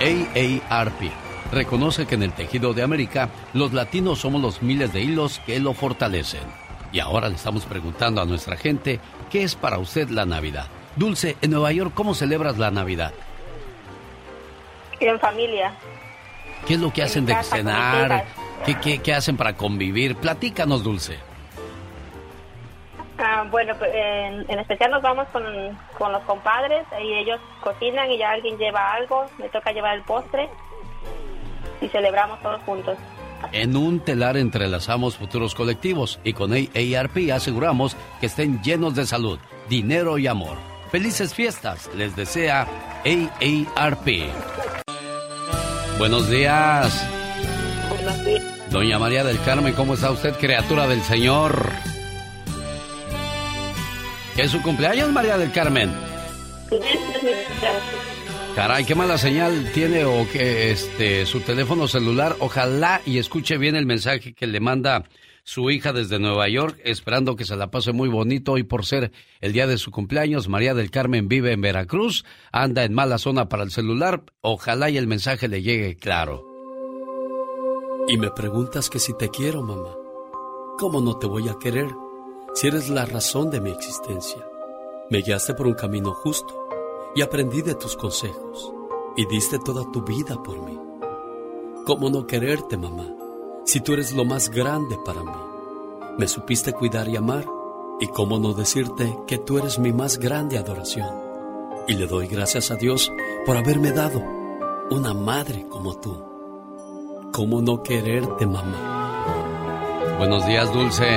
S1: AARP reconoce que en el tejido de América los latinos somos los miles de hilos que lo fortalecen. Y ahora le estamos preguntando a nuestra gente, ¿qué es para usted la Navidad? Dulce, en Nueva York, ¿cómo celebras la Navidad?
S61: En familia.
S1: ¿Qué es lo que
S61: En
S1: hacen de cenar? ¿Qué, qué, qué hacen para convivir? Platícanos, Dulce.
S61: Ah, bueno, pues, en, en especial nos vamos con, con los compadres y ellos cocinan y ya alguien lleva algo, me toca llevar el postre y celebramos todos juntos.
S1: En un telar entrelazamos futuros colectivos y con AARP aseguramos que estén llenos de salud, dinero y amor. Felices fiestas, les desea AARP. Buenos días.
S61: Buenos días.
S1: Doña María del Carmen, ¿cómo está usted, criatura del Señor? ¿Qué es su cumpleaños, María del Carmen? Caray, qué mala señal tiene o que este su teléfono celular. Ojalá y escuche bien el mensaje que le manda su hija desde Nueva York, esperando que se la pase muy bonito hoy por ser el día de su cumpleaños. María del Carmen vive en Veracruz, anda en mala zona para el celular. Ojalá y el mensaje le llegue claro. Y me preguntas que si te quiero, mamá. ¿Cómo no te voy a querer? Si eres la razón de mi existencia. Me guiaste por un camino justo y aprendí de tus consejos y diste toda tu vida por mí. ¿Cómo no quererte, mamá, si tú eres lo más grande para mí? Me supiste cuidar y amar y cómo no decirte que tú eres mi más grande adoración. Y le doy gracias a Dios por haberme dado una madre como tú. ¿Cómo no quererte, mamá? Buenos días, Dulce.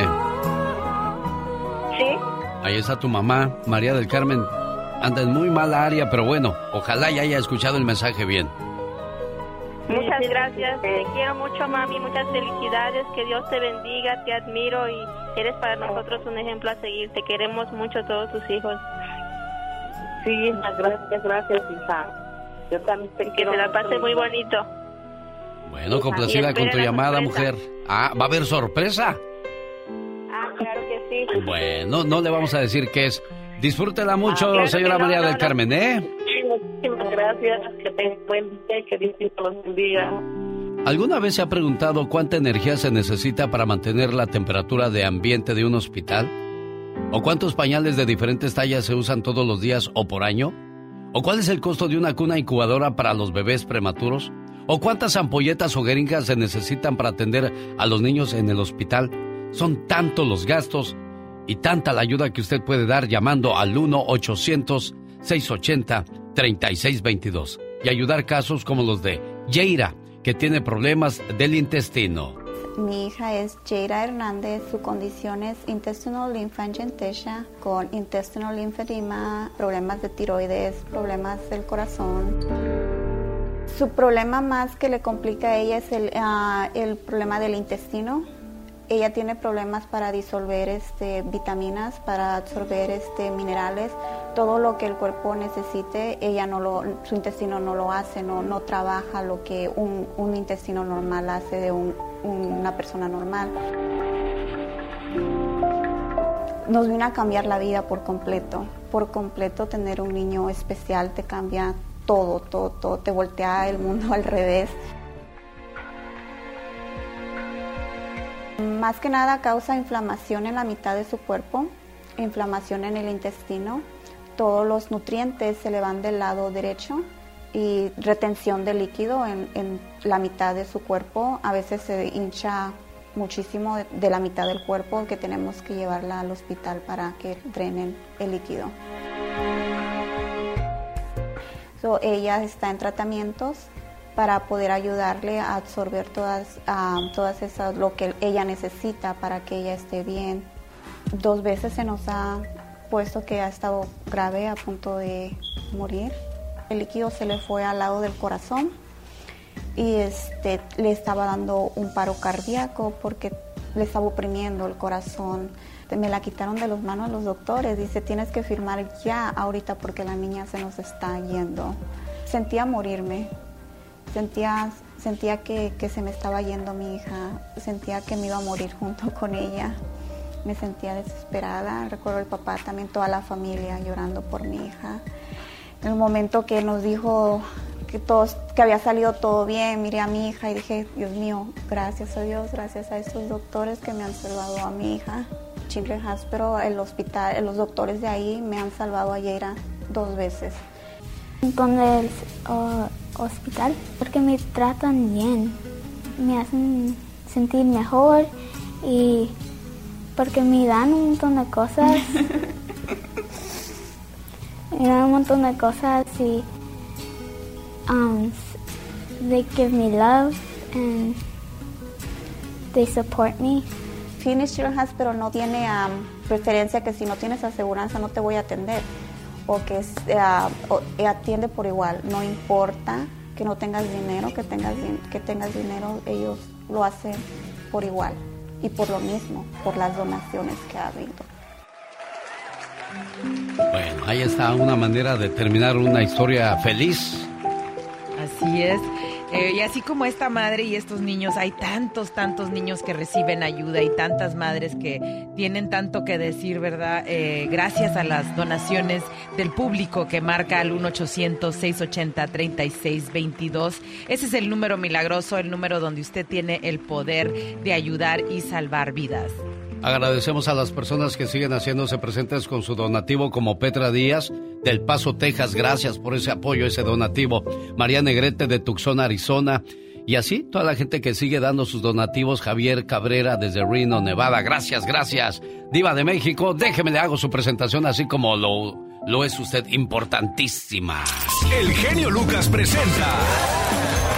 S61: Sí.
S1: Ahí está tu mamá, María del Carmen. Anda en muy mala área, pero bueno, ojalá ya haya escuchado el mensaje bien.
S61: Muchas gracias, te quiero mucho mami, muchas felicidades, que Dios te bendiga, te admiro y eres para nosotros un ejemplo a seguir, te queremos mucho todos tus hijos.
S54: Sí, gracias, gracias, hija. Yo también te
S61: Que
S54: quiero
S61: se la pase muy bonito.
S1: Bueno, complacida con tu llamada,
S61: sorpresa.
S1: mujer. Ah, ¿va a haber sorpresa?
S61: Ah, claro que sí.
S1: Bueno, no le vamos a decir qué es. Disfrútela mucho,
S61: Ah, claro
S1: señora
S61: no,
S1: María
S61: no,
S1: del
S61: no.
S1: Carmen, ¿eh?
S54: Muchísimas gracias, que tengan buen día, que Dios los bendiga.
S1: ¿Alguna vez se ha preguntado cuánta energía se necesita para mantener la temperatura de ambiente de un hospital? ¿O cuántos pañales de diferentes tallas se usan todos los días o por año? ¿O cuál es el costo de una cuna incubadora para los bebés prematuros? ¿O cuántas ampolletas o jeringas se necesitan para atender a los niños en el hospital? Son tantos los gastos y tanta la ayuda que usted puede dar llamando al 1-800-680-3622 y ayudar casos como los de Yeira, que tiene problemas del intestino.
S62: Mi hija es Jaira Hernández, su condición es intestinal lymphangiectasia con intestinal lymphedema, problemas de tiroides, problemas del corazón. Su problema más que le complica a ella es el, ah, el problema del intestino. Ella tiene problemas para disolver este, vitaminas, para absorber este, minerales, todo lo que el cuerpo necesite, ella no lo, su intestino no lo hace, no, no trabaja lo que un, intestino normal hace de un, una persona normal. Nos vino a cambiar la vida por completo, por completo tener un niño especial te cambia todo, todo, todo, te voltea el mundo *laughs* al revés. Más que nada causa inflamación en la mitad de su cuerpo, inflamación en el intestino, todos los nutrientes se le van del lado derecho y retención de líquido en, en la mitad de su cuerpo, a veces se hincha muchísimo de, la mitad del cuerpo que tenemos que llevarla al hospital para que drenen el líquido. So, ella está en tratamientos para poder ayudarle a absorber todas, ah, todas esas, lo que ella necesita para que ella esté bien. Dos veces se nos ha puesto que ha estado grave a punto de morir. El líquido se le fue al lado del corazón y este, le estaba dando un paro cardíaco porque le estaba oprimiendo el corazón. Me la quitaron de las manos los doctores. Dice, tienes que firmar ya ahorita porque la niña se nos está yendo. Sentía morirme. Sentía, sentía que, que se me estaba yendo mi hija. Sentía que me iba a morir junto con ella. Me sentía desesperada. Recuerdo el papá, también toda la familia llorando por mi hija. En el momento que nos dijo que, todos, que había salido todo bien, miré a mi hija y dije, Dios mío, gracias a Dios, gracias a estos doctores que me han salvado a mi hija. Children's Hospital, el hospital, los doctores de ahí me han salvado a dos veces.
S59: Con el uh, hospital porque me tratan bien, me hacen sentir mejor y porque me dan un montón de cosas. *laughs* me dan un montón de cosas y um, they give me love and they support me.
S62: Phoenix Children's Hospital no tiene um, preferencia que si no tienes aseguranza no te voy a atender o que uh, o, atiende por igual, no importa que no tengas dinero, que tengas, que tengas dinero, ellos lo hacen por igual y por lo mismo, por las donaciones que ha habido.
S1: Bueno, ahí está una manera de terminar una historia feliz.
S13: Así es. Y así como esta madre y estos niños, hay tantos, tantos niños que reciben ayuda y tantas madres que tienen tanto que decir, ¿verdad? Eh, gracias a las donaciones del público que marca al 1-800-680-3622. Ese es el número milagroso, el número donde usted tiene el poder de ayudar y salvar vidas.
S1: Agradecemos a las personas que siguen haciéndose presentes con su donativo como Petra Díaz del Paso, Texas. Gracias por ese apoyo, ese donativo. María Negrete de Tucson, Arizona. Y así, toda la gente que sigue dando sus donativos, Javier Cabrera desde Reno, Nevada. Gracias, gracias. Diva de México, déjeme le hago su presentación así como lo, lo es usted importantísima.
S63: El genio Lucas presenta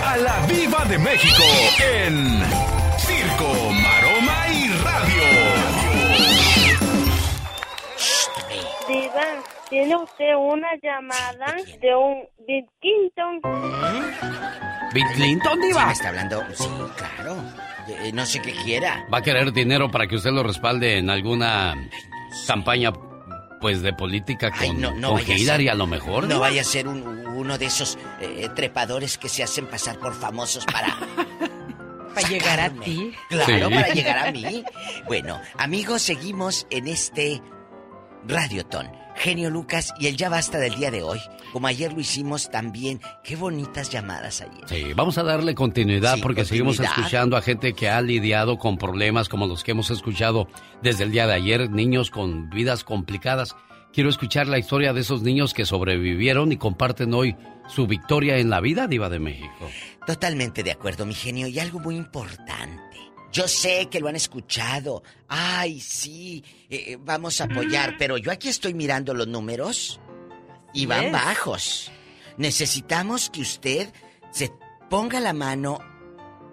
S63: a la Viva de México en
S61: Tiene usted una llamada de un Bill Clinton.
S1: ¿Bill Clinton, Diva?
S2: Está hablando. Sí, claro. Eh, no sé qué quiera.
S1: ¿Va a querer dinero para que usted lo respalde en alguna campaña, pues, de política con,
S2: Ay, no, no
S1: con
S2: vaya a
S1: Hillary
S2: ser-
S1: a lo mejor?
S2: No
S1: Diva?
S2: vaya a ser un- uno de esos eh, trepadores que se hacen pasar por famosos para... *laughs*
S13: Para llegar a ti.
S2: Claro,
S1: Sí.
S2: para llegar a mí. Bueno, amigos, seguimos en este Radioton. Genio Lucas y el ya basta del día de hoy. Como ayer lo hicimos también. Qué bonitas llamadas ayer.
S1: Sí, vamos a darle continuidad
S2: Sí,
S1: porque seguimos escuchando a gente que ha lidiado con problemas como los que hemos escuchado desde el día de ayer, niños con vidas complicadas. Quiero escuchar la historia de esos niños que sobrevivieron y comparten hoy su victoria en la vida, Diva de México.
S2: Totalmente de acuerdo, mi genio. Y algo muy importante. Yo sé que lo han escuchado. Ay, sí, eh, vamos a apoyar. Pero yo aquí estoy mirando los números y van bajos. Necesitamos que usted se ponga la mano,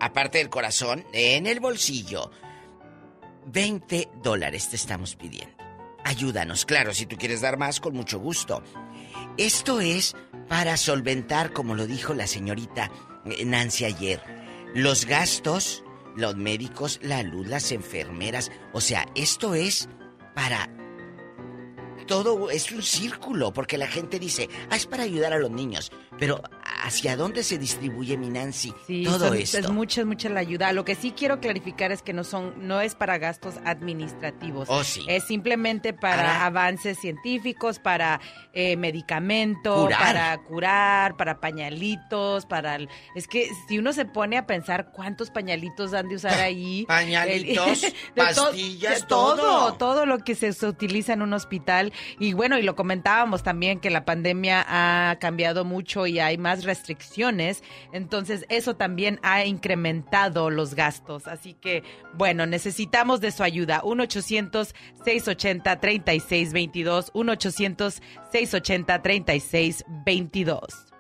S2: aparte del corazón, en el bolsillo. 20 dólares te estamos pidiendo. Ayúdanos, claro, si tú quieres dar más, con mucho gusto. Esto es para solventar, como lo dijo la señorita eh, Nancy ayer, los gastos los médicos, la luz, las enfermeras. O sea, esto es para... Todo es un círculo, porque la gente dice, ah, es para ayudar a los niños. Pero ¿hacia dónde se distribuye mi Nancy?
S13: Sí,
S2: todo
S13: son-
S2: esto.
S13: es mucha, mucha la ayuda. Lo que sí quiero clarificar es que no son, no es para gastos administrativos.
S2: Oh, sí.
S13: Es simplemente para avances científicos, para eh, medicamento,
S2: Curar.
S13: para curar, para pañalitos, para... el- Es que si uno se pone a pensar cuántos pañalitos han de usar *laughs* ahí...
S2: Pañalitos,
S13: el- *laughs* de to-
S2: pastillas, todo.
S13: todo, todo lo que se, se utiliza en un hospital. Y bueno, y lo comentábamos también que la pandemia ha cambiado mucho y hay más restricciones. Entonces, eso también ha incrementado los gastos. Así que, bueno, necesitamos de su ayuda. 1-800-680-3622. 1-800-680-3622.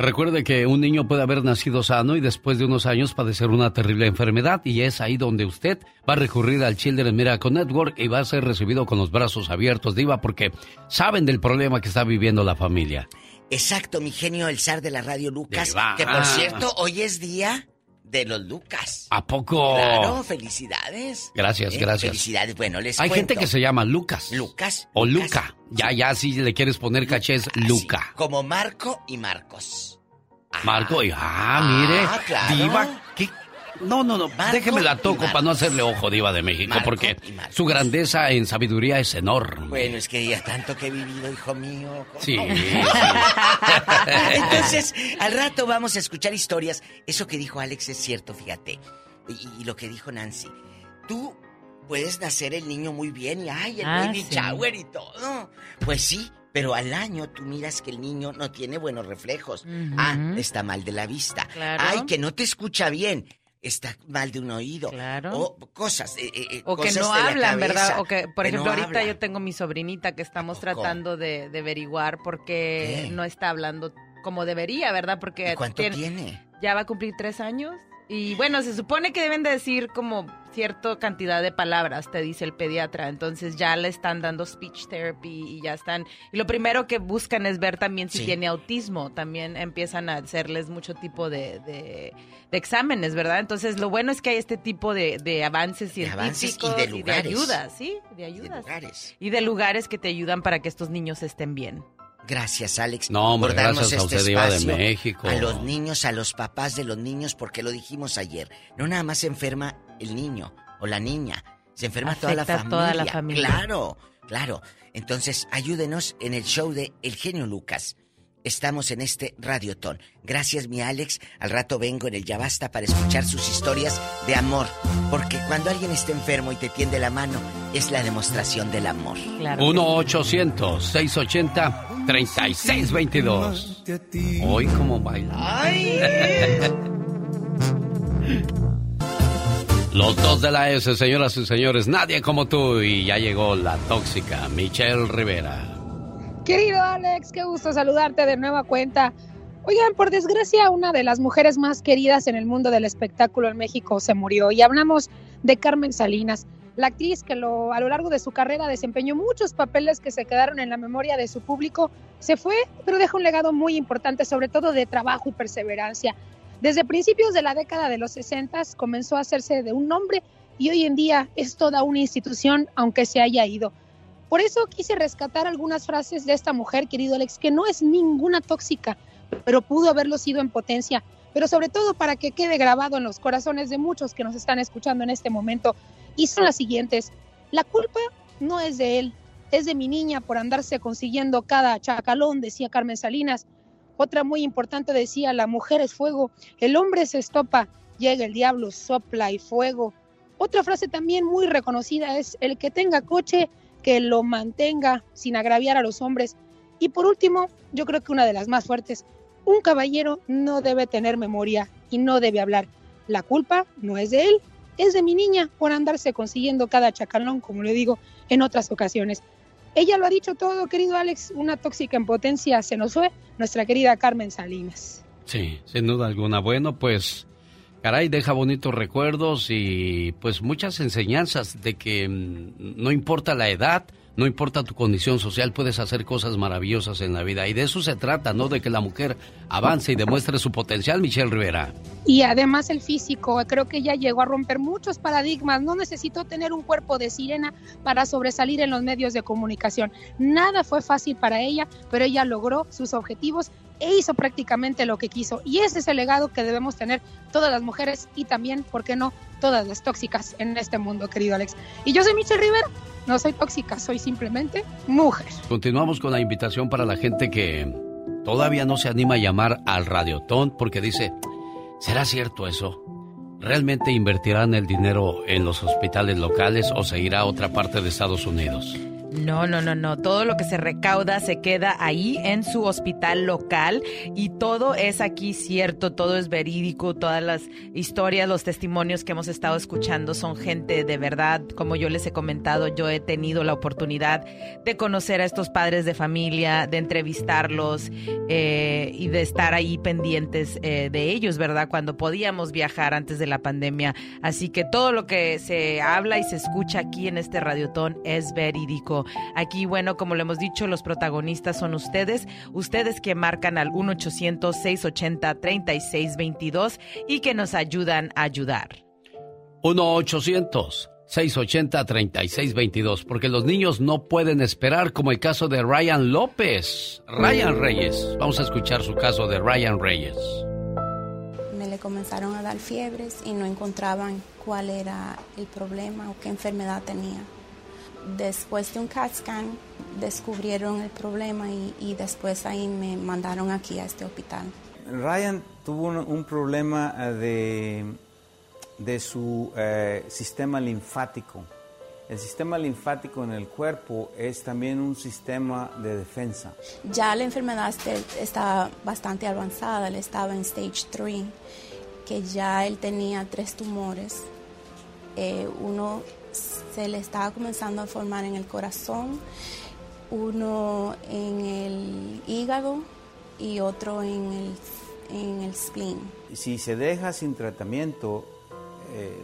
S1: Recuerde que un niño puede haber nacido sano y después de unos años padecer una terrible enfermedad y es ahí donde usted va a recurrir al Children Miracle Network y va a ser recibido con los brazos abiertos, Diva, porque saben del problema que está viviendo la familia.
S2: Exacto, mi genio, el zar de la radio Lucas. Que por cierto, hoy es día de los Lucas.
S1: ¿A poco?
S2: Claro, felicidades.
S1: Gracias,
S2: Eh,
S1: gracias.
S2: Felicidades. Bueno, les
S1: Hay gente que se llama Lucas.
S2: Lucas.
S1: O Luca. Ya, ya, si le quieres poner caché es Luca.
S2: Como Marco y Marcos.
S1: Marco, y ah, mire.
S2: Ah, claro.
S1: Diva, No, no, no, déjeme la toco para no hacerle ojo, Diva de México,
S2: Marco
S1: porque su grandeza en sabiduría es enorme.
S2: Bueno, es que ya tanto que he vivido, hijo mío.
S1: Sí. *laughs*
S2: Entonces, *laughs* al rato vamos a escuchar historias. Eso que dijo Alex es cierto, fíjate. Y, y lo que dijo Nancy. Tú puedes nacer el niño muy bien y ay, el
S13: Ah,
S2: baby
S13: sí.
S2: shower y todo. Pues sí, pero al año tú miras que el niño no tiene buenos reflejos.
S13: Ujú.
S2: Ah, está mal de la vista.
S13: Claro.
S2: Ay, que no te escucha bien. Está mal de un oído.
S13: Claro.
S2: O cosas. eh, eh, eh,
S13: O que no hablan, ¿verdad? O que, por
S2: que no
S13: ejemplo, ahorita
S2: hablan.
S13: yo tengo mi sobrinita que estamos tratando de, de averiguar por qué,
S2: ¿Qué?
S13: no está hablando como debería, ¿verdad? Porque
S2: ¿Y cuánto tiene?
S13: Ya va a cumplir tres años. Y bueno, se supone que deben de decir como cierta cantidad de palabras, te dice el pediatra. Entonces ya le están dando speech therapy y ya están. Y lo primero que buscan es ver también si
S2: Sí.
S13: tiene autismo. También empiezan a hacerles mucho tipo de, de- de exámenes, ¿verdad? Entonces lo bueno es que hay este tipo de, de avances
S2: De avances y de
S13: y de
S2: lugares.
S13: ayudas, ¿sí? De ayudas.
S2: lugares.
S13: Y de lugares que te ayudan para que estos niños estén bien.
S2: Gracias, Alex.
S1: No, hombre,
S2: por darnos
S1: gracias a
S2: este
S1: usted, Diva de
S2: espacio
S1: México.
S2: A los niños, a los papás de los niños, porque lo dijimos ayer. No nada más se enferma el niño o la niña, se enferma toda la,
S13: Afecta a
S2: familia.
S13: toda la familia.
S2: Claro, claro. Entonces, ayúdenos en el show de El Genio Lucas. Estamos en este radiotón. Gracias, mi Alex. Al rato vengo en el Ya Basta para escuchar sus historias de amor. Porque cuando alguien está enfermo y te tiende la mano, es la demostración del amor.
S1: 1-800-680-3622. Hoy como baila. *laughs* Los dos de la S, señoras y señores, nadie como tú. Y ya llegó la tóxica Michelle Rivera.
S26: Querido Alex, qué gusto saludarte de nueva cuenta. Oigan, por desgracia, una de las mujeres más queridas en el mundo del espectáculo en México se murió y hablamos de Carmen Salinas, la actriz que a lo largo de su carrera desempeñó muchos papeles que se quedaron en la memoria de su público. Se fue, pero deja un legado muy importante, sobre todo de trabajo y perseverancia. Desde principios de la década de los 60 comenzó a hacerse de un nombre y hoy en día es toda una institución, aunque se haya ido. Por eso quise rescatar algunas frases de esta mujer, querido Alex, que no es ninguna tóxica, pero pudo haberlo sido en potencia, pero sobre todo para que quede grabado en los corazones de muchos que nos están escuchando en este momento. Y son las siguientes. La culpa no es de él, es de mi niña por andarse consiguiendo cada chacalón, decía Carmen Salinas. Otra muy importante decía, la mujer es fuego, el hombre se estopa, llega el diablo, sopla y fuego. Otra frase también muy reconocida es, el que tenga coche, que lo mantenga sin agraviar a los hombres. Y por último, yo creo que una de las más fuertes, un caballero no debe tener memoria y no debe hablar. La culpa no es de él, es de mi niña por andarse consiguiendo cada chacalón, como le digo en otras ocasiones. Ella lo ha dicho todo, querido Alex, una tóxica en potencia se nos fue, nuestra querida Carmen Salinas.
S1: Sí, sin duda alguna. Bueno, pues, caray, deja bonitos recuerdos y pues muchas enseñanzas de que mm, no importa la edad, no importa tu condición social, puedes hacer cosas maravillosas en la vida. Y de eso se trata, ¿no? De que la mujer avance y demuestre su potencial, Michelle Rivera.
S64: Y además el físico, creo que ella llegó a romper muchos paradigmas. No necesitó tener un cuerpo de sirena para sobresalir en los medios de comunicación. Nada fue fácil para ella, pero ella logró sus objetivos e hizo prácticamente lo que quiso. Y ese es el legado que debemos tener todas las mujeres y también, ¿por qué no?, todas las tóxicas en este mundo, querido Alex. Y yo soy Michelle Rivera, no soy tóxica, soy simplemente mujer.
S1: Continuamos con la invitación para la gente que todavía no se anima a llamar al Radiotón porque dice, ¿será cierto eso? ¿Realmente invertirán el dinero en los hospitales locales o se irá a otra parte de Estados Unidos?
S13: No, no, no, no. Todo lo que se recauda se queda ahí en su hospital local y todo es aquí cierto, todo es verídico, todas las historias, los testimonios que hemos estado escuchando son gente de verdad. Como yo les he comentado, yo he tenido la oportunidad de conocer a estos padres de familia, de entrevistarlos eh, y de estar ahí pendientes eh, de ellos, ¿verdad? Cuando podíamos viajar antes de la pandemia. Así que todo lo que se habla y se escucha aquí en este radiotón es verídico. Aquí, bueno, como le hemos dicho, los protagonistas son ustedes, ustedes que marcan al 1-800-680-3622 y que nos ayudan a ayudar.
S1: 1-800-680-3622, porque los niños no pueden esperar, como el caso de Ryan López. Ryan Reyes. Vamos a escuchar su caso de Ryan Reyes.
S65: Me le comenzaron a dar fiebres y no encontraban cuál era el problema o qué enfermedad tenía después de un CAT scan descubrieron el problema y, después ahí me mandaron aquí a este hospital.
S66: Ryan tuvo un, problema eh, de, de su eh, sistema linfático. El sistema linfático en el cuerpo es también un sistema de defensa.
S65: Ya la enfermedad está bastante avanzada, él estaba en stage 3, que ya él tenía tres tumores. Eh, uno se le estaba comenzando a formar en el corazón, uno en el hígado y otro en el, en el spleen.
S66: Si se deja sin tratamiento, eh,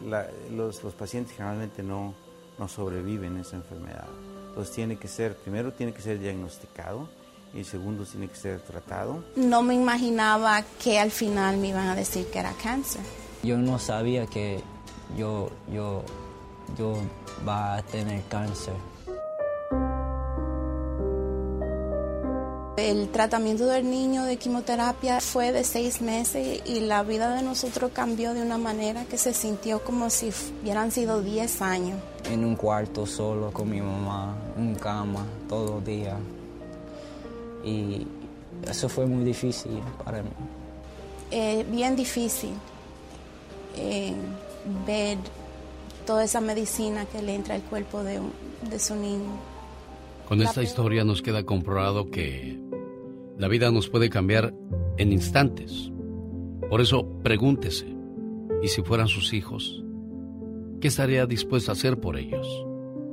S66: los, los, pacientes generalmente no, no sobreviven a esa enfermedad. Entonces tiene que ser, primero tiene que ser diagnosticado y segundo tiene que ser tratado.
S65: No me imaginaba que al final me iban a decir que era cáncer.
S67: Yo no sabía que yo, yo yo va a tener cáncer.
S65: El tratamiento del niño de quimioterapia fue de seis meses y la vida de nosotros cambió de una manera que se sintió como si hubieran sido diez años.
S67: En un cuarto solo con mi mamá, en cama, todo el día. Y eso fue muy difícil para mí.
S65: Eh, bien difícil eh, ver toda esa medicina que le entra al cuerpo de, de su niño.
S1: Con esta historia nos queda comprobado que la vida nos puede cambiar en instantes. Por eso pregúntese, ¿y si fueran sus hijos? ¿Qué estaría dispuesto a hacer por ellos?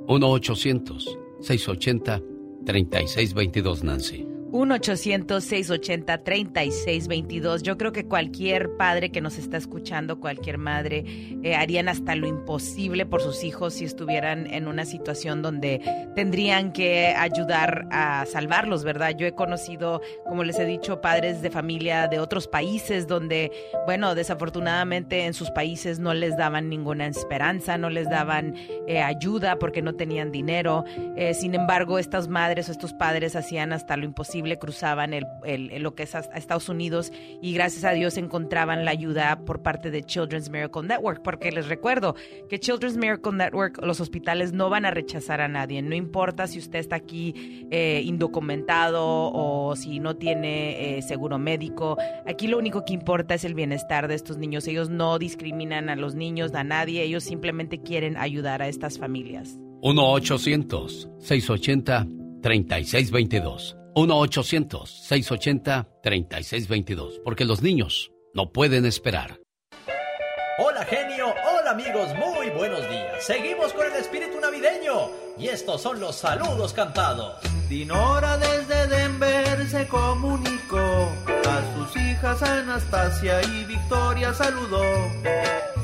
S1: 1-800-680-3622 Nancy.
S13: 1-800-680-3622. Yo creo que cualquier padre que nos está escuchando, cualquier madre, eh, harían hasta lo imposible por sus hijos si estuvieran en una situación donde tendrían que ayudar a salvarlos, ¿verdad? Yo he conocido, como les he dicho, padres de familia de otros países donde, bueno, desafortunadamente en sus países no les daban ninguna esperanza, no les daban eh, ayuda porque no tenían dinero. Eh, sin embargo, estas madres o estos padres hacían hasta lo imposible cruzaban el, lo que es Estados Unidos y gracias a Dios encontraban la ayuda por parte de Children's Miracle Network, porque les recuerdo que Children's Miracle Network, los hospitales no van a rechazar a nadie, no importa si usted está aquí eh, indocumentado o si no tiene eh, seguro médico, aquí lo único que importa es el bienestar de estos niños, ellos no discriminan a los niños, a nadie, ellos simplemente quieren ayudar a estas familias.
S1: 1-800-680-3622 1-800-680-3622, porque los niños no pueden esperar.
S19: Hola genio, hola amigos, muy buenos días. Seguimos con el espíritu navideño y estos son los saludos cantados.
S20: Dinora desde Denver se comunicó, a sus hijas Anastasia y Victoria saludó.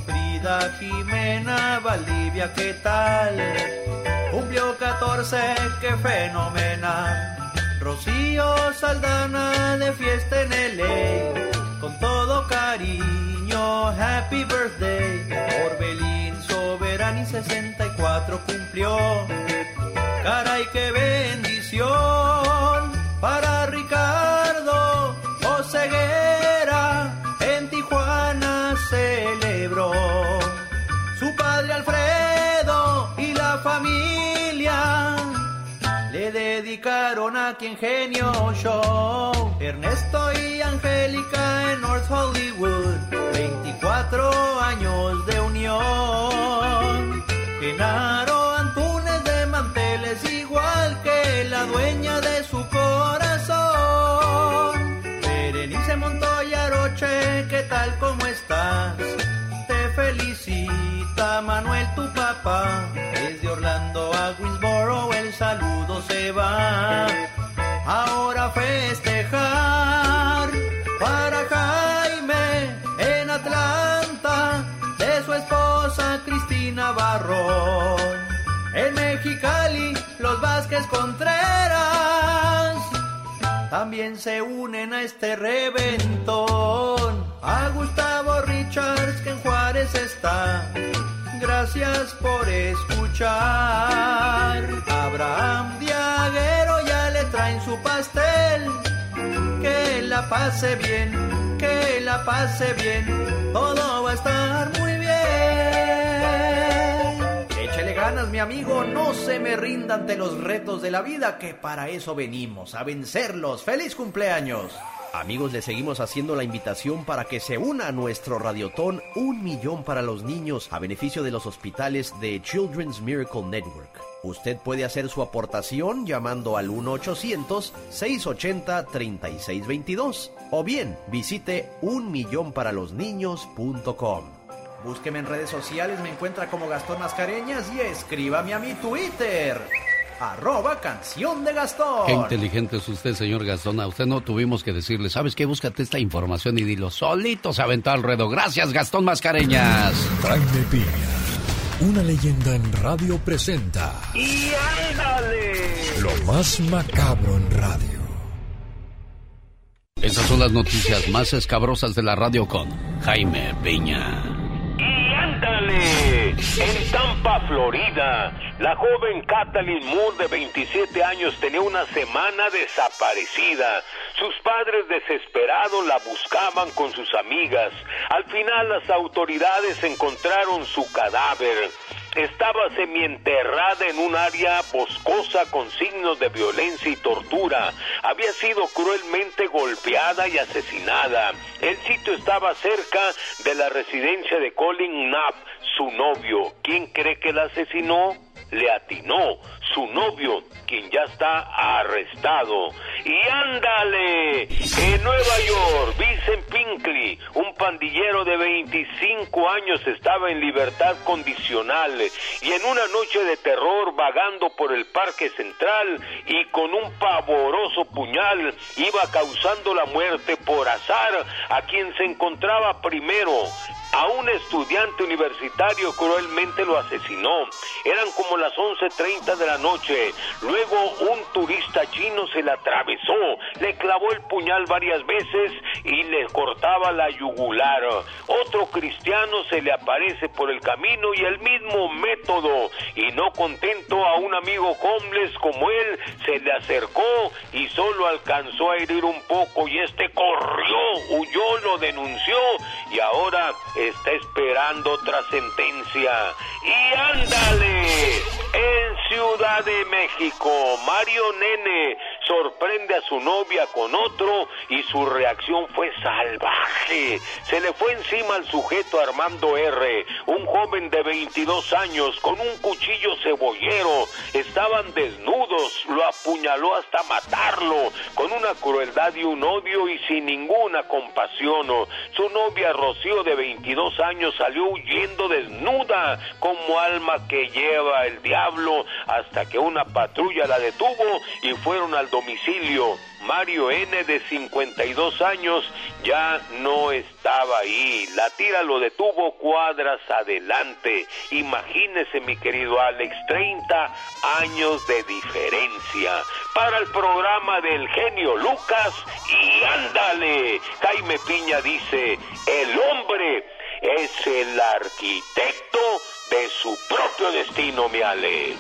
S20: Frida, Jimena, Valdivia, ¿qué tal? cumplió 14, qué fenomenal. Rocío Saldana de fiesta en LA, con todo cariño, happy birthday. Orbelín Soberani 64 cumplió, caray qué bendición para Ricardo Oseguera en Tijuana celebró. Su padre Alfredo y la familia dedicaron a quien genio show Ernesto y Angélica en North Hollywood 24 años de unión. Genaro Antunes de manteles igual que la dueña de su corazón. Berenice Montoya Roche, ¿qué tal como estás? Manuel tu papá Desde Orlando a Greensboro el saludo se va. Ahora festejar para Jaime en Atlanta de su esposa Cristina Barrón. En Mexicali los Vázquez Contreras también se unen a este reventón. A Gustavo Richards que en Juárez está. Gracias por escuchar. Abraham Diaguero ya le traen su pastel. Que la pase bien, que la pase bien. Todo va a estar muy bien.
S19: Ganas, mi amigo, no se me rinda ante los retos de la vida, que para eso venimos, a vencerlos. ¡Feliz cumpleaños! Amigos, le seguimos haciendo la invitación para que se una a nuestro radiotón Un Millón para los Niños a beneficio de los hospitales de Children's Miracle Network. Usted puede hacer su aportación llamando al 1-800-680-3622 o bien visite unmillonparalosniños.com. Búsqueme en redes sociales, me encuentra como Gastón Mascareñas y escríbame a mi Twitter, arroba canción de Gastón.
S1: Qué inteligente es usted, señor Gastón. A usted no tuvimos que decirle, ¿sabes qué? Búscate esta información y dilo. Solito se aventó al ruedo. Gracias, Gastón Mascareñas.
S46: Jaime Piña, una leyenda en radio presenta
S16: ¡Y ándale!
S46: lo más macabro en radio.
S1: Esas son las noticias más escabrosas de la radio con Jaime Piña.
S16: En Tampa, Florida, la joven Kathleen Moore de 27 años tenía una semana desaparecida. Sus padres desesperados la buscaban con sus amigas. Al final las autoridades encontraron su cadáver. Estaba semienterrada en un área boscosa con signos de violencia y tortura. Había sido cruelmente golpeada y asesinada. El sitio estaba cerca de la residencia de Colin Knapp, su novio. ¿Quién cree que la asesinó? Le atinó su novio, quien ya está arrestado. Y ándale, en Nueva York, Vincent Pinkley, un pandillero de 25 años, estaba en libertad condicional y en una noche de terror vagando por el Parque Central y con un pavoroso puñal iba causando la muerte por azar a quien se encontraba primero. A un estudiante universitario cruelmente lo asesinó. Eran como las 11.30 de la noche. Luego un turista chino se le atravesó, le clavó el puñal varias veces y le cortaba la yugular. Otro cristiano se le aparece por el camino y el mismo método. Y no contento a un amigo homeless como él, se le acercó y solo alcanzó a herir un poco y este corrió, huyó, lo denunció y ahora está esperando otra sentencia. Y ándale, en Ciudad de México, Mario Nene sorprende a su novia con otro y su reacción fue salvaje. Se le fue encima al sujeto Armando R., un joven de 22 años con un cuchillo cebollero. Estaban desnudos, lo apuñaló hasta matarlo, con una crueldad y un odio y sin ninguna compasión. Su novia Rocío de 22 años salió huyendo desnuda como alma que lleva el diablo hasta que una patrulla la detuvo y fueron al domicilio.
S53: Mario N de 52 años ya no estaba ahí. La tira lo detuvo cuadras adelante. Imagínese mi querido Alex, 30 años de diferencia. Para el programa del genio Lucas y ándale. Jaime Piña dice, el hombre es el arquitecto de su propio destino, mi Alex.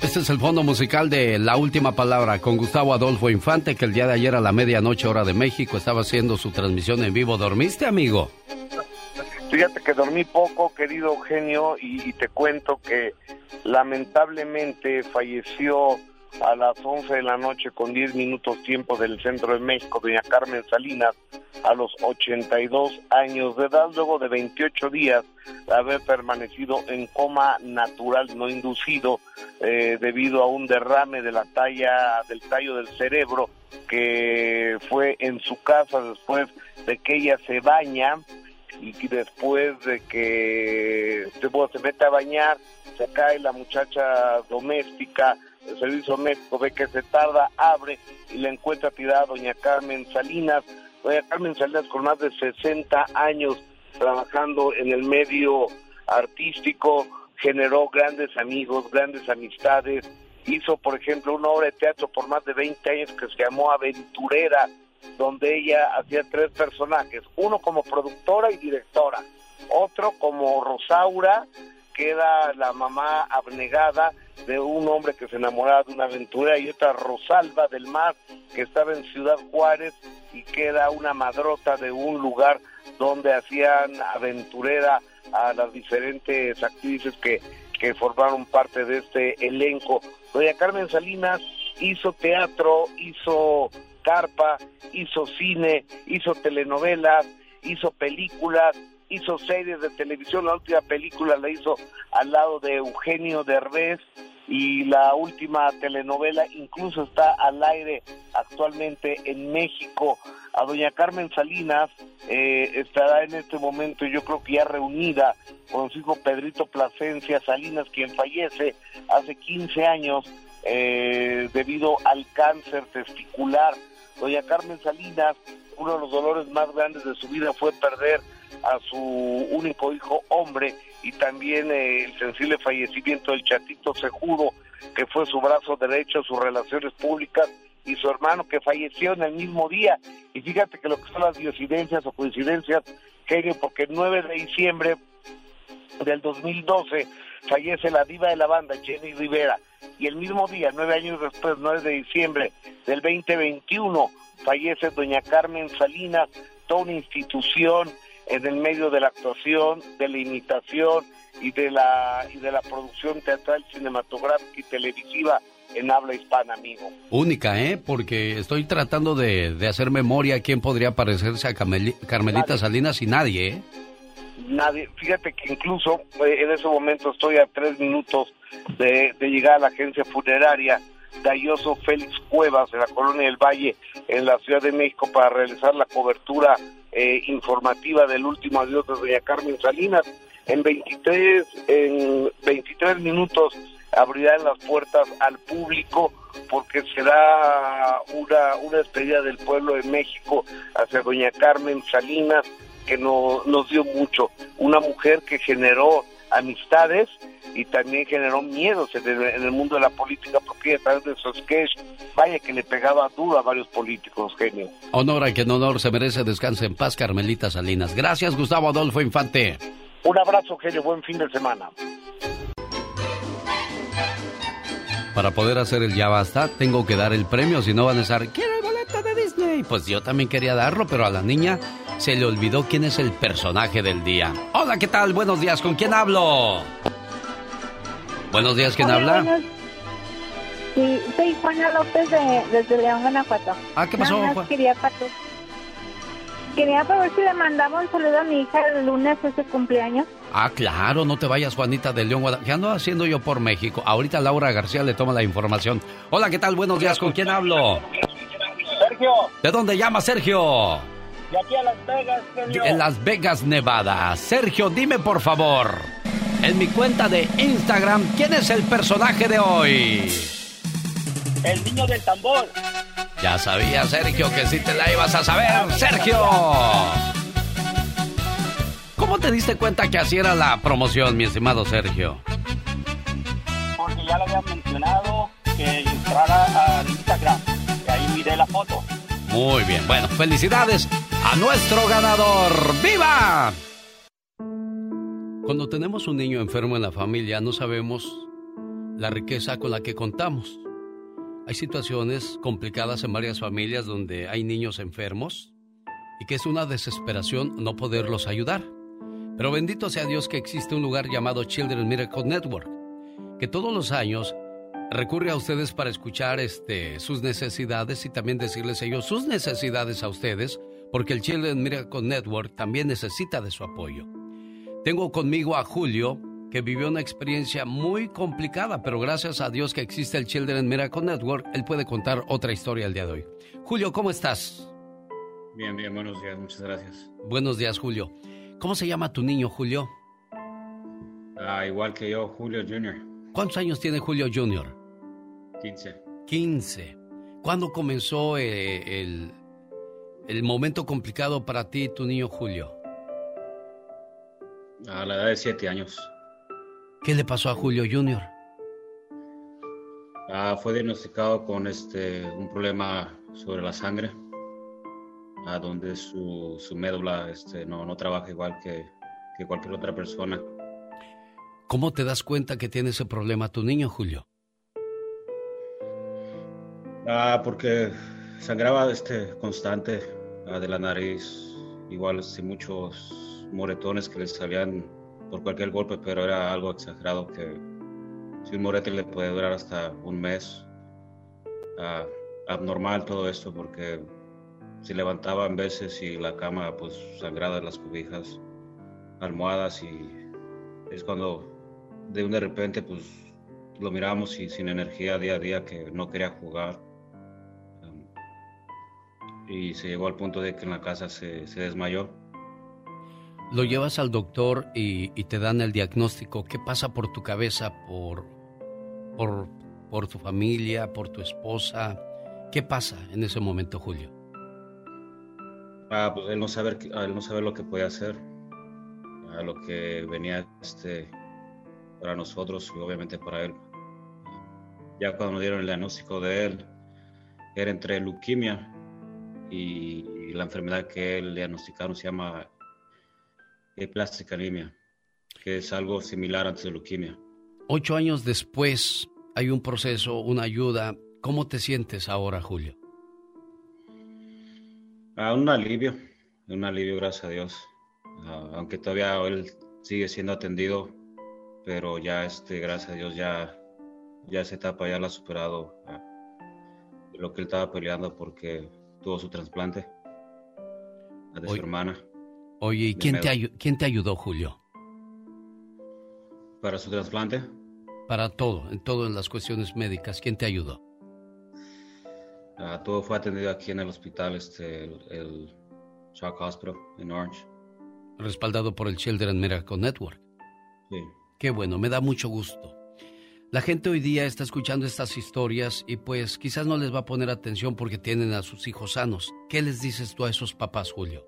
S1: Este es el fondo musical de La Última Palabra con Gustavo Adolfo Infante, que el día de ayer a la medianoche hora de México estaba haciendo su transmisión en vivo. ¿Dormiste, amigo?
S68: Fíjate que dormí poco, querido Eugenio, y, y te cuento que lamentablemente falleció a las 11 de la noche con 10 minutos tiempo del centro de México, doña Carmen Salinas, a los 82 años de edad, luego de 28 días de haber permanecido en coma natural no inducido eh, debido a un derrame de la talla del tallo del cerebro que fue en su casa después de que ella se baña y después de que se, bueno, se mete a bañar, se cae la muchacha doméstica, el servicio doméstico ve que se tarda, abre y le encuentra tirada doña Carmen Salinas. Doña Carmen Salinas con más de 60 años trabajando en el medio artístico, generó grandes amigos, grandes amistades, hizo por ejemplo una obra de teatro por más de 20 años que se llamó Aventurera, donde ella hacía tres personajes, uno como productora y directora, otro como Rosaura, que era la mamá abnegada de un hombre que se enamoraba de una aventura y otra Rosalba del Mar que estaba en Ciudad Juárez y que era una madrota de un lugar donde hacían aventurera a las diferentes actrices que, que formaron parte de este elenco. Doña Carmen Salinas hizo teatro, hizo carpa, hizo cine, hizo telenovelas, hizo películas, hizo series de televisión, la última película la hizo al lado de Eugenio Derbez y la última telenovela incluso está al aire actualmente en México. A doña Carmen Salinas eh, estará en este momento yo creo que ya reunida con su hijo Pedrito Plasencia Salinas, quien fallece hace 15 años eh, debido al cáncer testicular. Doña Carmen Salinas, uno de los dolores más grandes de su vida fue perder a su único hijo hombre y también eh, el sensible fallecimiento del chatito Sejudo, que fue su brazo derecho, sus relaciones públicas, y su hermano que falleció en el mismo día. Y fíjate que lo que son las diosidencias o coincidencias, genio, porque el 9 de diciembre del 2012 fallece la diva de la banda, Jenny Rivera, y el mismo día, nueve años después, 9 de diciembre del 2021, fallece doña Carmen Salinas, toda una institución en el medio de la actuación, de la imitación y de la, y de la producción teatral, cinematográfica y televisiva en habla hispana, amigo.
S1: Única, ¿eh? Porque estoy tratando de, de hacer memoria quién podría parecerse a Carmelita Salinas y nadie, ¿eh?
S68: Nadie. Fíjate que incluso eh, en ese momento estoy a tres minutos de, de llegar a la agencia funeraria Dayoso Félix Cuevas de la Colonia del Valle en la Ciudad de México para realizar la cobertura eh, informativa del último adiós de doña Carmen Salinas. En 23, en 23 minutos abrirán las puertas al público porque será una, una despedida del pueblo de México hacia doña Carmen Salinas que no, nos dio mucho. Una mujer que generó amistades y también generó miedos en el, mundo de la política porque a través de esos sketch, vaya que le pegaba duro a varios políticos, genio.
S1: Honor a quien honor se merece, descanse en paz, Carmelita Salinas. Gracias, Gustavo Adolfo Infante.
S68: Un abrazo, genio, buen fin de semana.
S1: Para poder hacer el ya basta, tengo que dar el premio, si no van a estar, quiero el boleto de Disney. Pues yo también quería darlo, pero a la niña se le olvidó quién es el personaje del día. Hola, ¿qué tal? Buenos días, ¿con quién hablo? Buenos días, ¿quién habla?
S69: Sí, soy Juana López de, desde León, Guanajuato.
S1: Ah, ¿qué pasó,
S69: más quería, para, quería para ver si le mandaba un saludo a mi hija el lunes, ese cumpleaños.
S1: Ah, claro, no te vayas, Juanita de León, Guanajuato. ¿Qué ando haciendo yo por México? Ahorita Laura García le toma la información. Hola, ¿qué tal? Buenos días, ¿con quién hablo?
S70: Sergio.
S1: ¿De dónde llama Sergio?
S70: De aquí a Las Vegas, genio.
S1: En Las Vegas, Nevada. Sergio, dime por favor, en mi cuenta de Instagram, ¿quién es el personaje de hoy?
S70: El niño del tambor.
S1: Ya sabía, Sergio, que sí te la ibas a saber. ¡Sergio! ¿Cómo te diste cuenta que así era la promoción, mi estimado Sergio?
S70: Porque ya lo había mencionado que entrara a Instagram. Y ahí miré la foto.
S1: Muy bien, bueno, felicidades a nuestro ganador. ¡Viva! Cuando tenemos un niño enfermo en la familia no sabemos la riqueza con la que contamos. Hay situaciones complicadas en varias familias donde hay niños enfermos y que es una desesperación no poderlos ayudar. Pero bendito sea Dios que existe un lugar llamado Children Miracle Network, que todos los años recurre a ustedes para escuchar este, sus necesidades y también decirles ellos sus necesidades a ustedes, porque el Children Miracle Network también necesita de su apoyo. Tengo conmigo a Julio, que vivió una experiencia muy complicada, pero gracias a Dios que existe el Children Miracle Network, él puede contar otra historia el día de hoy. Julio, ¿cómo estás?
S71: Bien, bien, buenos días, muchas gracias.
S1: Buenos días, Julio. ¿Cómo se llama tu niño, Julio?
S71: Ah, igual que yo, Julio Jr.
S1: ¿Cuántos años tiene Julio Jr.?
S71: 15.
S1: 15. ¿Cuándo comenzó eh, el, el momento complicado para ti y tu niño Julio?
S71: A la edad de 7 años.
S1: ¿Qué le pasó a Julio Jr.?
S71: Ah, fue diagnosticado con este un problema sobre la sangre, a donde su, su médula este, no, no trabaja igual que, que cualquier otra persona.
S1: ¿Cómo te das cuenta que tiene ese problema tu niño, Julio?
S71: Ah, porque sangraba este constante ah, de la nariz, igual este, muchos moretones que le salían por cualquier golpe, pero era algo exagerado que si un morete le puede durar hasta un mes. Ah, abnormal todo esto porque se levantaba en veces y la cama pues sangrada las cobijas, almohadas y es cuando de un de repente pues lo miramos y sin energía día a día que no quería jugar y se llegó al punto de que en la casa se, se desmayó.
S1: Lo llevas al doctor y, y, te dan el diagnóstico. ¿Qué pasa por tu cabeza, por, por, por tu familia, por tu esposa? ¿Qué pasa en ese momento, Julio?
S71: Ah, pues él no sabe, él no sabe lo que puede hacer, a lo que venía este, para nosotros y obviamente para él. Ya cuando nos dieron el diagnóstico de él, era entre leuquimia y, la enfermedad que él diagnosticaron se llama plástica anemia, que es algo similar antes de leuquimia.
S1: Ocho años después hay un proceso, una ayuda. ¿Cómo te sientes ahora, Julio?
S71: Ah, un alivio, un alivio, gracias a Dios. Ah, aunque todavía él sigue siendo atendido, pero ya, este, gracias a Dios, ya, ya esa etapa ya la ha superado. Ah, lo que él estaba peleando porque tuvo su trasplante de
S1: Oye,
S71: su hermana.
S1: Oye, ¿y quién te, quién te ayudó, Julio?
S71: ¿Para su trasplante?
S1: Para todo, en todo en las cuestiones médicas. ¿Quién te ayudó?
S71: Uh, todo fue atendido aquí en el hospital, este, el, el Shock Hospital en Orange.
S1: Respaldado por el Children Miracle Network.
S71: Sí.
S1: Qué bueno, me da mucho gusto. La gente hoy día está escuchando estas historias y pues quizás no les va a poner atención porque tienen a sus hijos sanos. ¿Qué les dices tú a esos papás, Julio?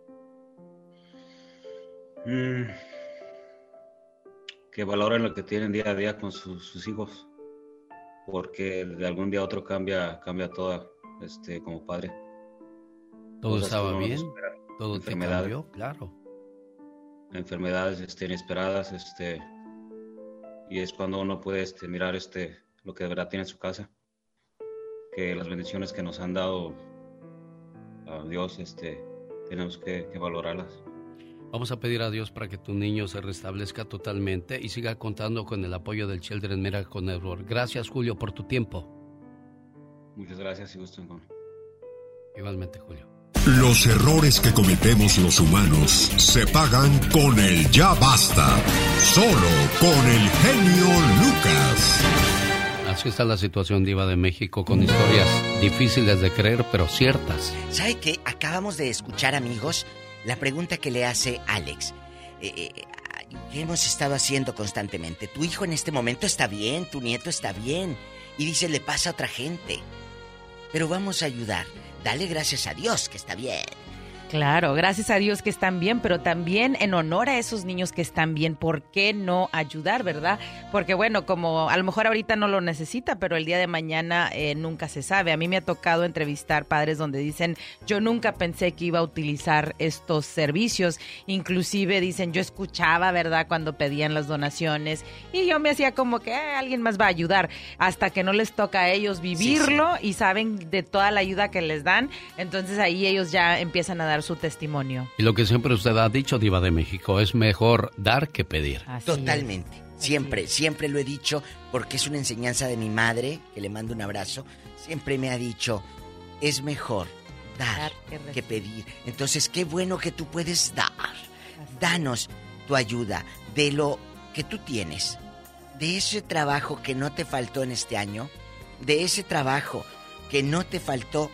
S71: Mm, que valoren lo que tienen día a día con sus, sus hijos, porque de algún día a otro cambia, cambia todo, este, como padre.
S1: Todo
S71: Cosas
S1: estaba bien, todo te cambió, claro.
S71: enfermedades este, inesperadas, este, y es cuando uno puede este, mirar este, lo que de verdad tiene en su casa, que las bendiciones que nos han dado a Dios, este, tenemos que, que valorarlas.
S1: Vamos a pedir a Dios para que tu niño se restablezca totalmente y siga contando con el apoyo del Children Miracle Network. Gracias, Julio, por tu tiempo.
S71: Muchas gracias y gusto en
S1: Igualmente, Julio.
S5: Los errores que cometemos los humanos se pagan con el ya basta. Solo con el genio Lucas.
S1: Así está la situación diva de México con historias difíciles de creer, pero ciertas.
S2: ¿Sabe qué? Acabamos de escuchar, amigos, la pregunta que le hace Alex. Eh, eh, ¿Qué hemos estado haciendo constantemente? Tu hijo en este momento está bien, tu nieto está bien. Y dice, le pasa a otra gente. pero vamos a ayudar. Dale gracias a Dios que está bien.
S13: Claro, gracias a Dios que están bien, pero también en honor a esos niños que están bien, ¿por qué no ayudar, verdad? Porque bueno, como a lo mejor ahorita no lo necesita, pero el día de mañana eh, nunca se sabe. A mí me ha tocado entrevistar padres donde dicen, yo nunca pensé que iba a utilizar estos servicios. Inclusive dicen, yo escuchaba, ¿verdad? Cuando pedían las donaciones y yo me hacía como que "Ah, alguien más va a ayudar, hasta que no les toca a ellos vivirlo y saben de toda la ayuda que les dan. Entonces ahí ellos ya empiezan a dar su testimonio.
S1: Y lo que siempre usted ha dicho, Diva de México, es mejor dar que pedir.
S2: Totalmente. Siempre, siempre lo he dicho porque es una enseñanza de mi madre, que le mando un abrazo. Siempre me ha dicho, es mejor dar, que, pedir. Entonces, qué bueno que tú puedes dar. Danos tu ayuda de lo que tú tienes, de ese trabajo que no te faltó en este año, de ese trabajo que no te faltó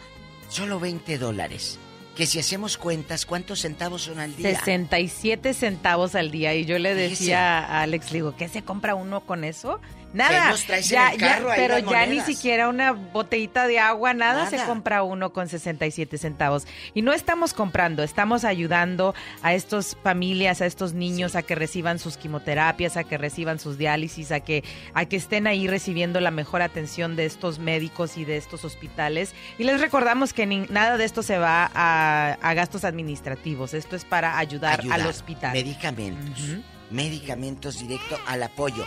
S2: solo 20 dólares. Que si hacemos cuentas, ¿cuántos centavos son al día?
S13: 67 centavos al día. Y yo le decía a Alex, le digo, ¿qué se compra uno con eso? Nada.
S2: ¿Qué nos traes en el carro ahí
S13: pero ya ni siquiera una botellita de agua, nada,
S2: Nada.
S13: se compra uno con 67 centavos. Y no estamos comprando, estamos ayudando a estas familias, a estos niños a que reciban sus quimioterapias, a que reciban sus diálisis, a que, a que estén ahí recibiendo la mejor atención de estos médicos y de estos hospitales. Y les recordamos que ni- nada de esto se va a, a gastos administrativos, esto es para ayudar,
S2: Ayudar.
S13: al hospital.
S2: Medicamentos. Medicamentos directo al apoyo.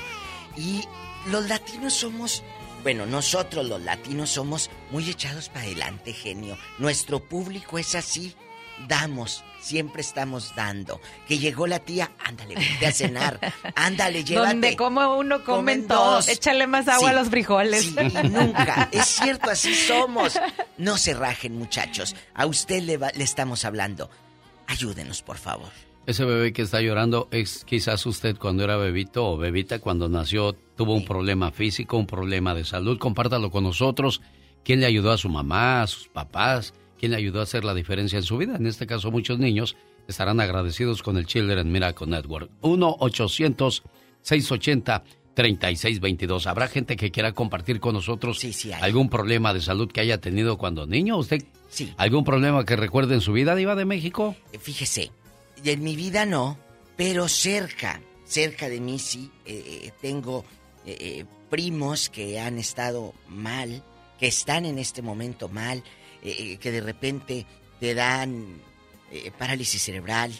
S2: Y los latinos somos, bueno, nosotros los latinos somos muy echados para adelante, genio. Nuestro público es así. Damos, siempre estamos dando. Que llegó la tía, ándale, vete a cenar. *laughs* Ándale, llévate.
S13: Donde como uno comen,
S2: Comen
S13: todo,
S2: dos.
S13: échale más agua
S2: Sí,
S13: a los frijoles.
S2: sí, y nunca. Es cierto, así somos. No se rajen, muchachos. A usted le, va- le estamos hablando. Ayúdenos, por favor.
S1: Ese bebé que está llorando es quizás usted cuando era bebito o bebita, cuando nació, tuvo un problema físico, un problema de salud. Compártalo con nosotros. ¿Quién le ayudó a su mamá, a sus papás? ¿Quién le ayudó a hacer la diferencia en su vida? En este caso, muchos niños estarán agradecidos con el Children Miracle Network. 1-800-680-3622. ¿Habrá gente que quiera compartir con nosotros algún problema de salud que haya tenido cuando niño? ¿Usted
S2: Sí.
S1: algún problema que recuerde en su vida, Diva de México?
S2: Fíjese, en mi vida no, pero cerca, cerca de mí sí, eh, eh, tengo eh, eh, primos que han estado mal, que están en este momento mal, eh, que de repente te dan parálisis cerebral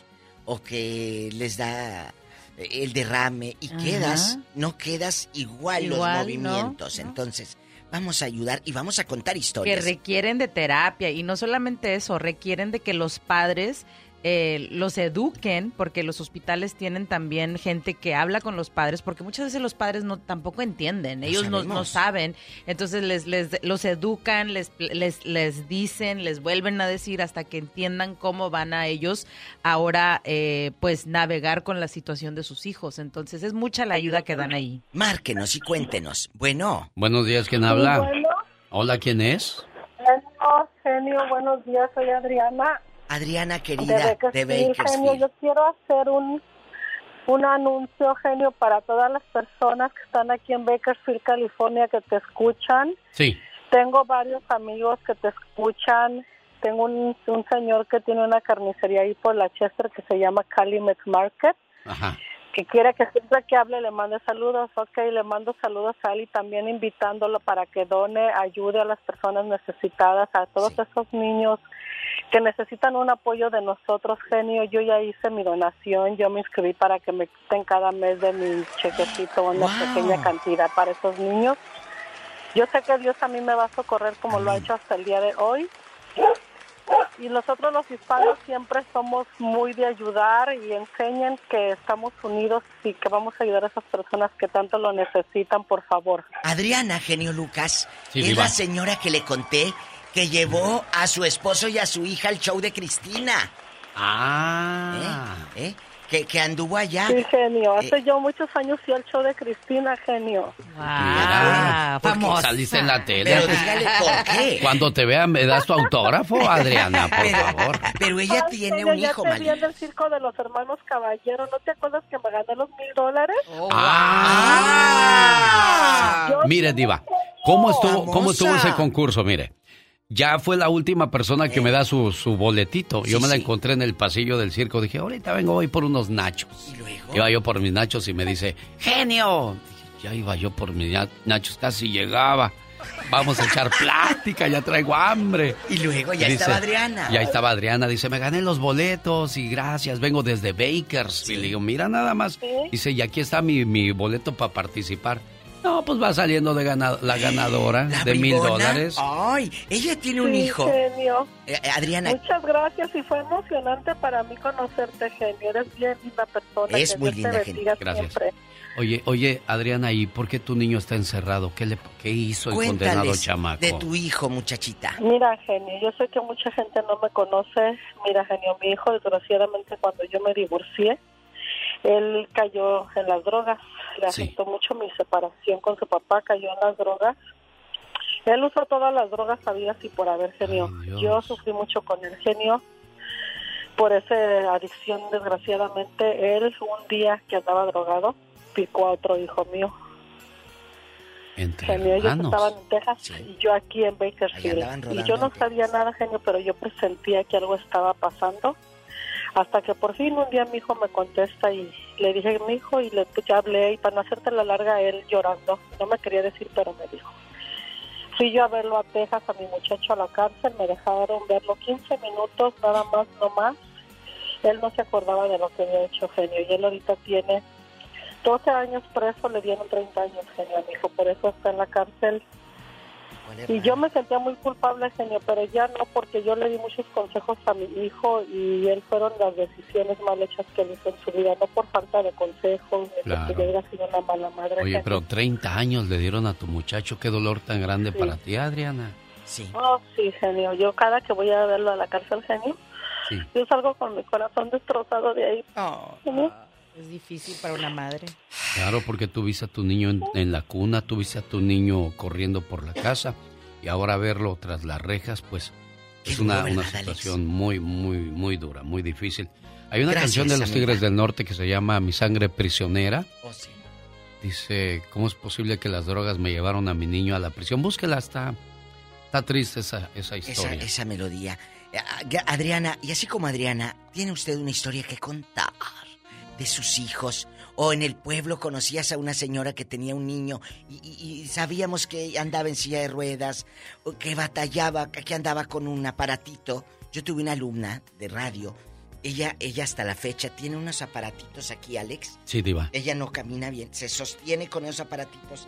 S2: o que les da el derrame y
S13: Ajá.
S2: quedas, no quedas igual, los movimientos. Entonces, vamos a ayudar y vamos a contar
S13: que
S2: historias.
S13: requieren de terapia y no solamente eso, requieren de que los padres eh, los eduquen, porque los hospitales tienen también gente que habla con los padres, porque muchas veces los padres no tampoco entienden, ellos no, no saben, entonces les, les los educan, les, les, les dicen, les vuelven a decir hasta que entiendan cómo van a ellos ahora eh, pues navegar con la situación de sus hijos, entonces es mucha la ayuda que dan ahí.
S2: Márquenos y cuéntenos. Bueno.
S1: Buenos días, ¿quién habla?
S72: bueno.
S1: Hola, ¿quién es?
S72: Genio, buenos días, soy Adriana.
S2: Adriana
S72: de
S2: querida, de
S72: Bakersfield. Genio, yo quiero hacer un, un anuncio, genio, para todas las personas que están aquí en Bakersfield, California, que te escuchan.
S1: Sí.
S72: Tengo varios amigos que te escuchan. Tengo un, un señor que tiene una carnicería ahí por la Chester que se llama Calumet Market.
S1: Ajá.
S72: Que quiere que siempre que hable le mande saludos, ok, le mando saludos a él y también invitándolo para que done, ayude a las personas necesitadas, a todos esos niños que necesitan un apoyo de nosotros, genio. Yo ya hice mi donación, yo me inscribí para que me quiten cada mes de mi chequecito una pequeña cantidad para esos niños. Yo sé que Dios a mí me va a socorrer como lo ha hecho hasta el día de hoy. Y nosotros los hispanos siempre somos muy de ayudar y enseñen que estamos unidos y que vamos a ayudar a esas personas que tanto lo necesitan, por favor.
S2: Adriana, genio Lucas,
S1: Sí,
S2: es la señora que le conté que llevó a su esposo y a su hija al show de Cristina.
S1: Ah.
S2: ¿Eh? ¿Eh? Que, que anduvo allá.
S72: Sí, genio.
S2: Eh,
S72: Hace yo muchos años fui al show de Cristina, genio.
S1: Porque
S13: famosa.
S1: saliste en la tele.
S2: Pero dígale por qué.
S1: Cuando te vea, ¿me das tu autógrafo, Adriana, por favor?
S2: Pero ella
S72: Ay,
S2: tiene un hijo,
S72: te vi
S2: María.
S72: en el circo de los hermanos Caballero. ¿No te acuerdas que me gané los mil dólares?
S1: Ah.
S72: Yo
S1: Mire, Diva, ¿cómo estuvo,
S72: Famosa.
S1: ¿cómo estuvo ese concurso? Mire, ya fue la última persona que me da su, su boletito. yo me la encontré en el pasillo del circo. Dije, ahorita vengo, voy por unos nachos. Iba yo por mis nachos y me dice, genio. ya iba yo por mis nachos, casi llegaba. Vamos a echar *laughs* plática, ya traigo hambre.
S2: Y luego ya estaba Adriana.
S1: Ya estaba Adriana, dice, me gané los boletos y gracias, vengo desde Bakers. Y le digo, mira nada más. Dice, y aquí está mi, mi boleto para participar. No, pues va saliendo de la ganadora de mil dólares.
S2: Ay, ella tiene un hijo.
S72: Genio.
S2: Eh, eh, Adriana.
S72: Muchas gracias y fue emocionante para mí conocerte, genio. Eres bien linda persona.
S2: Es muy linda, genio.
S1: Gracias. Oye, oye, Adriana, ¿y por qué tu niño está encerrado? ¿Qué, le, qué hizo el condenado chamaco?
S2: de tu hijo, muchachita.
S72: Mira, genio, yo sé que mucha gente no me conoce. Mira, genio, mi hijo, desgraciadamente, cuando yo me divorcié, él cayó en las drogas, le afectó mucho mi separación con su papá, cayó en las drogas. Él usó todas las drogas sabidas y por haber genio. Yo sufrí mucho con el genio por esa adicción, desgraciadamente. Él, un día que andaba drogado, picó a otro hijo mío.
S1: Entre
S72: genio, ellos estaban en Texas y yo aquí en Bakersfield. Y yo no sabía nada, genio, pero yo presentía que algo estaba pasando hasta que por fin un día mi hijo me contesta y le dije mi hijo y le ya hablé y para no hacerte la larga él llorando, no me quería decir pero me dijo. Fui yo a verlo a Texas a mi muchacho a la cárcel, me dejaron verlo 15 minutos, nada más, no más. Él no se acordaba de lo que había hecho genio y él ahorita tiene 12 años preso, le dieron 30 años genio a mi hijo, por eso está en la cárcel y yo me sentía muy culpable, genio, pero ya no, porque yo le di muchos consejos a mi hijo y él fueron las decisiones mal hechas que él hizo en su vida, no por falta de consejos, ni porque hubiera sido una mala madre.
S1: Oye, pero 30 años le dieron a tu muchacho, qué dolor tan grande para ti, Adriana.
S2: Sí.
S72: Oh, sí, genio. Yo cada que voy a verlo a la cárcel, genio, yo salgo con mi corazón destrozado de ahí.
S13: Oh, es difícil para una madre.
S1: Claro, porque tuviste a tu niño en, la cuna, tuviste a tu niño corriendo por la casa y ahora verlo tras las rejas, pues es una, una situación muy, muy, muy dura, muy difícil. Hay una canción de los Tigres del Norte que se llama Mi sangre prisionera.
S2: Oh, sí.
S1: Dice, ¿cómo es posible que las drogas me llevaron a mi niño a la prisión? Búsquela, está, está triste esa, esa historia.
S2: Esa, esa melodía. Adriana, y así como Adriana, tiene usted una historia que contar de sus hijos. O en el pueblo conocías a una señora que tenía un niño y, sabíamos que andaba en silla de ruedas, o que batallaba, que andaba con un aparatito. Yo tuve una alumna de radio. Ella, ella hasta la fecha tiene unos aparatitos aquí, Alex.
S1: Sí, diva.
S2: Ella no camina bien, se sostiene con esos aparatitos.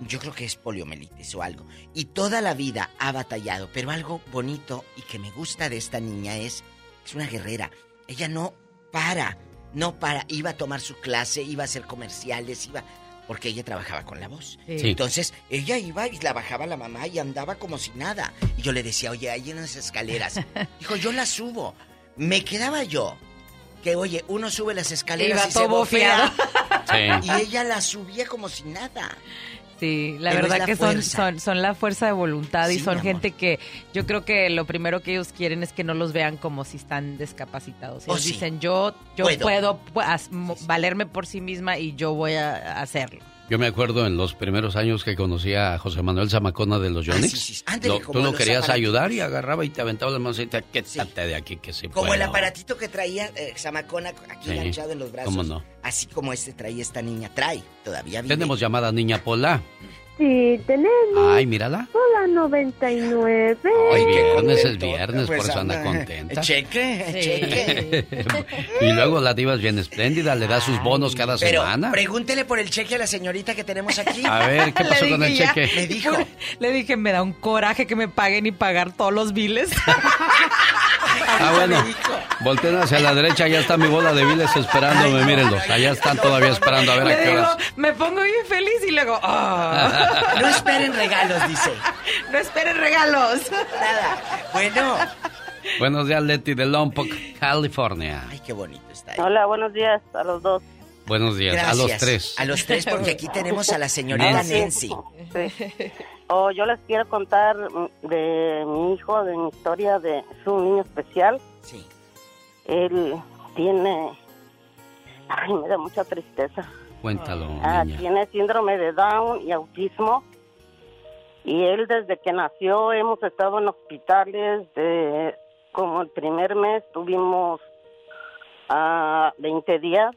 S2: Yo creo que es poliomelitis o algo. Y toda la vida ha batallado. Pero algo bonito y que me gusta de esta niña es, es una guerrera. Ella no para no para, iba a tomar su clase, iba a hacer comerciales, iba, porque ella trabajaba con la voz. Entonces, ella iba y la bajaba la mamá y andaba como si nada. Y yo le decía, oye, hay unas escaleras. *laughs* Dijo, yo las subo. Me quedaba yo. Que, oye, uno sube las escaleras y se bofea. *laughs* Y ella las subía como si nada.
S13: Sí, la verdad que son, son, son, la fuerza de voluntad y son gente que yo creo que lo primero que ellos quieren es que no los vean como si están descapacitados. Ellos oh, dicen, yo, yo puedo, valerme por sí misma y yo voy a hacerlo.
S1: Yo me acuerdo en los primeros años que conocí a José Manuel Zamacona de los Yonix. Ah, tú lo querías ayudar y agarraba y te aventaba y te quédate de aquí que se
S2: Como el aparatito que traía eh, Zamacona aquí enganchado en los brazos.
S1: ¿Cómo no?
S2: Así como este traía esta niña. Trae, todavía vive.
S1: Tenemos llamada Niña Pola.
S37: Sí, tenemos.
S1: Ay, mírala.
S37: Hola, 99.
S1: Ay, viernes es viernes, por pues eso anda contenta.
S2: Cheque, cheque. *laughs*
S1: y luego la diva es bien espléndida, le da sus bonos cada
S2: Pero
S1: semana.
S2: pregúntele por el cheque a la señorita que tenemos aquí.
S1: A ver, ¿qué *laughs* pasó con el cheque?
S2: Me dijo.
S13: Le dije, me da un coraje que me paguen y pagar todos los biles. *laughs*
S1: ah, bueno. Volteen hacia la derecha, ya está mi bola de biles esperándome, mírenlos. Allá están todavía esperando a ver a qué horas.
S13: Me pongo bien feliz y luego. Ah".
S2: No esperen regalos, dice.
S13: No esperen regalos.
S2: Nada. Bueno.
S1: Buenos días, Leti de Lompoc, California.
S2: Ay, qué bonito está ahí.
S37: Hola, buenos días a los dos.
S1: Buenos días, a los tres.
S2: A los tres, porque aquí tenemos a la señorita Nancy.
S37: Oh, yo les quiero contar de mi hijo, de mi historia de su niño especial.
S2: Sí.
S37: Él tiene... Ay, me da mucha tristeza.
S1: Cuéntalo.
S37: Ah, tiene síndrome de Down y autismo. Y él desde que nació hemos estado en hospitales de como el primer mes tuvimos a 20 días.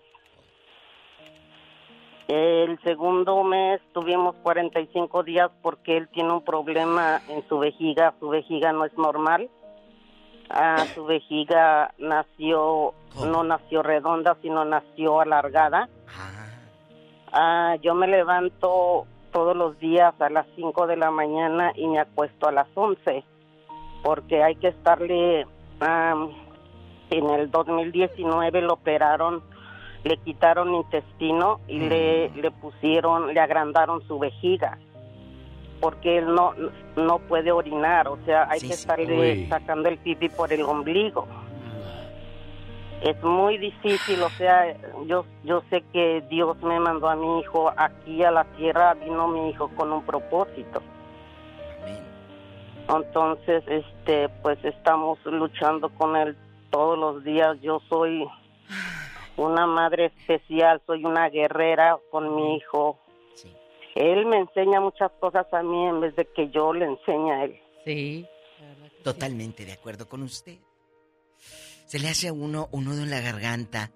S37: El segundo mes tuvimos 45 días porque él tiene un problema en su vejiga. Su vejiga no es normal. Ah, su vejiga nació, no nació redonda, sino nació alargada. Ah, yo me levanto todos los días a las 5 de la mañana y me acuesto a las 11 porque hay que estarle en el 2019 lo operaron le quitaron intestino y le, le pusieron le agrandaron su vejiga porque él no no puede orinar o sea hay que estarle sacando el pipí por el ombligo es muy difícil, o sea, yo yo sé que Dios me mandó a mi hijo aquí a la tierra, vino mi hijo con un propósito. Entonces, este, pues estamos luchando con él todos los días. Yo soy una madre especial, soy una guerrera con mi hijo. Él me enseña muchas cosas a mí en vez de que yo le enseñe a él.
S13: Sí.
S2: Totalmente de acuerdo con usted. Se le hace a uno un nudo en la garganta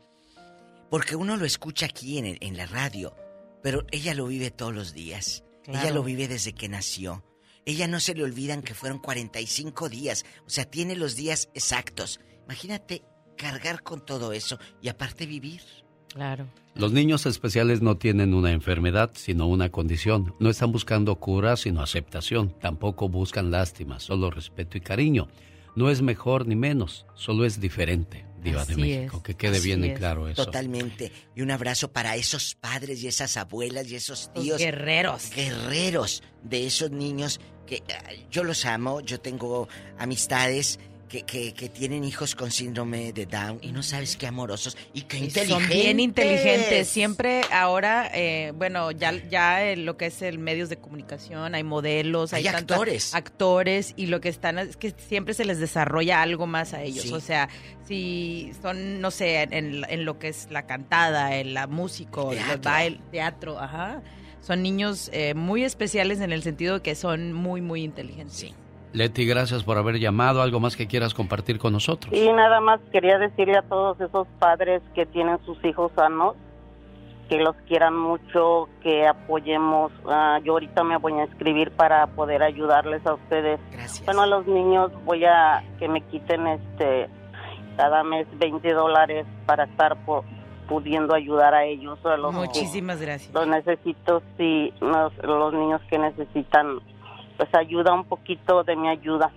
S2: porque uno lo escucha aquí en, el- en la radio, pero ella lo vive todos los días.
S13: Claro.
S2: Ella lo vive desde que nació. Ella no se le olvidan que fueron 45 días, o sea, tiene los días exactos. Imagínate cargar con todo eso y aparte vivir.
S13: Claro.
S1: Los niños especiales no tienen una enfermedad, sino una condición. No están buscando cura, sino aceptación. Tampoco buscan lástima, solo respeto y cariño. No es mejor ni menos, solo es diferente, Diva de México.
S2: es,
S1: Que quede
S2: así
S1: bien en claro eso.
S2: Totalmente. Y un abrazo para esos padres y esas abuelas y esos
S13: Los
S2: tíos.
S13: guerreros.
S2: Guerreros de esos niños que yo los amo. Yo tengo amistades que, que, que tienen hijos con síndrome de Down y no sabes qué amorosos y qué
S13: Y
S2: inteligentes.
S13: Son bien inteligentes. Siempre ahora, eh, bueno, ya, ya en lo que es el medios de comunicación, hay modelos, hay,
S2: actores.
S13: actores y lo que están es que siempre se les desarrolla algo más a ellos.
S2: Sí.
S13: O sea, si son, no sé, en, en lo que es la cantada, en la música, el
S2: Teatro.
S13: baile, teatro, ajá. Son niños eh, muy especiales en el sentido de que son muy, muy inteligentes.
S1: Leti, gracias por haber llamado. ¿Algo más que quieras compartir con nosotros?
S37: Y nada más quería decirle a todos esos padres que tienen sus hijos sanos que los quieran mucho, que apoyemos. Ah, yo ahorita me voy a inscribir para poder ayudarles a ustedes. Bueno, a los niños voy a que me quiten este cada mes 20 dólares para estar pudiendo ayudar a ellos. A los que-
S13: Muchísimas gracias.
S37: los necesito, sí, los, los niños que necesitan, pues ayuda un poquito de mi ayuda.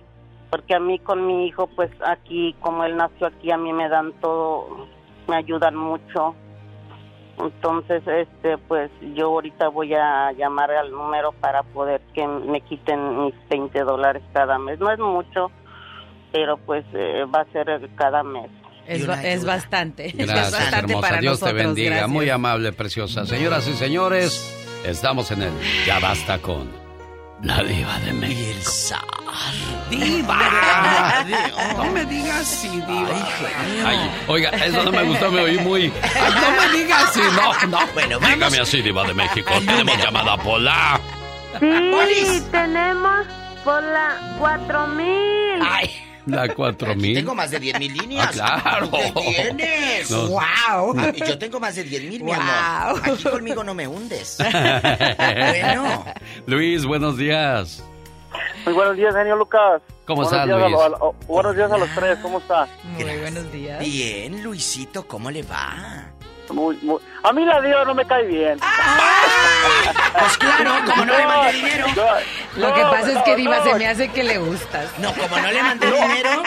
S37: Porque a mí con mi hijo, pues aquí, como él nació aquí, a mí me dan todo, me ayudan mucho. Entonces, este, pues yo ahorita voy a llamar al número para poder que me quiten mis 20 dólares cada mes. No es mucho, pero pues eh, va a ser cada mes.
S13: Es, ba- es bastante. *laughs* es bastante
S1: hermosa.
S13: para
S1: Dios te
S13: nosotros.
S1: bendiga.
S13: gracias.
S1: Muy amable, preciosa. Señoras y señores, estamos en el Ya Basta con la Diva de México.
S13: ¡Diva!
S1: No me digas así, Diva. Ay, oiga, eso no me gustó, me oí muy. Ay, no me digas así, no, no.
S2: Bueno,
S1: Dígame así, Diva de México. Tenemos llamada Pola.
S61: Sí, tenemos por la 4000.
S1: La 4000.
S2: Tengo más de 10 mil líneas.
S1: Ah, claro.
S2: ¿Qué tienes?
S1: No.
S2: ¡Wow! Yo tengo más de 10 mil, mi
S1: Wow.
S2: amor. Aquí conmigo no me hundes. *laughs* bueno.
S1: Luis, buenos días.
S73: Muy buenos días, genio Lucas.
S1: ¿Cómo
S73: buenos
S1: estás,
S73: días a
S1: Luis?
S73: lo- a lo- buenos días a los tres, ¿cómo está?
S13: Muy buenos días.
S2: Bien, Luisito, ¿cómo le va?
S73: Muy, muy... A mí la diva no me cae bien. *laughs*
S2: Pues claro, como no le mandé dinero.
S13: Lo que
S73: No,
S13: pasa es
S73: no,
S13: que Diva
S73: no.
S13: se me hace que le gustas.
S2: No, como no le mandé dinero.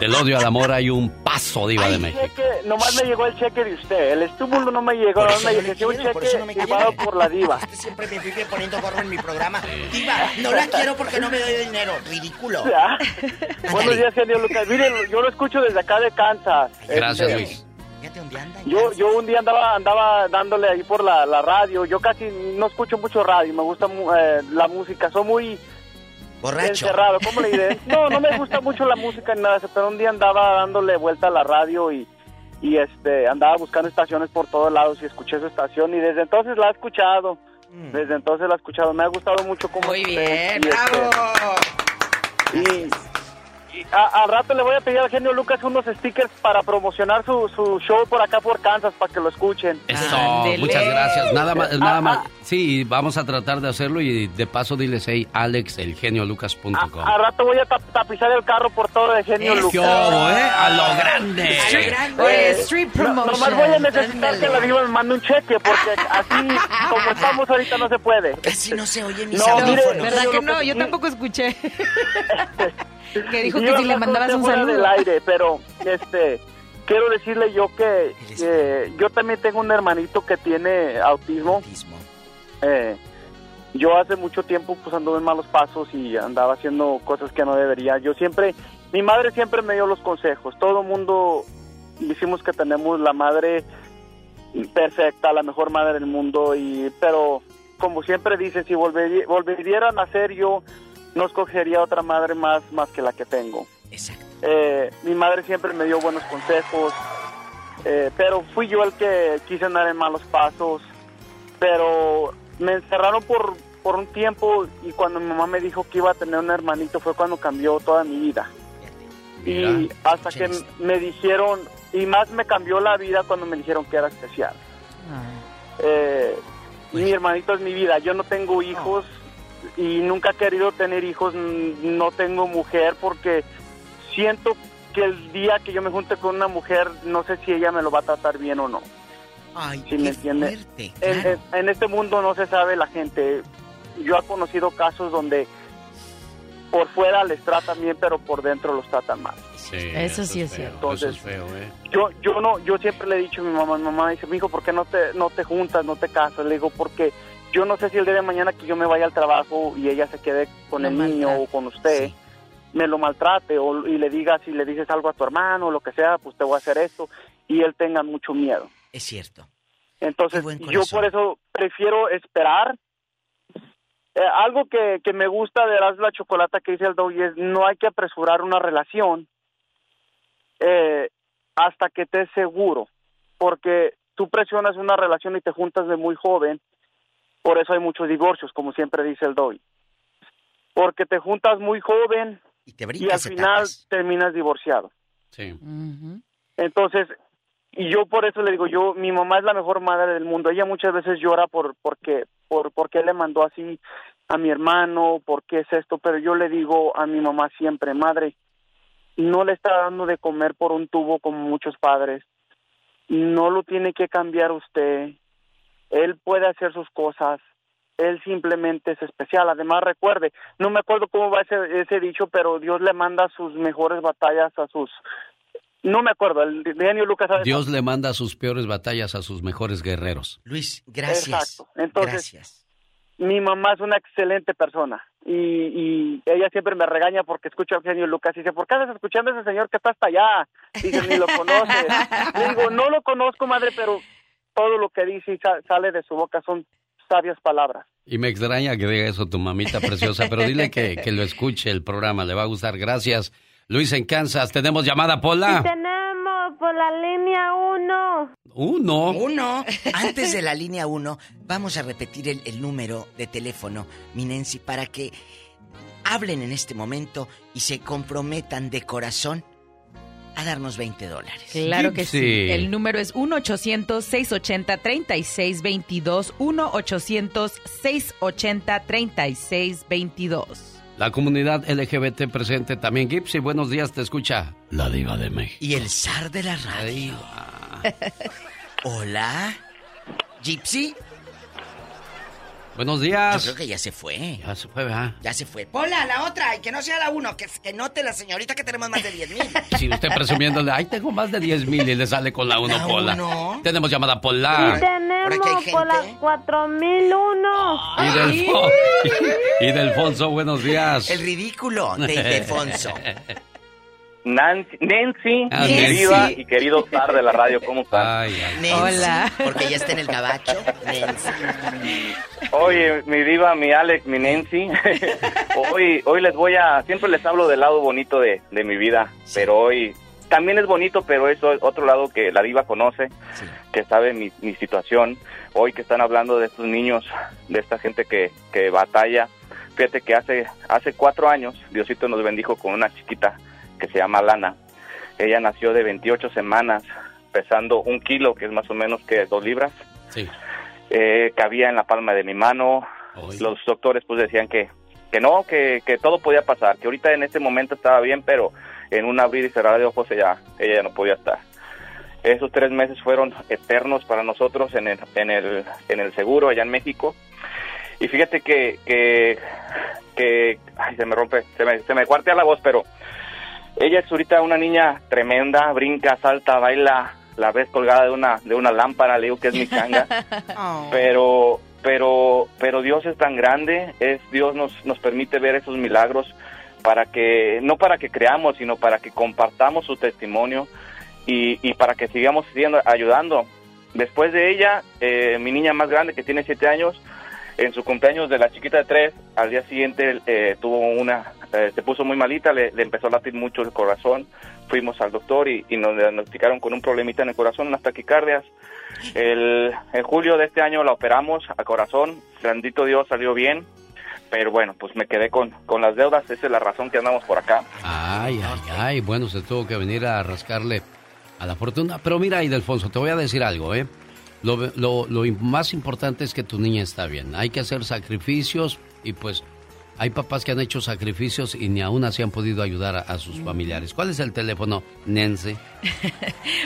S1: Del odio al amor hay un paso, Diva de México.
S73: Cheque, nomás me llegó el cheque de usted. El estímulo no me llegó.
S2: Eso
S73: me
S2: no
S73: llegó
S2: le
S73: un
S2: por
S73: cheque
S2: eso no me
S73: firmado
S2: quiere.
S73: por la diva.
S2: Usted *laughs* siempre me vive poniendo gorro en mi programa. Diva, no la quiero porque no me doy dinero. Ridículo. *laughs*
S73: Buenos días, genio Lucas. Mire, yo lo escucho desde acá de Kansas.
S1: Gracias,
S73: Este,
S1: Luis.
S2: Fíjate dónde anda.
S73: Yo, yo un día andaba andaba dándole ahí por la, la radio. Yo casi no escucho mucho radio. Me gusta eh, la música. Soy muy
S2: Borracho.
S73: encerrado. ¿Cómo le diré? *laughs* No, no me gusta mucho la música ni nada. Pero un día andaba dándole vuelta a la radio y, y este andaba buscando estaciones por todos lados y escuché esa estación y desde entonces la he escuchado. Desde entonces la he escuchado. Me ha gustado mucho cómo...
S13: Muy bien,
S73: este,
S13: bravo.
S73: y, al rato le voy a pedir al genio Lucas unos stickers para promocionar su, su show por acá por Kansas para que lo escuchen.
S1: Eso, muchas gracias. Nada más, nada más. Sí, vamos a tratar de hacerlo y de paso diles, hey, Alex, elgeniolucas.com.
S73: Al rato voy a tap- tapizar el carro por todo de genio
S1: ¡Qué
S73: Lucas.
S1: obo, eh! A lo grande.
S73: A lo
S13: grande.
S73: Eh,
S13: Street
S73: no-
S13: promotion.
S73: nomás voy a necesitar que la diva me mande un cheque porque así como estamos ahorita no se puede.
S2: Casi no se oye mis
S73: No,
S2: audífonos.
S73: mire,
S13: ¿Verdad que no? Yo tampoco escuché. *laughs* que dijo que si le mandabas un saludo.
S73: del aire, pero este *laughs* quiero decirle yo que, que yo también tengo un hermanito que tiene autismo. Eh, yo hace mucho tiempo pues anduve en malos pasos y andaba haciendo cosas que no debería. Yo siempre, mi madre siempre me dio los consejos. Todo mundo decimos que tenemos la madre perfecta, la mejor madre del mundo y pero como siempre dice, si volvería, volviera a nacer yo no escogería otra madre más más que la que tengo. Eh, mi madre siempre me dio buenos consejos, eh, pero fui yo el que quise andar en malos pasos. Pero me encerraron por, por un tiempo y cuando mi mamá me dijo que iba a tener un hermanito fue cuando cambió toda mi vida. Y hasta que me dijeron, y más me cambió la vida cuando me dijeron que era especial. Eh, mi hermanito es mi vida, yo no tengo hijos y nunca he querido tener hijos, no tengo mujer porque siento que el día que yo me junte con una mujer, no sé si ella me lo va a tratar bien o no.
S2: Ay,
S73: ¿Sí me entiende?
S2: fuerte,
S73: En, en- en este mundo no se sabe la gente. Yo he conocido casos donde por fuera les tratan bien, pero por dentro los tratan mal.
S1: Sí,
S13: Eso sí es
S1: feo,
S13: cierto.
S1: Eso es feo, ¿eh?
S73: Yo, yo no, yo siempre le he dicho a mi mamá, mi mamá dice, hijo, ¿por qué no te, no te juntas, no te casas? Le digo, porque yo no sé si el día de mañana que yo me vaya al trabajo y ella se quede con el niño
S13: maltrate.
S73: o con usted, me lo maltrate o, y le diga, si le dices algo a tu hermano o lo que sea, pues te voy a hacer esto y él tenga mucho miedo.
S2: Es cierto.
S73: Entonces, yo por eso prefiero esperar. Eh, algo que, que me gusta de Erasmo la Chocolata que dice el Doggy es no hay que apresurar una relación eh, hasta que estés seguro, porque tú presionas una relación y te juntas de muy joven, por eso hay muchos divorcios, como siempre dice el Doggy. Porque te juntas muy joven
S2: y, te
S73: al
S2: brincas
S73: final
S2: etapas.
S73: terminas divorciado.
S1: Sí.
S73: Entonces, y yo por eso le digo, yo, mi mamá es la mejor madre del mundo. Ella muchas veces llora por, porque, por, porque le mandó así a mi hermano, por qué es esto, pero yo le digo a mi mamá siempre, madre, no le está dando de comer por un tubo como muchos padres. No lo tiene que cambiar usted. Él puede hacer sus cosas. Él simplemente es especial. Además, recuerde, no me acuerdo cómo va ese, ese dicho, pero Dios le manda sus mejores batallas a sus... No me acuerdo, el genio Lucas
S1: Dios le manda sus peores batallas a sus mejores guerreros.
S2: Luis, gracias.
S73: Exacto. Entonces, mi mamá es una excelente persona y, y ella siempre me regaña porque escucho al genio Lucas y dice, ¿por qué estás escuchando a ese señor que está hasta allá? Dice, ni lo conoces. *laughs* Le digo, no lo conozco, madre, pero todo lo que dice y sa- sale de su boca son sabias palabras.
S1: Y me extraña que diga eso tu mamita preciosa, pero dile que, que lo escuche el programa, le va a gustar. Gracias. Luis en Kansas, tenemos llamada Pola.
S61: Tenemos por la línea 1.
S1: Uno.
S2: Uno. Antes de la línea uno, vamos a repetir el, el número de teléfono, mi Nancy, para que hablen en este momento y se comprometan de corazón a darnos 20 dólares.
S13: Claro que sí. El número es 1-800-680-3622. 1-800-680-3622.
S1: La comunidad LGBT presente también. Gipsy, buenos días, te escucha la diva de México.
S2: Y el zar de la radio. *laughs* Hola. Gypsy.
S1: Buenos días.
S2: Yo creo que ya se fue.
S1: Ya se fue, ¿verdad?
S2: Ya se fue. Pola, la otra, y que no sea la uno, que, que note la señorita que tenemos más de 10 mil. *laughs*
S1: Si usted presumiéndole, ay, tengo más de 10 mil y le sale con la uno,
S2: La
S1: Pola.
S2: uno.
S1: Tenemos llamada
S61: Y
S1: Pola.
S61: tenemos por la 4001.
S1: Y del, Fo- *laughs* y del Fonso, buenos días.
S2: El ridículo de Ildefonso. *laughs*
S41: Nancy, Nancy,
S1: Ah,
S41: mi
S1: Nancy.
S41: diva y querido zar de la radio, ¿cómo están?
S2: Nancy, Porque ya está en el gabacho. Nancy.
S41: Oye, mi diva, mi Alex, mi Nancy, *laughs* hoy, hoy les voy a, siempre les hablo del lado bonito de, de mi vida, pero hoy también es bonito, pero eso es otro lado que la diva conoce, que sabe mi, mi situación. Hoy que están hablando de estos niños, de esta gente que, que batalla, fíjate que hace, hace cuatro años Diosito nos bendijo con una chiquita que se llama Lana. Ella nació de 28 semanas, pesando un kilo, que es más o menos que dos libras.
S1: Sí.
S41: Eh, cabía en la palma de mi mano. Los doctores pues decían que, que no, que, que todo podía pasar, que ahorita en este momento estaba bien, pero en un abrir y cerrar de ojos ella, ella ya no podía estar. Esos tres meses fueron eternos para nosotros en el, en el, en el seguro allá en México. Y fíjate que, que, que ay, se me rompe, se me, se me cuartea la voz, pero ella es ahorita una niña tremenda, brinca, salta, baila, la ves colgada de una, de una lámpara, le digo que es mi changa. *laughs* pero pero pero Dios es tan grande, es Dios nos nos permite ver esos milagros para que no para que creamos, sino para que compartamos su testimonio y, y para que sigamos siendo ayudando. Después de ella, eh, mi niña más grande que tiene siete años, en su cumpleaños de la chiquita de tres, al día siguiente eh, tuvo una, eh, se puso muy malita, le, empezó a latir mucho el corazón. Fuimos al doctor y, nos diagnosticaron con un problemita en el corazón, unas taquicardias. El, en julio de este año la operamos a corazón, grandito Dios salió bien, pero bueno, pues me quedé con, con las deudas, esa es la razón que andamos por acá.
S1: Ay, ay, ay, bueno, se tuvo que venir a rascarle a la fortuna. Pero mira, Idelfonso, te voy a decir algo, ¿eh? Lo, lo, lo más importante es que tu niña está bien. Hay que hacer sacrificios y pues hay papás que han hecho sacrificios y ni aún así han podido ayudar a, a sus familiares. ¿Cuál es el teléfono, Nancy?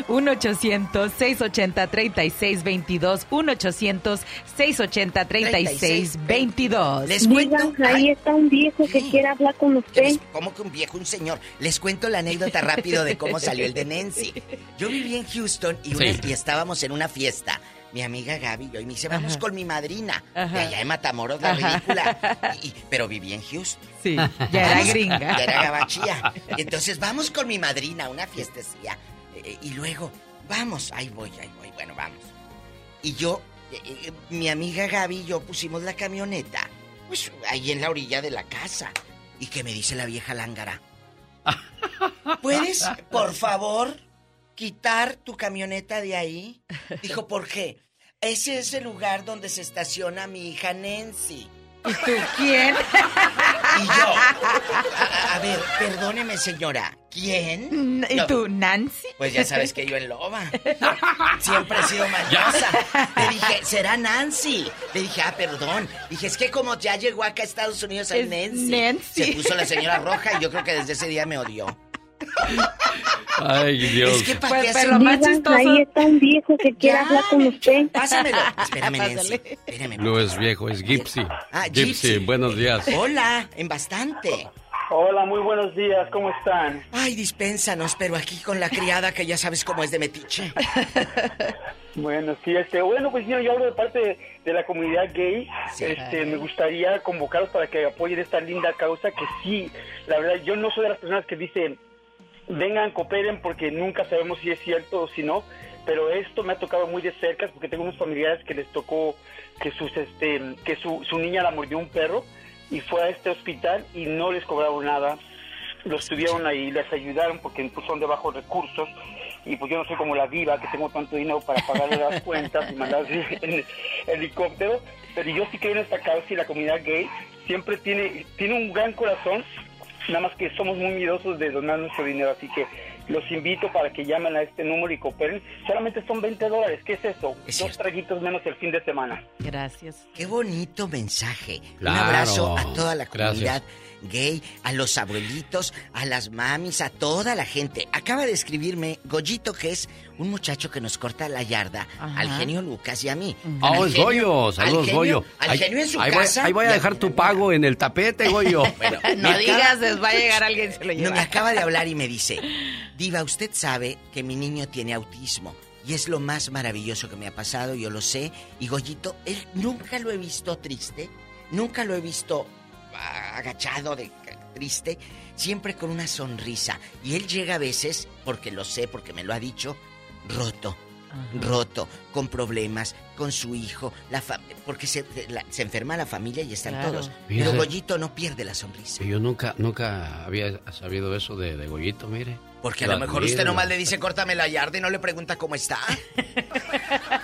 S13: 1-800-680-3622. 1-800-680-3622.
S2: Les cuento.
S74: Diga, ahí está un viejo que quiere hablar con usted.
S2: ¿Cómo que un viejo, un señor? Les cuento la anécdota rápido de cómo salió el de Nancy. *laughs* Yo vivía en Houston y, una-
S1: Sí.
S2: y estábamos en una fiesta. Mi amiga Gaby y yo, y me dice, vamos
S13: Ajá.
S2: con mi madrina.
S13: Ajá.
S2: De allá de Matamoros, la ridícula. *laughs* Y- y- pero vivía en Houston.
S13: Sí, ya era gringa.
S2: Ya era gabachía. Entonces vamos con mi madrina a una fiestecilla. Eh, y luego, vamos, ahí voy, ahí voy, bueno, vamos. Y yo, eh, eh, mi amiga Gaby y yo pusimos la camioneta, pues ahí en la orilla de la casa. ¿Y qué me dice la vieja lángara? *laughs* ¿Puedes, por favor, quitar tu camioneta de ahí? Dijo, ¿por qué? Ese es el lugar donde se estaciona mi hija Nancy.
S13: ¿Y tú quién?
S2: Y yo, a, a ver, perdóneme señora, ¿quién?
S13: ¿Y
S2: No,
S13: tú, Nancy?
S2: Pues ya sabes que yo en loba. Siempre he sido mañosa. *laughs* Le dije, será Nancy. Le dije, ah, perdón. Dije, es que como ya llegó acá a Estados Unidos el Nancy.
S13: Nancy.
S2: Se puso la señora roja y yo creo que desde ese día me odió.
S1: Ay, Dios.
S2: Es que para
S13: Pues, pero más chistoso-
S74: ahí está un viejo que quiere hablar con usted.
S2: Pásamelo. *laughs* Espérame, Nancy. Espérame.
S1: No es viejo, es Gypsy.
S2: Ah,
S1: Gypsy,
S2: Gypsy.
S1: buenos días.
S2: Hola, en bastante.
S70: Hola, muy buenos días, ¿cómo están?
S2: Ay, dispénsanos, pero aquí con la criada que ya sabes cómo es de metiche. *laughs*
S70: Bueno, sí, este, bueno, pues mira, yo hablo de parte de, de la comunidad gay. Este, me gustaría convocarlos para que apoyen esta linda causa que sí, la verdad, yo no soy de las personas que dicen, vengan, cooperen, porque nunca sabemos si es cierto o si no, pero esto me ha tocado muy de cerca porque tengo unos familiares que les tocó que sus, este, que su, su niña la mordió un perro y fue a este hospital y no les cobraron nada. Los tuvieron ahí, les ayudaron porque pues, son de bajos recursos y pues yo no soy como la diva que tengo tanto dinero para pagarle las cuentas y mandar *laughs* en helicóptero, pero yo sí creo en esta causa y la comunidad gay siempre tiene, tiene un gran corazón, nada más que somos muy miedosos de donar nuestro dinero, así que los invito para que llamen a este número y cooperen. Solamente son 20 dólares, ¿qué es eso? Dos traguitos menos el fin de semana.
S13: Gracias.
S2: Qué bonito mensaje.
S1: Claro.
S2: Un abrazo a toda la
S1: Gracias.
S2: Gay, a los abuelitos, a las mamis, a toda la gente. Acaba de escribirme Goyito, que es un muchacho que nos corta la yarda,
S13: Ajá.
S2: al genio Lucas y a mí.
S1: Oh,
S2: Al
S1: es
S2: genio-
S1: Goyo,
S2: al
S1: saludos
S2: genio-
S1: Goyo.
S2: Al
S1: Ahí-
S2: genio en su
S1: ahí voy-
S2: casa.
S1: ahí voy a dejar tu pago en el tapete, *laughs* Goyo.
S2: Bueno,
S13: No digas,
S2: acaba-
S13: les va a llegar alguien y se lo
S2: No,
S13: lleva.
S2: me acaba de hablar y me *laughs* dice, Diva, usted sabe que mi niño tiene autismo. Y es lo más maravilloso que me ha pasado, yo lo sé. Y Goyito, él nunca lo he visto triste, nunca lo he visto ah, agachado de triste, siempre con una sonrisa. Y él llega a veces, porque lo sé, porque me lo ha dicho, roto. Roto, con problemas, con su hijo, la fa- porque se, la- se enferma la familia y están
S13: Claro.
S2: todos.
S1: Fíjese.
S2: Pero Goyito no pierde la sonrisa.
S1: Yo nunca, nunca había sabido eso de, de Goyito, mire.
S2: Porque a lo mejor usted nomás le dice córtame la yarda y no le pregunta cómo está.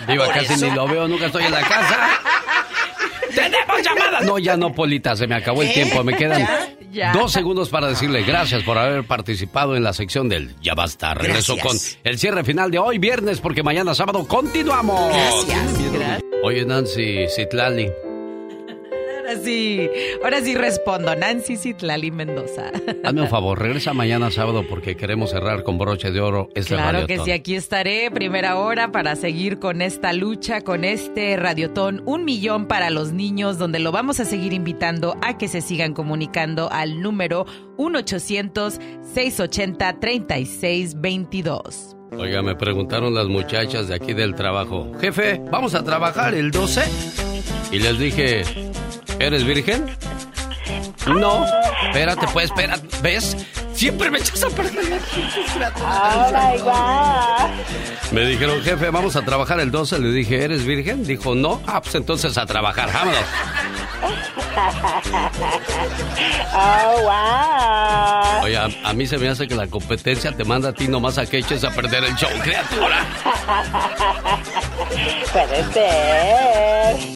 S1: Viva, casi ni lo veo, nunca estoy en la casa. *laughs* ¡Tenemos llamada! No, ya no, Polita, se me acabó el tiempo. Me quedan
S13: Ya.
S1: dos segundos para decirle gracias por haber participado en la sección del Ya Basta. Regreso
S2: Gracias.
S1: con el cierre final de hoy, viernes, porque mañana sábado continuamos.
S13: Gracias.
S1: Oye, Nancy Citlali,
S13: Ahora sí, ahora sí respondo. Nancy Citlali Mendoza.
S1: hazme un favor, regresa mañana sábado porque queremos cerrar con broche de oro este
S13: Claro que sí, aquí estaré, primera hora, para seguir con esta lucha, con este radiotón, un millón para los niños, donde lo vamos a seguir invitando a que se sigan comunicando al número 1-800-680-3622.
S1: Oiga, me preguntaron las muchachas de aquí del trabajo, jefe, ¿vamos a trabajar el 12? Y les dije, ¿eres virgen? No, espérate, pues, espérate, ¿ves? Siempre me echas a perder.
S69: Oh my God.
S1: Me dijeron, jefe, vamos a trabajar el 12. Le dije, ¿eres virgen? Dijo, no. Ah, pues entonces a trabajar, vámonos.
S69: Oh, wow.
S1: Oye, a, a mí se me hace que la competencia te manda a ti nomás a que eches a perder el show, criatura.
S69: Puede ser.